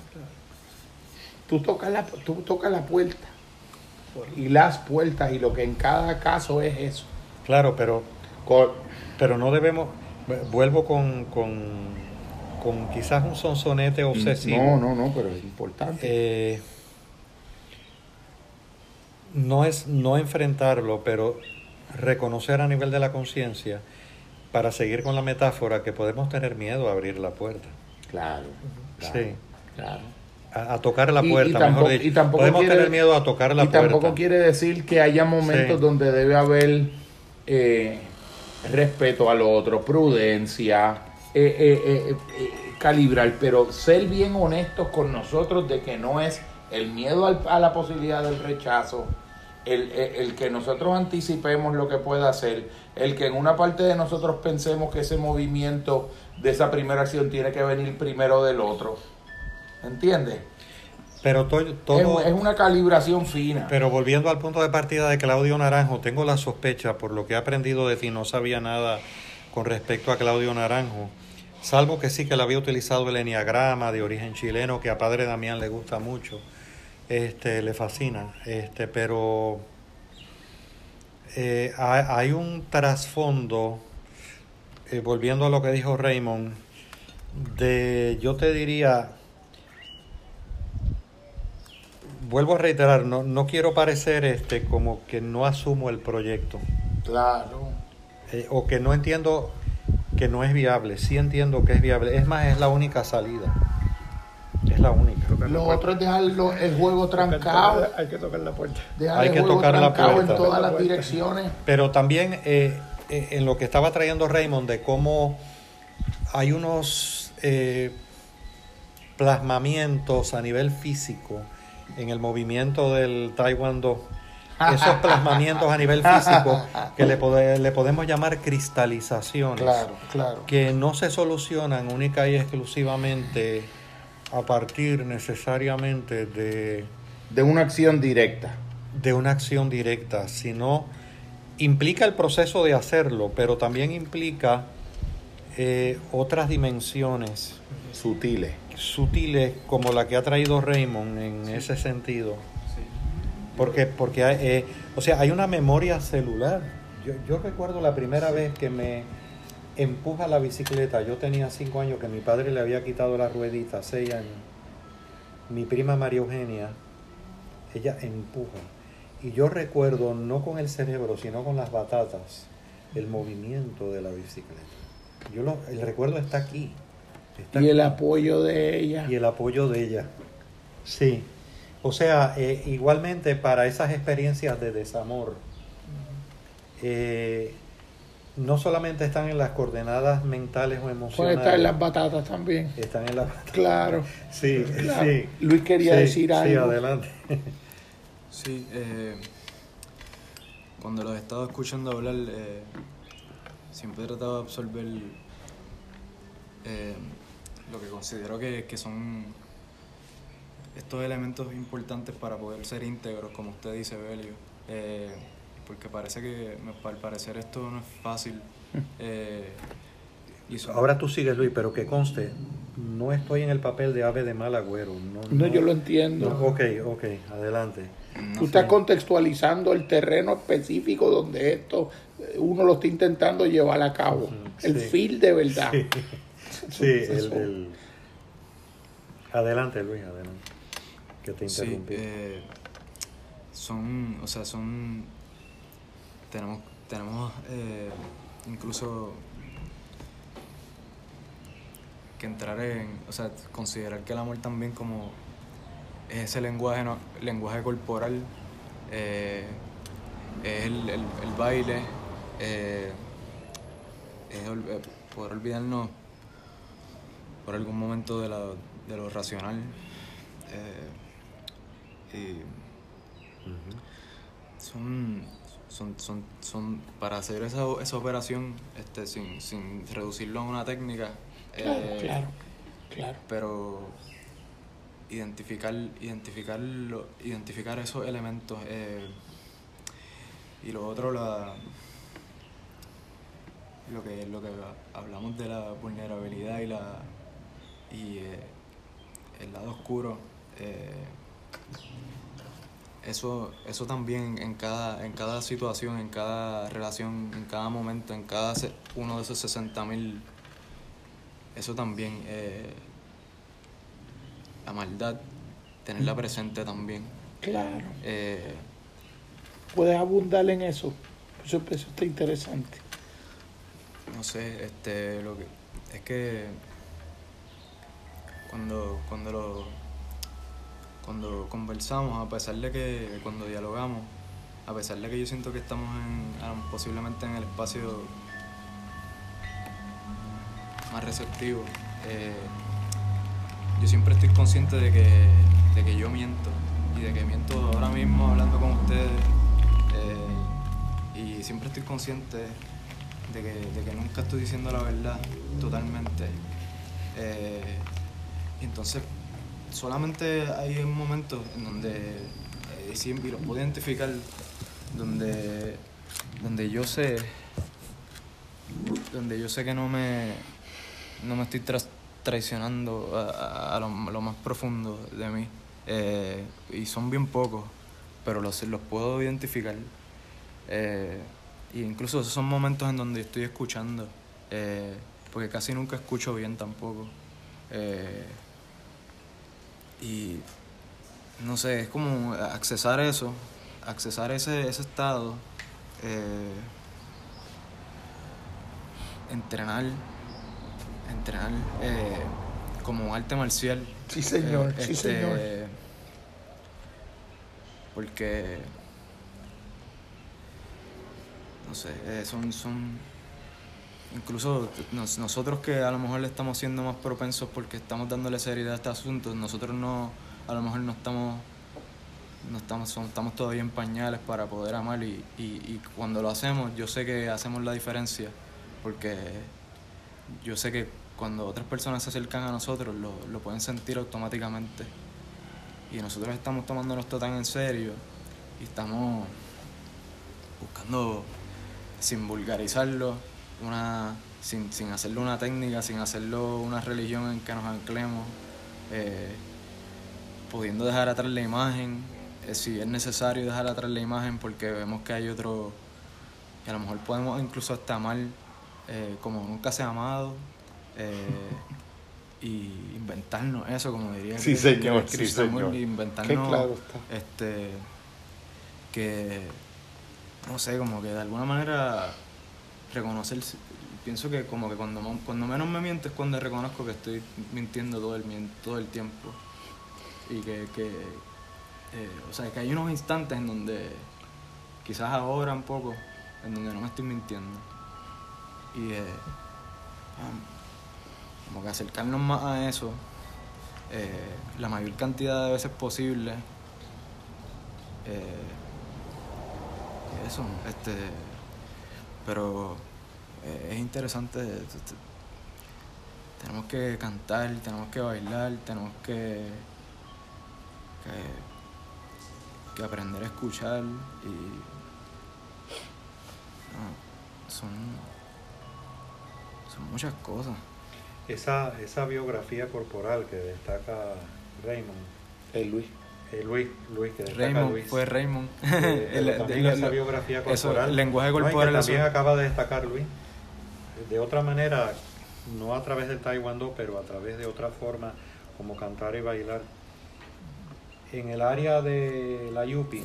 Speaker 2: Tú tocas la, tú tocas la puerta y las puertas y lo que en cada caso es eso.
Speaker 4: Claro, pero, pero no debemos, vuelvo con, con, con quizás un sonsonete obsesivo.
Speaker 2: No, no, no, pero es importante.
Speaker 4: Eh, no es no enfrentarlo, pero reconocer a nivel de la conciencia para seguir con la metáfora que podemos tener miedo a abrir la puerta.
Speaker 2: Claro, claro,
Speaker 4: Sí.
Speaker 2: claro.
Speaker 4: A, a tocar la
Speaker 2: Y- y
Speaker 4: puerta,
Speaker 2: tampoco-
Speaker 4: mejor dicho.
Speaker 2: y tampoco
Speaker 4: podemos
Speaker 2: quiere-
Speaker 4: tener miedo a tocar la
Speaker 2: y tampoco
Speaker 4: puerta.
Speaker 2: quiere decir que haya momentos
Speaker 4: Sí.
Speaker 2: donde debe haber eh, respeto al otro, prudencia, eh, eh, eh, eh, calibrar, pero ser bien honestos con nosotros de que no es el miedo al- a la posibilidad del rechazo, el, el- el que nosotros anticipemos lo que pueda hacer, el que en una parte de nosotros pensemos que ese movimiento de esa primera acción tiene que venir primero del otro. ¿Entiendes?
Speaker 4: Pero to- todo,
Speaker 2: Es, es una calibración fina.
Speaker 4: Pero volviendo al punto de partida de Claudio Naranjo, tengo la sospecha, por lo que he aprendido de ti, no sabía nada con respecto a Claudio Naranjo, salvo que sí que le había utilizado el enneagrama de origen chileno, que a padre Damián le gusta mucho, este, le fascina, este, pero eh, hay, hay un trasfondo, eh, volviendo a lo que dijo Raymond, de, yo te diría, vuelvo a reiterar, no, no quiero parecer este como que no asumo el proyecto
Speaker 2: Claro.
Speaker 4: eh, o que no entiendo que no es viable. Sí entiendo que es viable. Es más, es la única salida. Es la única.
Speaker 2: Lo otro es dejarlo el juego trancado.
Speaker 3: Hay que tocar la puerta.
Speaker 2: Dejar
Speaker 4: Hay
Speaker 2: el
Speaker 4: que
Speaker 2: juego
Speaker 4: tocar la puerta.
Speaker 2: en todas las
Speaker 3: La puerta.
Speaker 2: direcciones.
Speaker 4: Pero también eh, eh, en lo que estaba trayendo Raymond de cómo hay unos eh, plasmamientos a nivel físico en el movimiento del Taekwondo. Esos plasmamientos a nivel físico que le, pode- le podemos llamar cristalizaciones.
Speaker 2: Claro, claro.
Speaker 4: que no se solucionan única y exclusivamente a partir necesariamente de,
Speaker 2: De una acción directa.
Speaker 4: de una acción directa, sino implica el proceso de hacerlo, pero también implica eh, otras dimensiones
Speaker 2: Sutiles.
Speaker 4: Sutiles como la que ha traído Raymond en ese sentido. Porque, porque hay, eh, o sea, hay una memoria celular. Yo, yo recuerdo la primera vez que me, empuja la bicicleta. Yo tenía cinco años que mi padre le había quitado la ruedita, seis años. Mi prima María Eugenia, ella empuja. Y yo recuerdo, no con el cerebro, sino con las batatas, el movimiento de la bicicleta. Yo lo- el recuerdo está aquí. Está
Speaker 2: Y el
Speaker 4: aquí.
Speaker 2: apoyo de ella.
Speaker 4: Y el apoyo de ella. Sí. O sea, eh, igualmente para esas experiencias de desamor, eh, no solamente están en las coordenadas mentales o emocionales.
Speaker 2: estar en las batatas también.
Speaker 4: Están en las
Speaker 2: Claro.
Speaker 4: Sí,
Speaker 2: Claro.
Speaker 4: sí.
Speaker 2: Luis quería
Speaker 4: Sí,
Speaker 2: decir
Speaker 4: Sí,
Speaker 2: algo.
Speaker 4: adelante.
Speaker 5: Sí, eh, cuando los he estado escuchando hablar, eh, siempre he tratado de absorber eh, lo que considero que, que son estos elementos importantes para poder ser íntegros, como usted dice, Belio. Eh, porque parece que, me- al parecer, esto no es fácil. eh, y son-
Speaker 4: Ahora tú sigues, Luis, pero que conste, no estoy en el papel de ave de mal agüero. No,
Speaker 2: No, yo lo entiendo.
Speaker 4: no, ok, ok, adelante.
Speaker 5: no
Speaker 2: Tú estás contextualizando el terreno específico donde esto eh, uno lo está intentando llevar a cabo. El feel de verdad.
Speaker 4: Sí, sí, el, Adelante, Luis, adelante. Que te
Speaker 5: Sí,
Speaker 4: interrumpí.
Speaker 5: eh, son, o sea, son, tenemos, tenemos eh, incluso que entrar en, o sea, considerar que el amor también como es ese lenguaje, no- lenguaje corporal, eh, es el, el- el baile, eh, es poder olvidarnos por algún momento de, la, de lo racional. eh, y son, son, son, son para hacer esa, esa operación este, sin, sin reducirlo a una técnica.
Speaker 2: Claro,
Speaker 5: eh,
Speaker 2: claro, claro.
Speaker 5: pero identificar identificar lo- identificar esos elementos eh, y lo otro la lo que lo que hablamos de la vulnerabilidad y la y eh, el lado oscuro eh, eso eso también en cada en cada situación en cada relación en cada momento en cada uno de esos 60 mil eso también, eh, la maldad, tenerla presente también.
Speaker 2: Claro.
Speaker 5: Eh,
Speaker 2: Puedes abundar en eso. Eso, eso está interesante.
Speaker 5: no sé, este, lo que, es que cuando, cuando lo, cuando conversamos, a pesar de que, cuando dialogamos, a pesar de que yo siento que estamos en, posiblemente en el espacio más receptivo, eh, yo siempre estoy consciente de que, de que yo miento y de que miento ahora mismo hablando con ustedes eh, y siempre estoy consciente de que, de que nunca estoy diciendo la verdad totalmente. Eh, y entonces solamente hay momentos en donde, eh, y los puedo identificar, donde, donde yo sé, donde yo sé que no me, no me estoy traicionando a, lo, más profundo de mí. Eh, y son bien pocos, pero los, los puedo identificar. Eh, y incluso esos son momentos en donde estoy escuchando, eh, porque casi nunca escucho bien tampoco. Y no sé, es como accesar eso, accesar ese, ese estado, eh, entrenar, entrenar eh, como arte marcial.
Speaker 2: Sí, señor,
Speaker 5: Eh,
Speaker 2: sí,
Speaker 5: este,
Speaker 2: señor.
Speaker 5: Porque, no sé, eh, son, son, incluso nos- nosotros que a lo mejor le estamos siendo más propensos porque estamos dándole seriedad a este asunto, nosotros no, a lo mejor no estamos, no estamos, son- estamos todavía en pañales para poder amar y, y, cuando lo hacemos, yo sé que hacemos la diferencia porque yo sé que cuando otras personas se acercan a nosotros lo, lo pueden sentir automáticamente. Y nosotros estamos tomándonos esto tan en serio y estamos buscando, sin vulgarizarlo, una, sin, sin hacerlo una técnica, sin hacerlo una religión en que nos anclemos, eh, pudiendo dejar atrás la imagen, eh, si es necesario dejar atrás la imagen porque vemos que hay otro, que a lo mejor podemos incluso hasta amar eh, como nunca se ha amado. y inventarnos eso, como diría
Speaker 2: Sí,
Speaker 5: Chris-
Speaker 2: señor, sí, señor.
Speaker 5: inventarnos
Speaker 2: claro está.
Speaker 5: este que no sé, como que de alguna manera reconocer pienso que como que cuando, menos me miento es cuando reconozco que estoy mintiendo todo el todo el tiempo. Y que, que eh, o sea que hay unos instantes en donde quizás ahora un poco en donde no me estoy mintiendo. Y eh, um, como que acercarnos más a eso eh, la mayor cantidad de veces posible eso este pero eh, es interesante t- tenemos que cantar tenemos que bailar tenemos que que, que aprender a escuchar y no, son son muchas cosas
Speaker 4: Esa, esa biografía corporal que destaca Raymond,
Speaker 2: Eh, Luis.
Speaker 4: Eh, Luis, Luis, que
Speaker 5: Raymond
Speaker 4: Luis.
Speaker 5: fue Raymond
Speaker 4: Eh,
Speaker 5: El-
Speaker 4: también
Speaker 5: el-
Speaker 4: esa biografía
Speaker 5: eso,
Speaker 4: corporal.
Speaker 5: el lenguaje
Speaker 4: No, y que
Speaker 5: corporal eso-
Speaker 4: también acaba de destacar Luis. De otra manera, no a través del taekwondo, pero a través de otra forma, como cantar y bailar. En el área de la Yupi,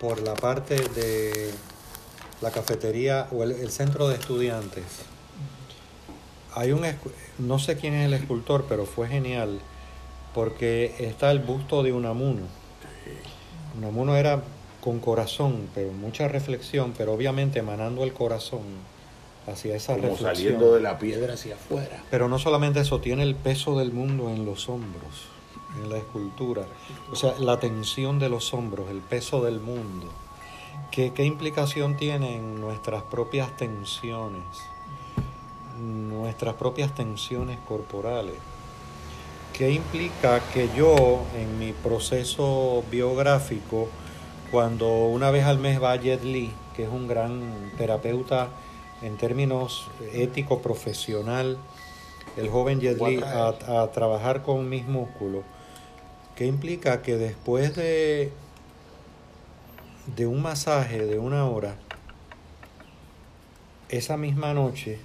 Speaker 4: por la parte de la cafetería o el, el centro de estudiantes, hay un, no sé quién es el escultor, pero fue genial, porque está el busto de Unamuno. Unamuno era con corazón, pero mucha reflexión, pero obviamente emanando el corazón hacia esa
Speaker 2: Como
Speaker 4: reflexión.
Speaker 2: saliendo de la piedra hacia afuera.
Speaker 4: Pero no solamente eso, tiene el peso del mundo en los hombros, en la escultura. O sea, la tensión de los hombros, el peso del mundo. ¿Qué, qué implicación tienen nuestras propias tensiones? Nuestras propias tensiones corporales. ¿Qué implica que yo, en mi proceso biográfico, cuando una vez al mes va Jet Li, que es un gran terapeuta en términos ético, profesional, el joven Jet Li, a, a trabajar con mis músculos, que implica que después de, de un masaje de una hora, esa misma noche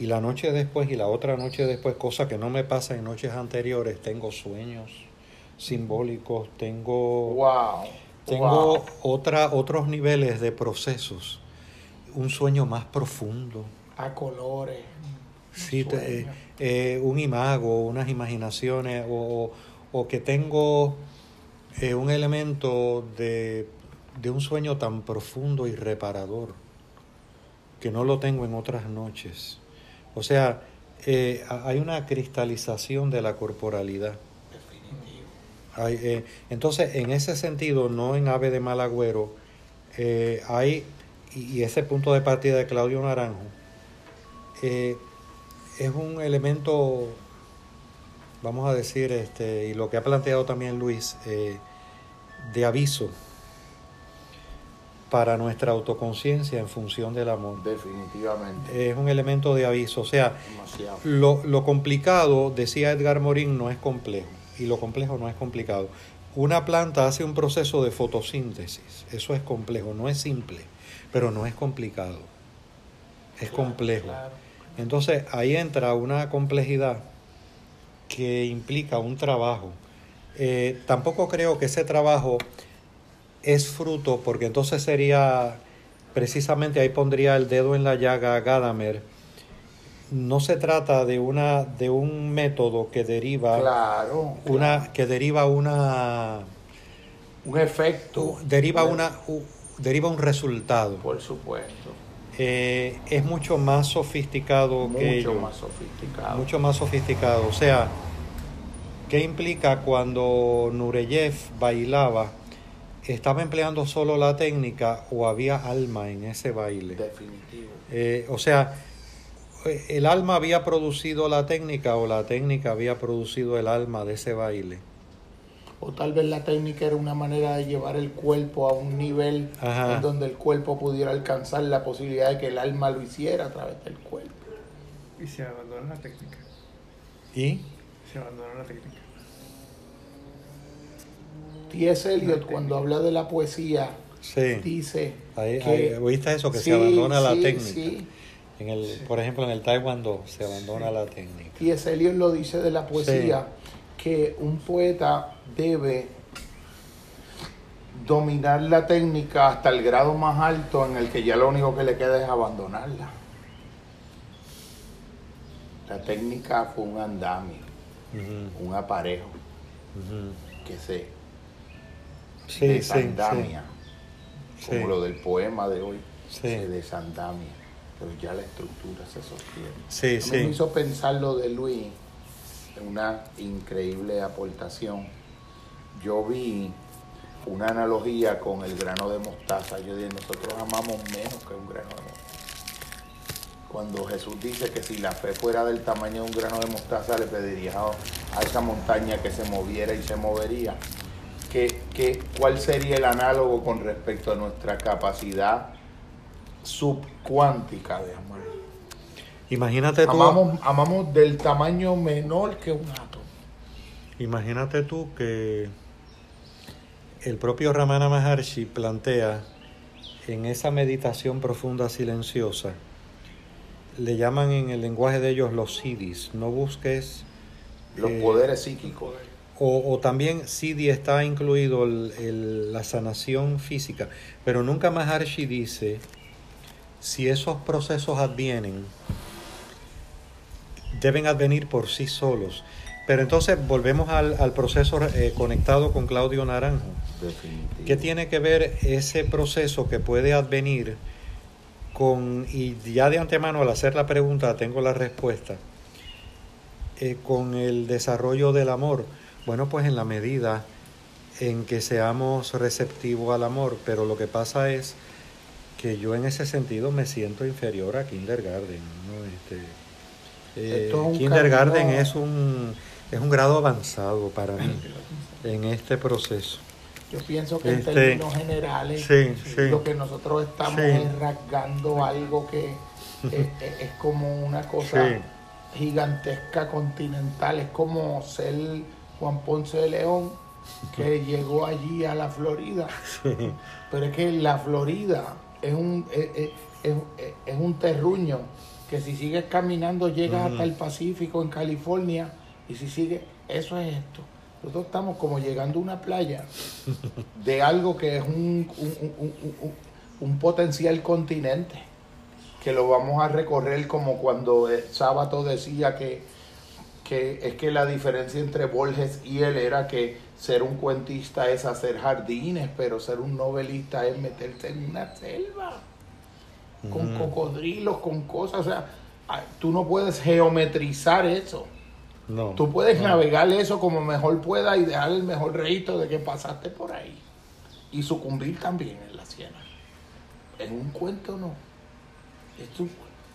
Speaker 4: y la noche después y la otra noche después, cosa que no me pasa en noches anteriores, tengo sueños simbólicos, tengo...
Speaker 2: Wow.
Speaker 4: Tengo
Speaker 2: wow.
Speaker 4: otra, otros niveles de procesos, un sueño más profundo,
Speaker 2: A colores.
Speaker 4: sí, te- eh, eh, un imago, unas imaginaciones, o, o que tengo eh, un elemento de, de un sueño tan profundo y reparador que no lo tengo en otras noches. O sea, eh, ha- hay una cristalización de la corporalidad.
Speaker 2: Definitivo.
Speaker 4: Hay, eh, entonces, en ese sentido, no en Ave de Mal Agüero, eh, hay, y, ese punto de partida de Claudio Naranjo, eh, es un elemento, vamos a decir, este, y lo que ha planteado también Luis, de aviso para nuestra autoconciencia en función del amor.
Speaker 2: Definitivamente.
Speaker 4: Es un elemento de aviso, o sea, lo, lo complicado, decía Edgar Morin, no es complejo. Y lo complejo no es complicado. Una planta hace un proceso de fotosíntesis. Eso es complejo, no es simple, pero no es complicado. Es complejo.
Speaker 2: Claro.
Speaker 4: Entonces ahí entra una complejidad que implica un trabajo. Eh, tampoco creo que ese trabajo es fruto, porque entonces sería, precisamente ahí pondría el dedo en la llaga a Gadamer. No se trata de una de un método que deriva
Speaker 2: Claro.
Speaker 4: una que deriva una
Speaker 2: Un efecto.
Speaker 4: deriva una u- deriva un resultado.
Speaker 2: Por supuesto.
Speaker 4: Eh, es mucho más sofisticado que
Speaker 2: Mucho más sofisticado.
Speaker 4: mucho más sofisticado. O sea, ¿qué implica cuando Nureyev bailaba? ¿Estaba empleando solo la técnica o había alma en ese baile?
Speaker 2: Definitivo.
Speaker 4: Eh, o sea, eh, ¿el alma había producido la técnica o la técnica había producido el alma de ese baile?
Speaker 2: O tal vez la técnica era una manera de llevar el cuerpo a un nivel
Speaker 4: Ajá.
Speaker 2: en donde el cuerpo pudiera alcanzar la posibilidad de que el alma lo hiciera a través del cuerpo.
Speaker 3: Y se abandona la técnica.
Speaker 4: ¿Y?
Speaker 3: Se abandona la técnica.
Speaker 2: T.S. Eliot, cuando habla de la poesía,
Speaker 4: Sí.
Speaker 2: dice
Speaker 4: Ahí,
Speaker 2: que
Speaker 4: ahí, ¿Oíste eso? Que
Speaker 2: Sí,
Speaker 4: se abandona la técnica.
Speaker 2: sí.
Speaker 4: En el, Por ejemplo, en el Taekwondo se abandona la técnica.
Speaker 2: Ese Eliot lo dice de la poesía, que un poeta debe dominar la técnica hasta el grado más alto en el que ya lo único que le queda es abandonarla. La técnica fue un andamio, un aparejo que se
Speaker 4: Sí,
Speaker 2: desandamia,
Speaker 4: sí.
Speaker 2: como lo del poema de hoy,
Speaker 4: Sí.
Speaker 2: se desandamia, pero ya la estructura se sostiene.
Speaker 4: Sí,
Speaker 2: me hizo pensar lo de Luis, una increíble aportación. Yo vi una analogía con el grano de mostaza. Yo dije, nosotros amamos menos que un grano de mostaza. Cuando Jesús dice que si la fe fuera del tamaño de un grano de mostaza, le pediría a esa montaña que se moviera y se movería. ¿Qué, qué, cuál sería el análogo con respecto a nuestra capacidad subcuántica de amar?
Speaker 4: Imagínate tú,
Speaker 2: Amamos, amamos del tamaño menor que un átomo.
Speaker 4: imagínate tú que el propio Ramana Maharshi plantea en esa meditación profunda silenciosa, le llaman en el lenguaje de ellos los siddhis. No busques
Speaker 2: Los
Speaker 4: Eh,
Speaker 2: poderes psíquicos.
Speaker 4: O, o también Siddhi está incluido el- el- la sanación física, pero nunca Maharshi dice si esos procesos advienen, deben advenir por sí solos. Pero entonces volvemos al, al proceso eh, conectado con Claudio Naranjo.
Speaker 2: Definitivo.
Speaker 4: ¿Qué tiene que ver ese proceso que puede advenir con, y ya de antemano al hacer la pregunta tengo la respuesta, eh, con el desarrollo del amor? Bueno, pues en la medida en que seamos receptivos al amor, pero lo que pasa es que yo en ese sentido me siento inferior a kindergarten. ¿no? Este, eh,
Speaker 2: es
Speaker 4: kindergarten
Speaker 2: camino-
Speaker 4: es un, es un grado avanzado para mí en este proceso.
Speaker 2: Yo pienso que en
Speaker 4: Este,
Speaker 2: términos generales
Speaker 4: sí, sí.
Speaker 2: lo que nosotros estamos
Speaker 4: Sí.
Speaker 2: es rasgando algo que es, es- es como una cosa
Speaker 4: Sí.
Speaker 2: gigantesca continental. Es como ser Juan Ponce de León que llegó allí a la Florida. Pero es que la Florida es un, es, es- es- un terruño que si sigues caminando llegas hasta el Pacífico en California y si sigues, eso es esto. Nosotros estamos como llegando a una playa de algo que es un, un- un- un- un- un potencial continente, que lo vamos a recorrer como cuando el sábado decía que, que es que la diferencia entre Borges y él era que ser un cuentista es hacer jardines, pero ser un novelista es meterte en una selva con cocodrilos, con cosas, o sea, tú no puedes geometrizar eso.
Speaker 4: No.
Speaker 2: Tú puedes
Speaker 4: no.
Speaker 2: navegar eso como mejor pueda y dejar el mejor reíto de que pasaste por ahí. Y sucumbir también en la siena. En un cuento no. Esto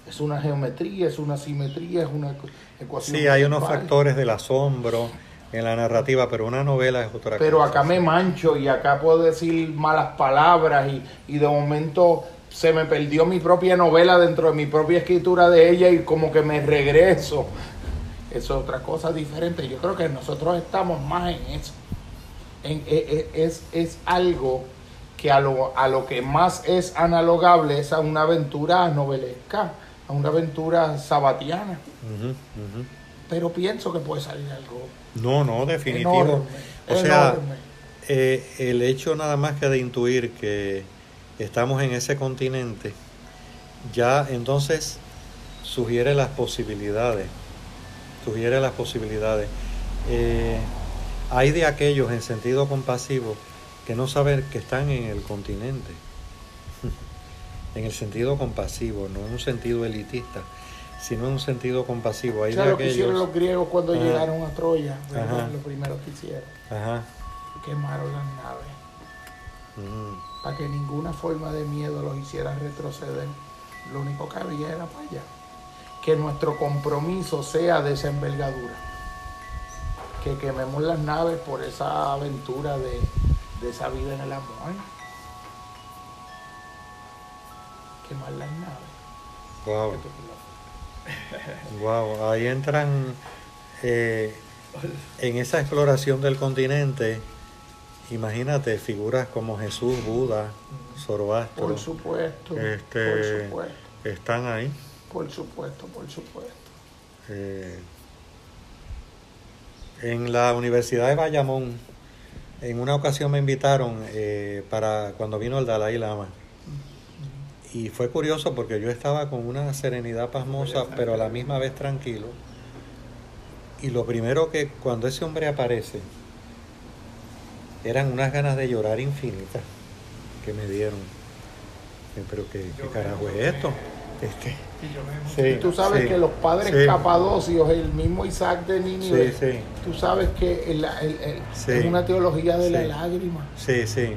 Speaker 2: es una geometría, es una simetría, es una ecu- ecuación.
Speaker 4: Sí, hay unos factores del asombro en la narrativa, pero una novela es otra
Speaker 2: Pero
Speaker 4: cosa.
Speaker 2: acá me mancho y acá puedo decir malas palabras y, y de momento se me perdió mi propia novela dentro de mi propia escritura de ella y como que me regreso. Eso es otra cosa diferente. Yo creo que nosotros estamos más en eso. En- e- e- es, es algo que a lo, a lo que más es analogable es a una aventura novelesca, a una aventura sabatiana. Pero pienso que puede salir algo
Speaker 4: No, no, definitivo.
Speaker 2: enorme.
Speaker 4: o sea, eh, el hecho nada más que de intuir que estamos en ese continente, ya entonces sugiere las posibilidades. Sugiere las posibilidades. Eh, hay de aquellos en sentido compasivo que no saben que están en el continente. En el sentido compasivo, no en un sentido elitista, sino en un sentido compasivo. Hay
Speaker 2: O sea,
Speaker 4: de
Speaker 2: lo que hicieron los griegos cuando
Speaker 4: Ajá.
Speaker 2: llegaron a Troya, lo primero que hicieron,
Speaker 4: Ajá.
Speaker 2: quemaron las naves,
Speaker 4: Mm.
Speaker 2: para que ninguna forma de miedo los hiciera retroceder. Lo único que había era para allá. Que nuestro compromiso sea de esa envergadura. Que quememos las naves por esa aventura de, de esa vida en el amor. Quemar las naves.
Speaker 4: Wow. Wow, ahí entran eh, en esa exploración del continente, imagínate figuras como Jesús, Buda, Zoroastro.
Speaker 2: Por supuesto,
Speaker 4: Este-
Speaker 2: por supuesto,
Speaker 4: Están ahí.
Speaker 2: por supuesto, por supuesto.
Speaker 4: Eh, en la Universidad de Bayamón, en una ocasión me invitaron eh, para cuando vino el Dalai Lama. Y fue curioso porque yo estaba con una serenidad pasmosa, pero a la misma vez tranquilo. Y lo primero que cuando ese hombre aparece, eran unas ganas de llorar infinitas que me dieron. Pero qué, qué carajo es esto. Este,
Speaker 3: Y yo me
Speaker 4: sí,
Speaker 2: tú sabes
Speaker 4: sí,
Speaker 2: que los padres
Speaker 4: sí.
Speaker 2: capadocios, el mismo Isaac de Nínive,
Speaker 4: Sí, sí.
Speaker 2: tú sabes que el- el- el-
Speaker 4: Sí.
Speaker 2: es una teología de la lágrima,
Speaker 4: Sí, sí.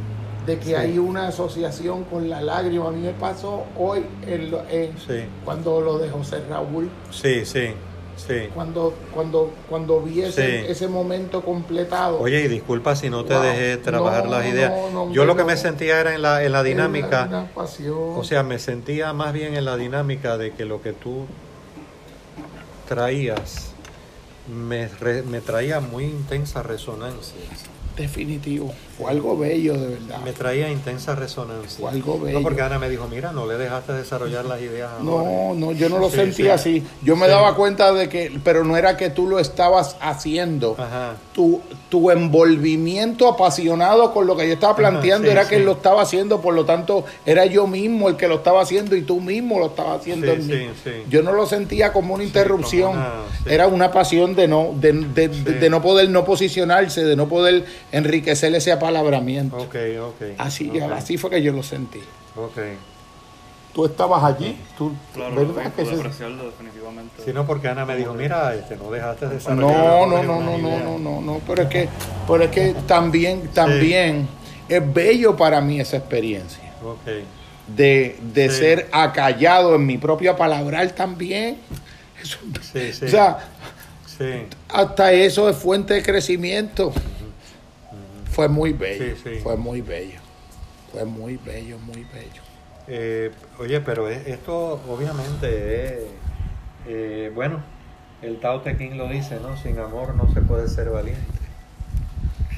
Speaker 2: De que
Speaker 4: Sí.
Speaker 2: hay una asociación con la lágrima. A mí me pasó hoy en lo- en-
Speaker 4: Sí.
Speaker 2: cuando lo de José Raúl,
Speaker 4: Sí, sí, sí.
Speaker 2: cuando, cuando, cuando vi ese,
Speaker 4: Sí.
Speaker 2: ese momento completado.
Speaker 4: Oye, y disculpa si no te
Speaker 2: Wow.
Speaker 4: dejé trabajar
Speaker 2: No,
Speaker 4: las ideas.
Speaker 2: no, no,
Speaker 4: Yo lo que me sentía era en la, en la dinámica,
Speaker 2: Una pasión.
Speaker 4: o sea, me sentía más bien en la dinámica de que lo que tú traías me, re- me traía muy intensa resonancia.
Speaker 2: definitivo. Fue algo bello, de verdad.
Speaker 4: Me traía intensa resonancia.
Speaker 2: Fue algo bello.
Speaker 4: No, porque Ana me dijo, mira, no le dejaste desarrollar las ideas ahora".
Speaker 2: No, no, yo no lo
Speaker 4: Sí,
Speaker 2: sentía
Speaker 4: sí.
Speaker 2: así. Yo me
Speaker 4: Sí.
Speaker 2: daba cuenta de que, pero no era que tú lo estabas haciendo.
Speaker 4: Ajá.
Speaker 2: Tu, tu envolvimiento apasionado con lo que yo estaba planteando era que él lo estaba haciendo, por lo tanto, era yo mismo el que lo estaba haciendo y tú mismo lo estabas haciendo en mí. Yo no lo sentía como una interrupción,
Speaker 4: como una- sí.
Speaker 2: era una pasión de no, de, de- de- no poder no posicionarse, de no poder enriquecer ese apalabramiento.
Speaker 4: Ok, ok.
Speaker 2: Así, así fue que yo lo sentí.
Speaker 4: Ok.
Speaker 2: Tú estabas allí, tú,
Speaker 1: Claro,
Speaker 2: ¿verdad? que
Speaker 1: pude apreciarlo definitivamente.
Speaker 4: Si no, porque Ana me dijo, mira, este, no dejaste de
Speaker 2: No, no, no, no, no, no, no, no, pero es que, pero es que también, también es bello para mí esa experiencia
Speaker 4: Ok.
Speaker 2: de, de
Speaker 4: Sí.
Speaker 2: ser acallado en mi propia palabral también. Eso-
Speaker 4: Sí, sí.
Speaker 2: O sea,
Speaker 4: sí.
Speaker 2: hasta eso es fuente de crecimiento. Fue muy bello,
Speaker 4: Sí, sí.
Speaker 2: fue muy bello, fue muy bello, muy bello.
Speaker 4: Eh, oye, pero es- esto obviamente es, eh, bueno, el Tao Te Ching lo dice, ¿no? Sin amor no se puede ser valiente.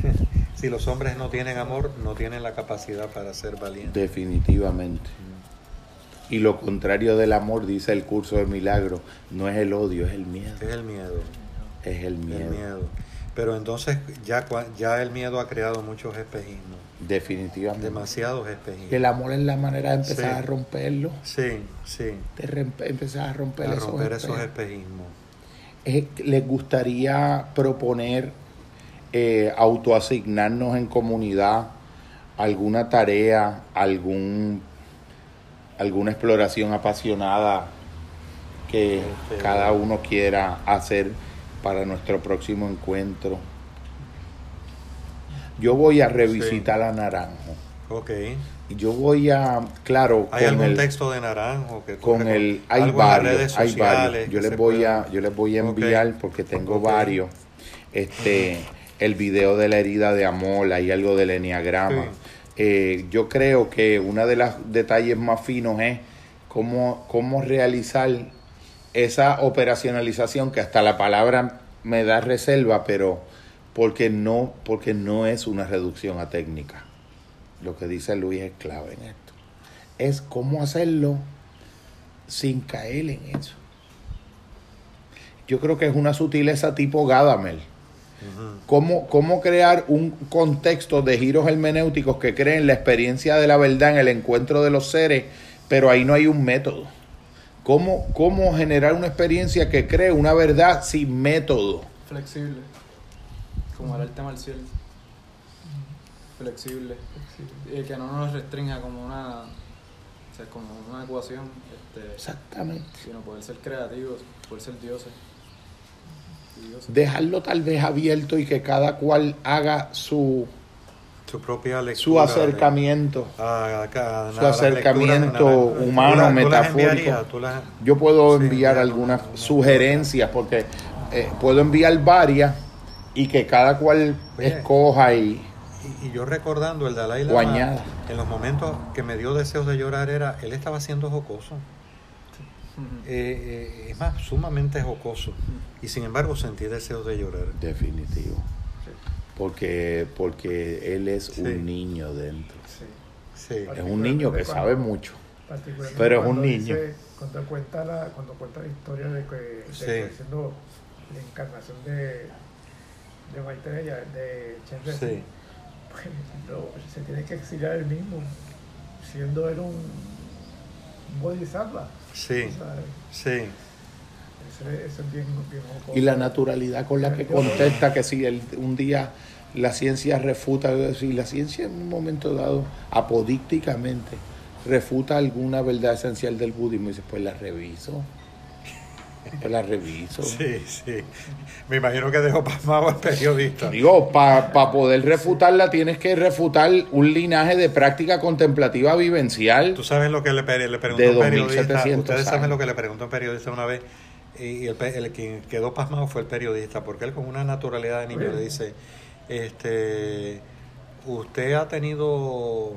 Speaker 4: si los hombres no tienen amor, no tienen la capacidad para ser valientes.
Speaker 2: Definitivamente. Y lo contrario del amor, dice el curso de milagro, no es el odio, es el miedo.
Speaker 4: Es el miedo,
Speaker 2: Es el miedo.
Speaker 4: el miedo. Pero entonces ya, ya el miedo ha creado muchos espejismos,
Speaker 2: Definitivamente.
Speaker 4: demasiados espejismos.
Speaker 2: El amor es la manera de empezar
Speaker 4: Sí.
Speaker 2: a romperlo,
Speaker 4: Sí, sí,
Speaker 2: de empezar a romper,
Speaker 4: a
Speaker 2: esos
Speaker 4: romper esos espejismos.
Speaker 2: Es que ¿Les gustaría proponer eh, autoasignarnos en comunidad alguna tarea, algún alguna exploración apasionada que
Speaker 4: Este-
Speaker 2: cada uno quiera hacer para nuestro próximo encuentro? Yo voy a revisitar a Naranjo.
Speaker 4: Ok.
Speaker 2: Yo voy a, claro,
Speaker 4: ¿Hay
Speaker 2: con
Speaker 4: algún
Speaker 2: el-
Speaker 4: texto de Naranjo que
Speaker 2: con el hay
Speaker 4: algo
Speaker 2: varios,
Speaker 4: redes
Speaker 2: hay varios. Yo les voy
Speaker 4: pueda-
Speaker 2: a yo les voy a enviar porque tengo varios. Este el video de la herida de amor, hay algo del enneagrama.
Speaker 4: Sí.
Speaker 2: Eh, yo creo que uno de los detalles más finos es cómo, cómo realizar esa operacionalización que hasta la palabra me da reserva, pero porque no, porque no es una reducción a técnica. Lo que dice Luis es clave en esto. Es cómo hacerlo sin caer en eso. Yo creo que es una sutileza tipo Gadamer.
Speaker 4: Ujú.
Speaker 2: Cómo, cómo crear un contexto de giros hermenéuticos que creen la experiencia de la verdad en el encuentro de los seres, pero ahí no hay un método. ¿Cómo, cómo generar una experiencia que cree una verdad sin método?
Speaker 5: Flexible. Como el arte marcial. Flexible. Y que no nos restrinja como una. O sea, como una ecuación. Este,
Speaker 2: Exactamente.
Speaker 5: sino poder ser creativos, poder ser dioses. Dioses.
Speaker 2: Dejarlo tal vez abierto y que cada cual haga su,
Speaker 4: Su propia lectura.
Speaker 2: su
Speaker 4: de-
Speaker 2: acercamiento.
Speaker 4: a- a- a-
Speaker 2: Su acercamiento humano,
Speaker 4: ¿Tú las- tú las
Speaker 2: metafórico.
Speaker 4: enviarías? ¿Tú las-
Speaker 2: Yo puedo
Speaker 4: Sí,
Speaker 2: enviar algunas
Speaker 4: una- una-
Speaker 2: sugerencias porque eh, puedo enviar varias y que cada cual
Speaker 4: Oye.
Speaker 2: escoja y
Speaker 4: Y, y yo recordando el Dalai Lama,
Speaker 2: añada.
Speaker 4: en los momentos que me dio deseos de llorar era, él estaba siendo jocoso. Eh, eh, es más, sumamente jocoso. Y sin embargo sentí deseos de llorar.
Speaker 2: definitivo. Porque, porque él es
Speaker 4: Sí.
Speaker 2: un niño dentro.
Speaker 3: Sí.
Speaker 4: Sí.
Speaker 2: Es un niño que sabe mucho.
Speaker 3: Particularmente
Speaker 2: Pero es un
Speaker 3: cuando
Speaker 2: niño.
Speaker 3: dice- cuando, cuenta la, cuando cuenta la historia de que, de que siendo la encarnación de, de Maitreya, de Chen
Speaker 4: Sí.
Speaker 3: pues, se tiene que exiliar él mismo, siendo él un, un bodhisattva.
Speaker 4: Sí.
Speaker 3: O sea,
Speaker 4: Sí.
Speaker 3: ese- eso es bien, bien jocoso.
Speaker 2: Y la naturalidad con la que contesta que si él, un día la ciencia refuta, si la ciencia en un momento dado, apodícticamente, refuta alguna verdad esencial del budismo, y dice, pues la reviso. Pues la reviso.
Speaker 4: Sí, sí. Me imagino que dejó pasmado al periodista.
Speaker 2: Digo, para poder refutarla tienes que refutar un linaje de práctica contemplativa vivencial.
Speaker 4: Tú sabes lo que le, le preguntó
Speaker 2: De
Speaker 4: un periodista.
Speaker 2: 2700
Speaker 4: Ustedes saben lo que le preguntó un periodista una vez. Y el, el que quedó pasmado fue el periodista, porque él con una naturalidad de niño le dice, este, ¿usted ha tenido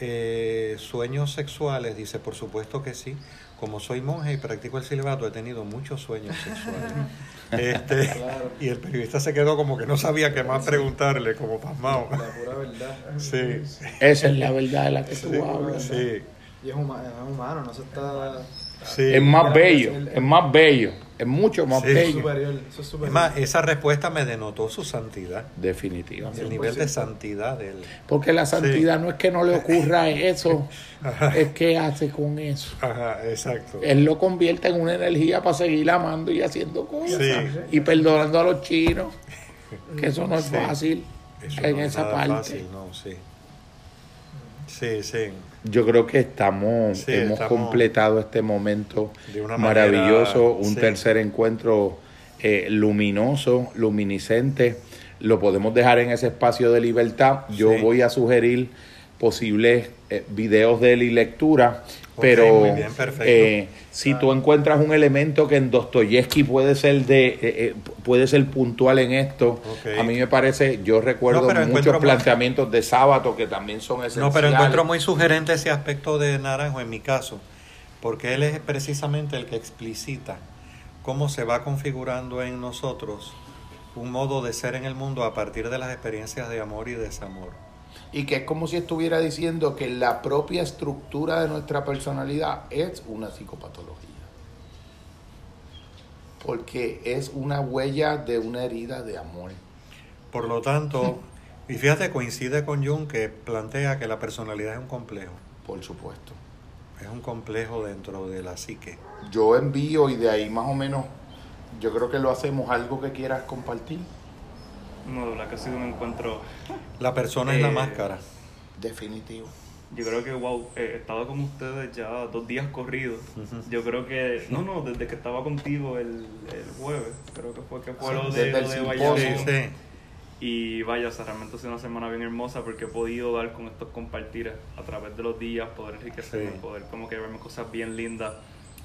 Speaker 4: eh, sueños sexuales? Dice, por supuesto que sí. Como soy monje y practico el celibato, he tenido muchos sueños sexuales. Este, Y el periodista se quedó como que no sabía qué más preguntarle, como pasmado.
Speaker 5: La pura verdad.
Speaker 4: Sí,
Speaker 2: Esa es la verdad de la que tú hablas.
Speaker 4: sí,
Speaker 5: Y es, huma- es humano, no se está.
Speaker 4: Sí.
Speaker 2: Es más bello, es más bello, es mucho más
Speaker 4: Sí.
Speaker 2: Bello.
Speaker 5: superior. Eso es
Speaker 4: Es
Speaker 5: superior.
Speaker 4: más, esa respuesta me denotó su santidad, el
Speaker 2: Definitivamente.
Speaker 4: nivel de santidad de él.
Speaker 2: Porque la santidad no es que no le ocurra eso, es que hace con eso.
Speaker 4: Ajá, exacto.
Speaker 2: Él lo convierte en una energía para seguir amando y haciendo cosas.
Speaker 4: Sí.
Speaker 2: Y perdonando a los chinos, que eso no es
Speaker 4: Sí.
Speaker 2: fácil
Speaker 4: Eso
Speaker 2: en
Speaker 4: no es
Speaker 2: esa
Speaker 4: nada
Speaker 2: parte.
Speaker 4: fácil, no, sí. Sí, sí.
Speaker 2: Yo creo que estamos,
Speaker 4: Sí,
Speaker 2: hemos
Speaker 4: estamos
Speaker 2: completado este momento maravilloso,
Speaker 4: manera-
Speaker 2: un
Speaker 4: sí.
Speaker 2: tercer encuentro eh, luminoso, luminiscente. Lo podemos dejar en ese espacio de libertad. Yo
Speaker 4: Sí.
Speaker 2: voy a sugerir posibles eh, videos de él y lectura, pero
Speaker 4: bien,
Speaker 2: eh, si tú encuentras un elemento que en Dostoyevsky puede ser de eh, eh, puede ser puntual en esto, a mí me parece, yo recuerdo
Speaker 4: No,
Speaker 2: muchos
Speaker 4: muy-
Speaker 2: planteamientos de sábado que también son esenciales.
Speaker 4: No, pero encuentro muy sugerente ese aspecto de Naranjo en mi caso, porque él es precisamente el que explicita cómo se va configurando en nosotros un modo de ser en el mundo a partir de las experiencias de amor y desamor.
Speaker 2: Y que es como si estuviera diciendo que la propia estructura de nuestra personalidad es una psicopatología. Porque es una huella de una herida de amor.
Speaker 4: Por lo tanto, y fíjate, coincide con Jung que plantea que la personalidad es un complejo,
Speaker 2: Por supuesto.
Speaker 4: es un complejo dentro de la psique.
Speaker 2: Yo envío y de ahí más o menos, yo creo que lo hacemos algo que quieras compartir.
Speaker 1: No, que ha sido un encuentro.
Speaker 4: La persona es la
Speaker 1: Eh,
Speaker 4: máscara.
Speaker 2: Definitivo.
Speaker 1: Yo creo que, wow, eh, he estado con ustedes ya dos días corridos. Yo creo que, no, no, desde que estaba contigo el, el jueves, creo que fue que fue
Speaker 2: Sí,
Speaker 1: lo de, lo.
Speaker 4: Sí, sí.
Speaker 1: Y vaya, o sea, realmente ha sido una semana bien hermosa porque he podido dar con estos compartir a través de los días, poder enriquecerme,
Speaker 4: Sí.
Speaker 1: poder como que verme cosas bien lindas,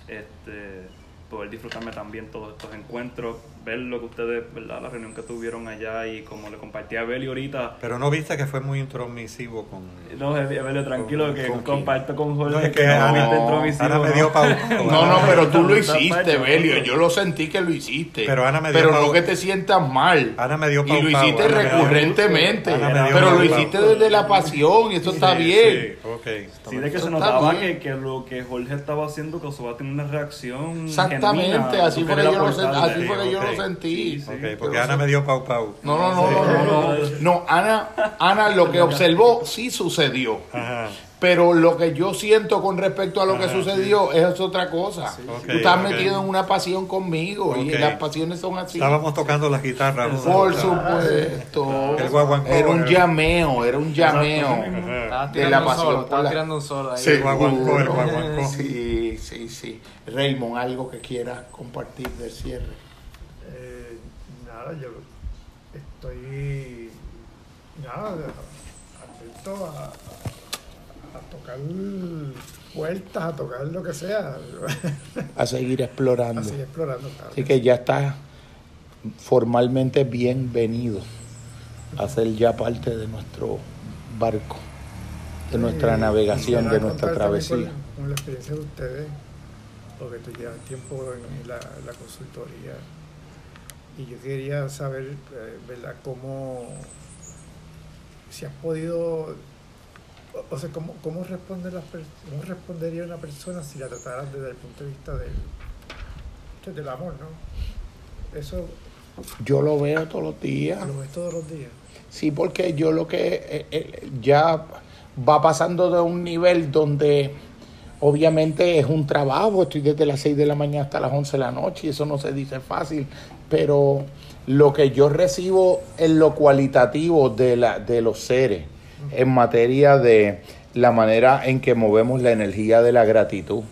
Speaker 1: este, poder disfrutarme también todos estos encuentros, ver lo que ustedes, ¿verdad? La reunión que tuvieron allá y como le compartí a Beli ahorita.
Speaker 4: Pero no viste que fue muy intromisivo con...
Speaker 1: No, Beli, tranquilo, que comparto con Jorge.
Speaker 4: No, es que
Speaker 1: no
Speaker 4: Ana-
Speaker 1: fuiste intromisivo,
Speaker 4: Ana me dio pau-
Speaker 2: No, no, pero tú lo hiciste, Belio. Yo lo sentí que lo hiciste.
Speaker 4: Pero Ana me dio
Speaker 2: Pero no que te sientas mal.
Speaker 4: Ana me dio
Speaker 2: Y
Speaker 4: pau
Speaker 2: lo hiciste
Speaker 4: Ana
Speaker 2: recurrentemente.
Speaker 4: Ana me dio
Speaker 2: Pero lo hiciste desde la pasión y eso está
Speaker 4: Sí,
Speaker 2: bien.
Speaker 4: sí, ok.
Speaker 1: Sí, de que
Speaker 2: Eso
Speaker 1: se
Speaker 2: está
Speaker 1: notaba que, que lo que Jorge estaba haciendo causó a tener una reacción.
Speaker 2: Exactamente,
Speaker 1: genuina,
Speaker 2: así fue que yo lo, sen-
Speaker 1: aportarle.
Speaker 2: así fue que yo. Lo sentí.
Speaker 1: Sí, sí.
Speaker 4: porque Ana me dio pau pau.
Speaker 2: No, no, no, no, no, no. No, Ana, Ana lo que observó sí sucedió.
Speaker 4: Ajá.
Speaker 2: Pero lo que yo siento con respecto a lo que sucedió es otra cosa. Tú estás metido en una pasión conmigo y las pasiones son así.
Speaker 4: Estábamos tocando las guitarras. ¿no?
Speaker 2: Por supuesto.
Speaker 4: El guaguancó.
Speaker 2: Era un llameo, era un llameo. De la pasión la-
Speaker 5: tirando un solo ahí.
Speaker 4: Sí, guaguancó, el guaguancó.
Speaker 2: Sí, sí, sí. Raymond, algo que quieras compartir del cierre.
Speaker 3: Nada, yo estoy nada, atento a, a tocar puertas, a tocar lo que sea,
Speaker 2: A seguir explorando.
Speaker 3: así explorando. claro.
Speaker 2: Así que ya está formalmente bienvenido a ser ya parte de nuestro barco, de nuestra navegación, de nuestra travesía.
Speaker 3: Con, con la experiencia de ustedes, porque tú llevas tiempo en la, la consultoría. Y yo quería saber, eh, ¿verdad?, cómo, si has podido, o, sea, cómo, cómo, responde per- cómo respondería una persona si la trataran desde el punto de vista del, pues, del amor, ¿no? Eso
Speaker 2: Yo lo veo todos los días.
Speaker 3: lo ves todos los días.
Speaker 2: Sí, porque yo lo que eh, eh, ya va pasando de un nivel donde obviamente es un trabajo, estoy desde las 6 de la mañana hasta las 11 de la noche y eso no se dice fácil, pero lo que yo recibo en lo cualitativo de, la, de los seres en materia de la manera en que movemos la energía de la gratitud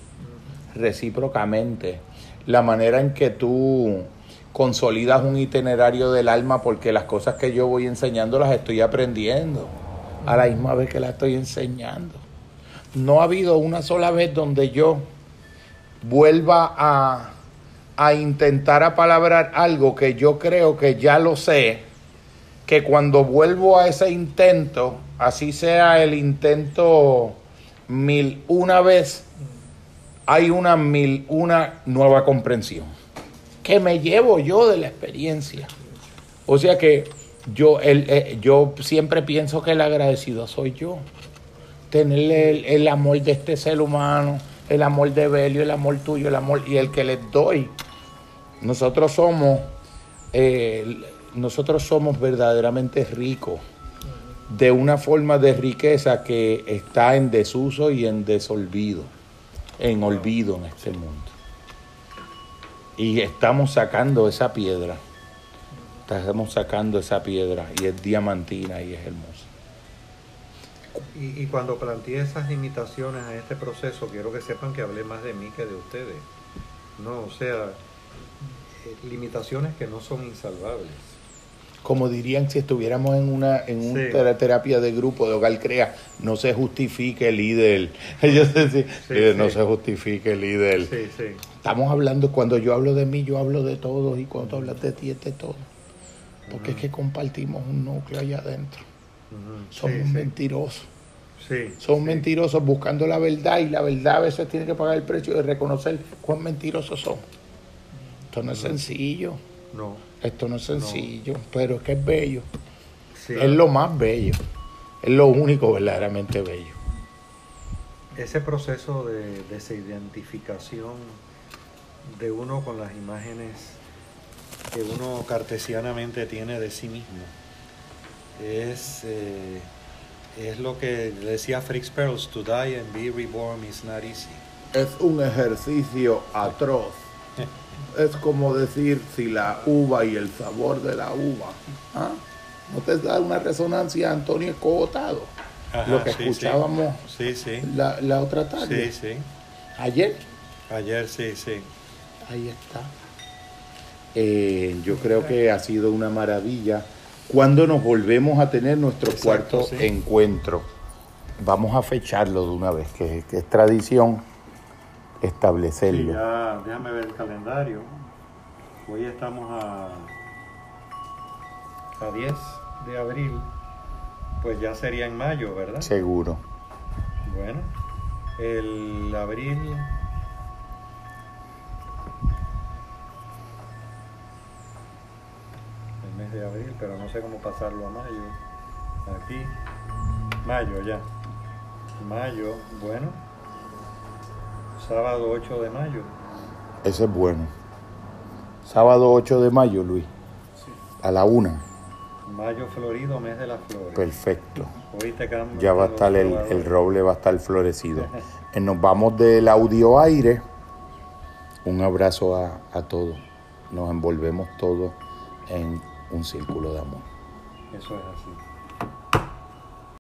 Speaker 2: recíprocamente, la manera en que tú consolidas un itinerario del alma porque las cosas que yo voy enseñando las estoy aprendiendo a la misma vez que las estoy enseñando. No ha habido una sola vez donde yo vuelva a, a intentar apalabrar algo que yo creo que ya lo sé, que cuando vuelvo a ese intento, así sea el intento mil una vez, hay una mil una nueva comprensión que me llevo yo de la experiencia. O sea que yo, el, eh, yo siempre pienso que el agradecido soy yo. Tener el, el amor de este ser humano, el amor de Belio, el amor tuyo, el amor y el que les doy. Nosotros somos, eh, nosotros somos verdaderamente ricos de una forma de riqueza que está en desuso y en desolvido, en olvido en este mundo. Y estamos sacando esa piedra, estamos sacando esa piedra y es diamantina y es hermosa.
Speaker 4: Y, y cuando planteé esas limitaciones a este proceso, quiero que sepan que hablé más de mí que de ustedes. No, o sea, eh, limitaciones que no son insalvables.
Speaker 2: Como dirían si estuviéramos en una en una
Speaker 4: Sí.
Speaker 2: terapia de grupo de hogar crea, no se justifique líder. Ellos decían,
Speaker 4: Sí,
Speaker 2: líder, no se justifique líder.
Speaker 4: Sí, sí.
Speaker 2: Estamos hablando, cuando yo hablo de mí, yo hablo de todos, y cuando tú hablas de ti, es de todos. Porque es que compartimos un núcleo allá adentro. Somos mentirosos.
Speaker 4: Sí,
Speaker 2: Son
Speaker 4: sí.
Speaker 2: mentirosos buscando la verdad y la verdad a veces tiene que pagar el precio de reconocer cuán mentirosos son. Esto no es sencillo,
Speaker 4: No.
Speaker 2: esto no es sencillo, pero es que es bello.
Speaker 4: Sí.
Speaker 2: Es lo más bello, es lo único verdaderamente bello.
Speaker 4: Ese proceso de desidentificación de uno con las imágenes que uno cartesianamente tiene de sí mismo es, eh, es lo que decía Fritz Perls, to die and be reborn is not easy.
Speaker 2: Es un ejercicio atroz. Es como decir si la uva y el sabor de la uva. ¿ah? ¿No te da una resonancia Antonio Escogotado?
Speaker 4: Ajá,
Speaker 2: Lo que
Speaker 4: sí,
Speaker 2: escuchábamos
Speaker 4: Sí, sí.
Speaker 2: la, la otra tarde.
Speaker 4: Sí, sí.
Speaker 2: Ayer.
Speaker 4: Ayer sí, sí.
Speaker 2: Ahí está. Eh, yo creo que ha sido una maravilla. Cuando nos volvemos a tener nuestro
Speaker 4: Exacto,
Speaker 2: cuarto
Speaker 4: sí.
Speaker 2: encuentro, vamos a fecharlo de una vez, que, que es tradición
Speaker 4: Sí,
Speaker 2: establecerlo.
Speaker 4: ya, déjame ver el calendario. Hoy estamos a, a 10 de abril. Pues ya sería en mayo, ¿verdad?
Speaker 2: Seguro.
Speaker 4: Bueno, el abril. Mes de abril, pero no sé cómo pasarlo a mayo. Aquí, mayo ya. Mayo, bueno. Sábado 8 de mayo.
Speaker 2: Ese es bueno. Sábado 8 de mayo, Luis. A la una.
Speaker 4: Mayo florido, mes de las flores.
Speaker 2: Perfecto.
Speaker 4: Hoy te.
Speaker 2: Ya va a estar el, el roble, va a estar florecido. Eh, Nos vamos del audio aire. Un abrazo a, a todos. Nos envolvemos todos en un círculo de amor.
Speaker 4: Eso es así.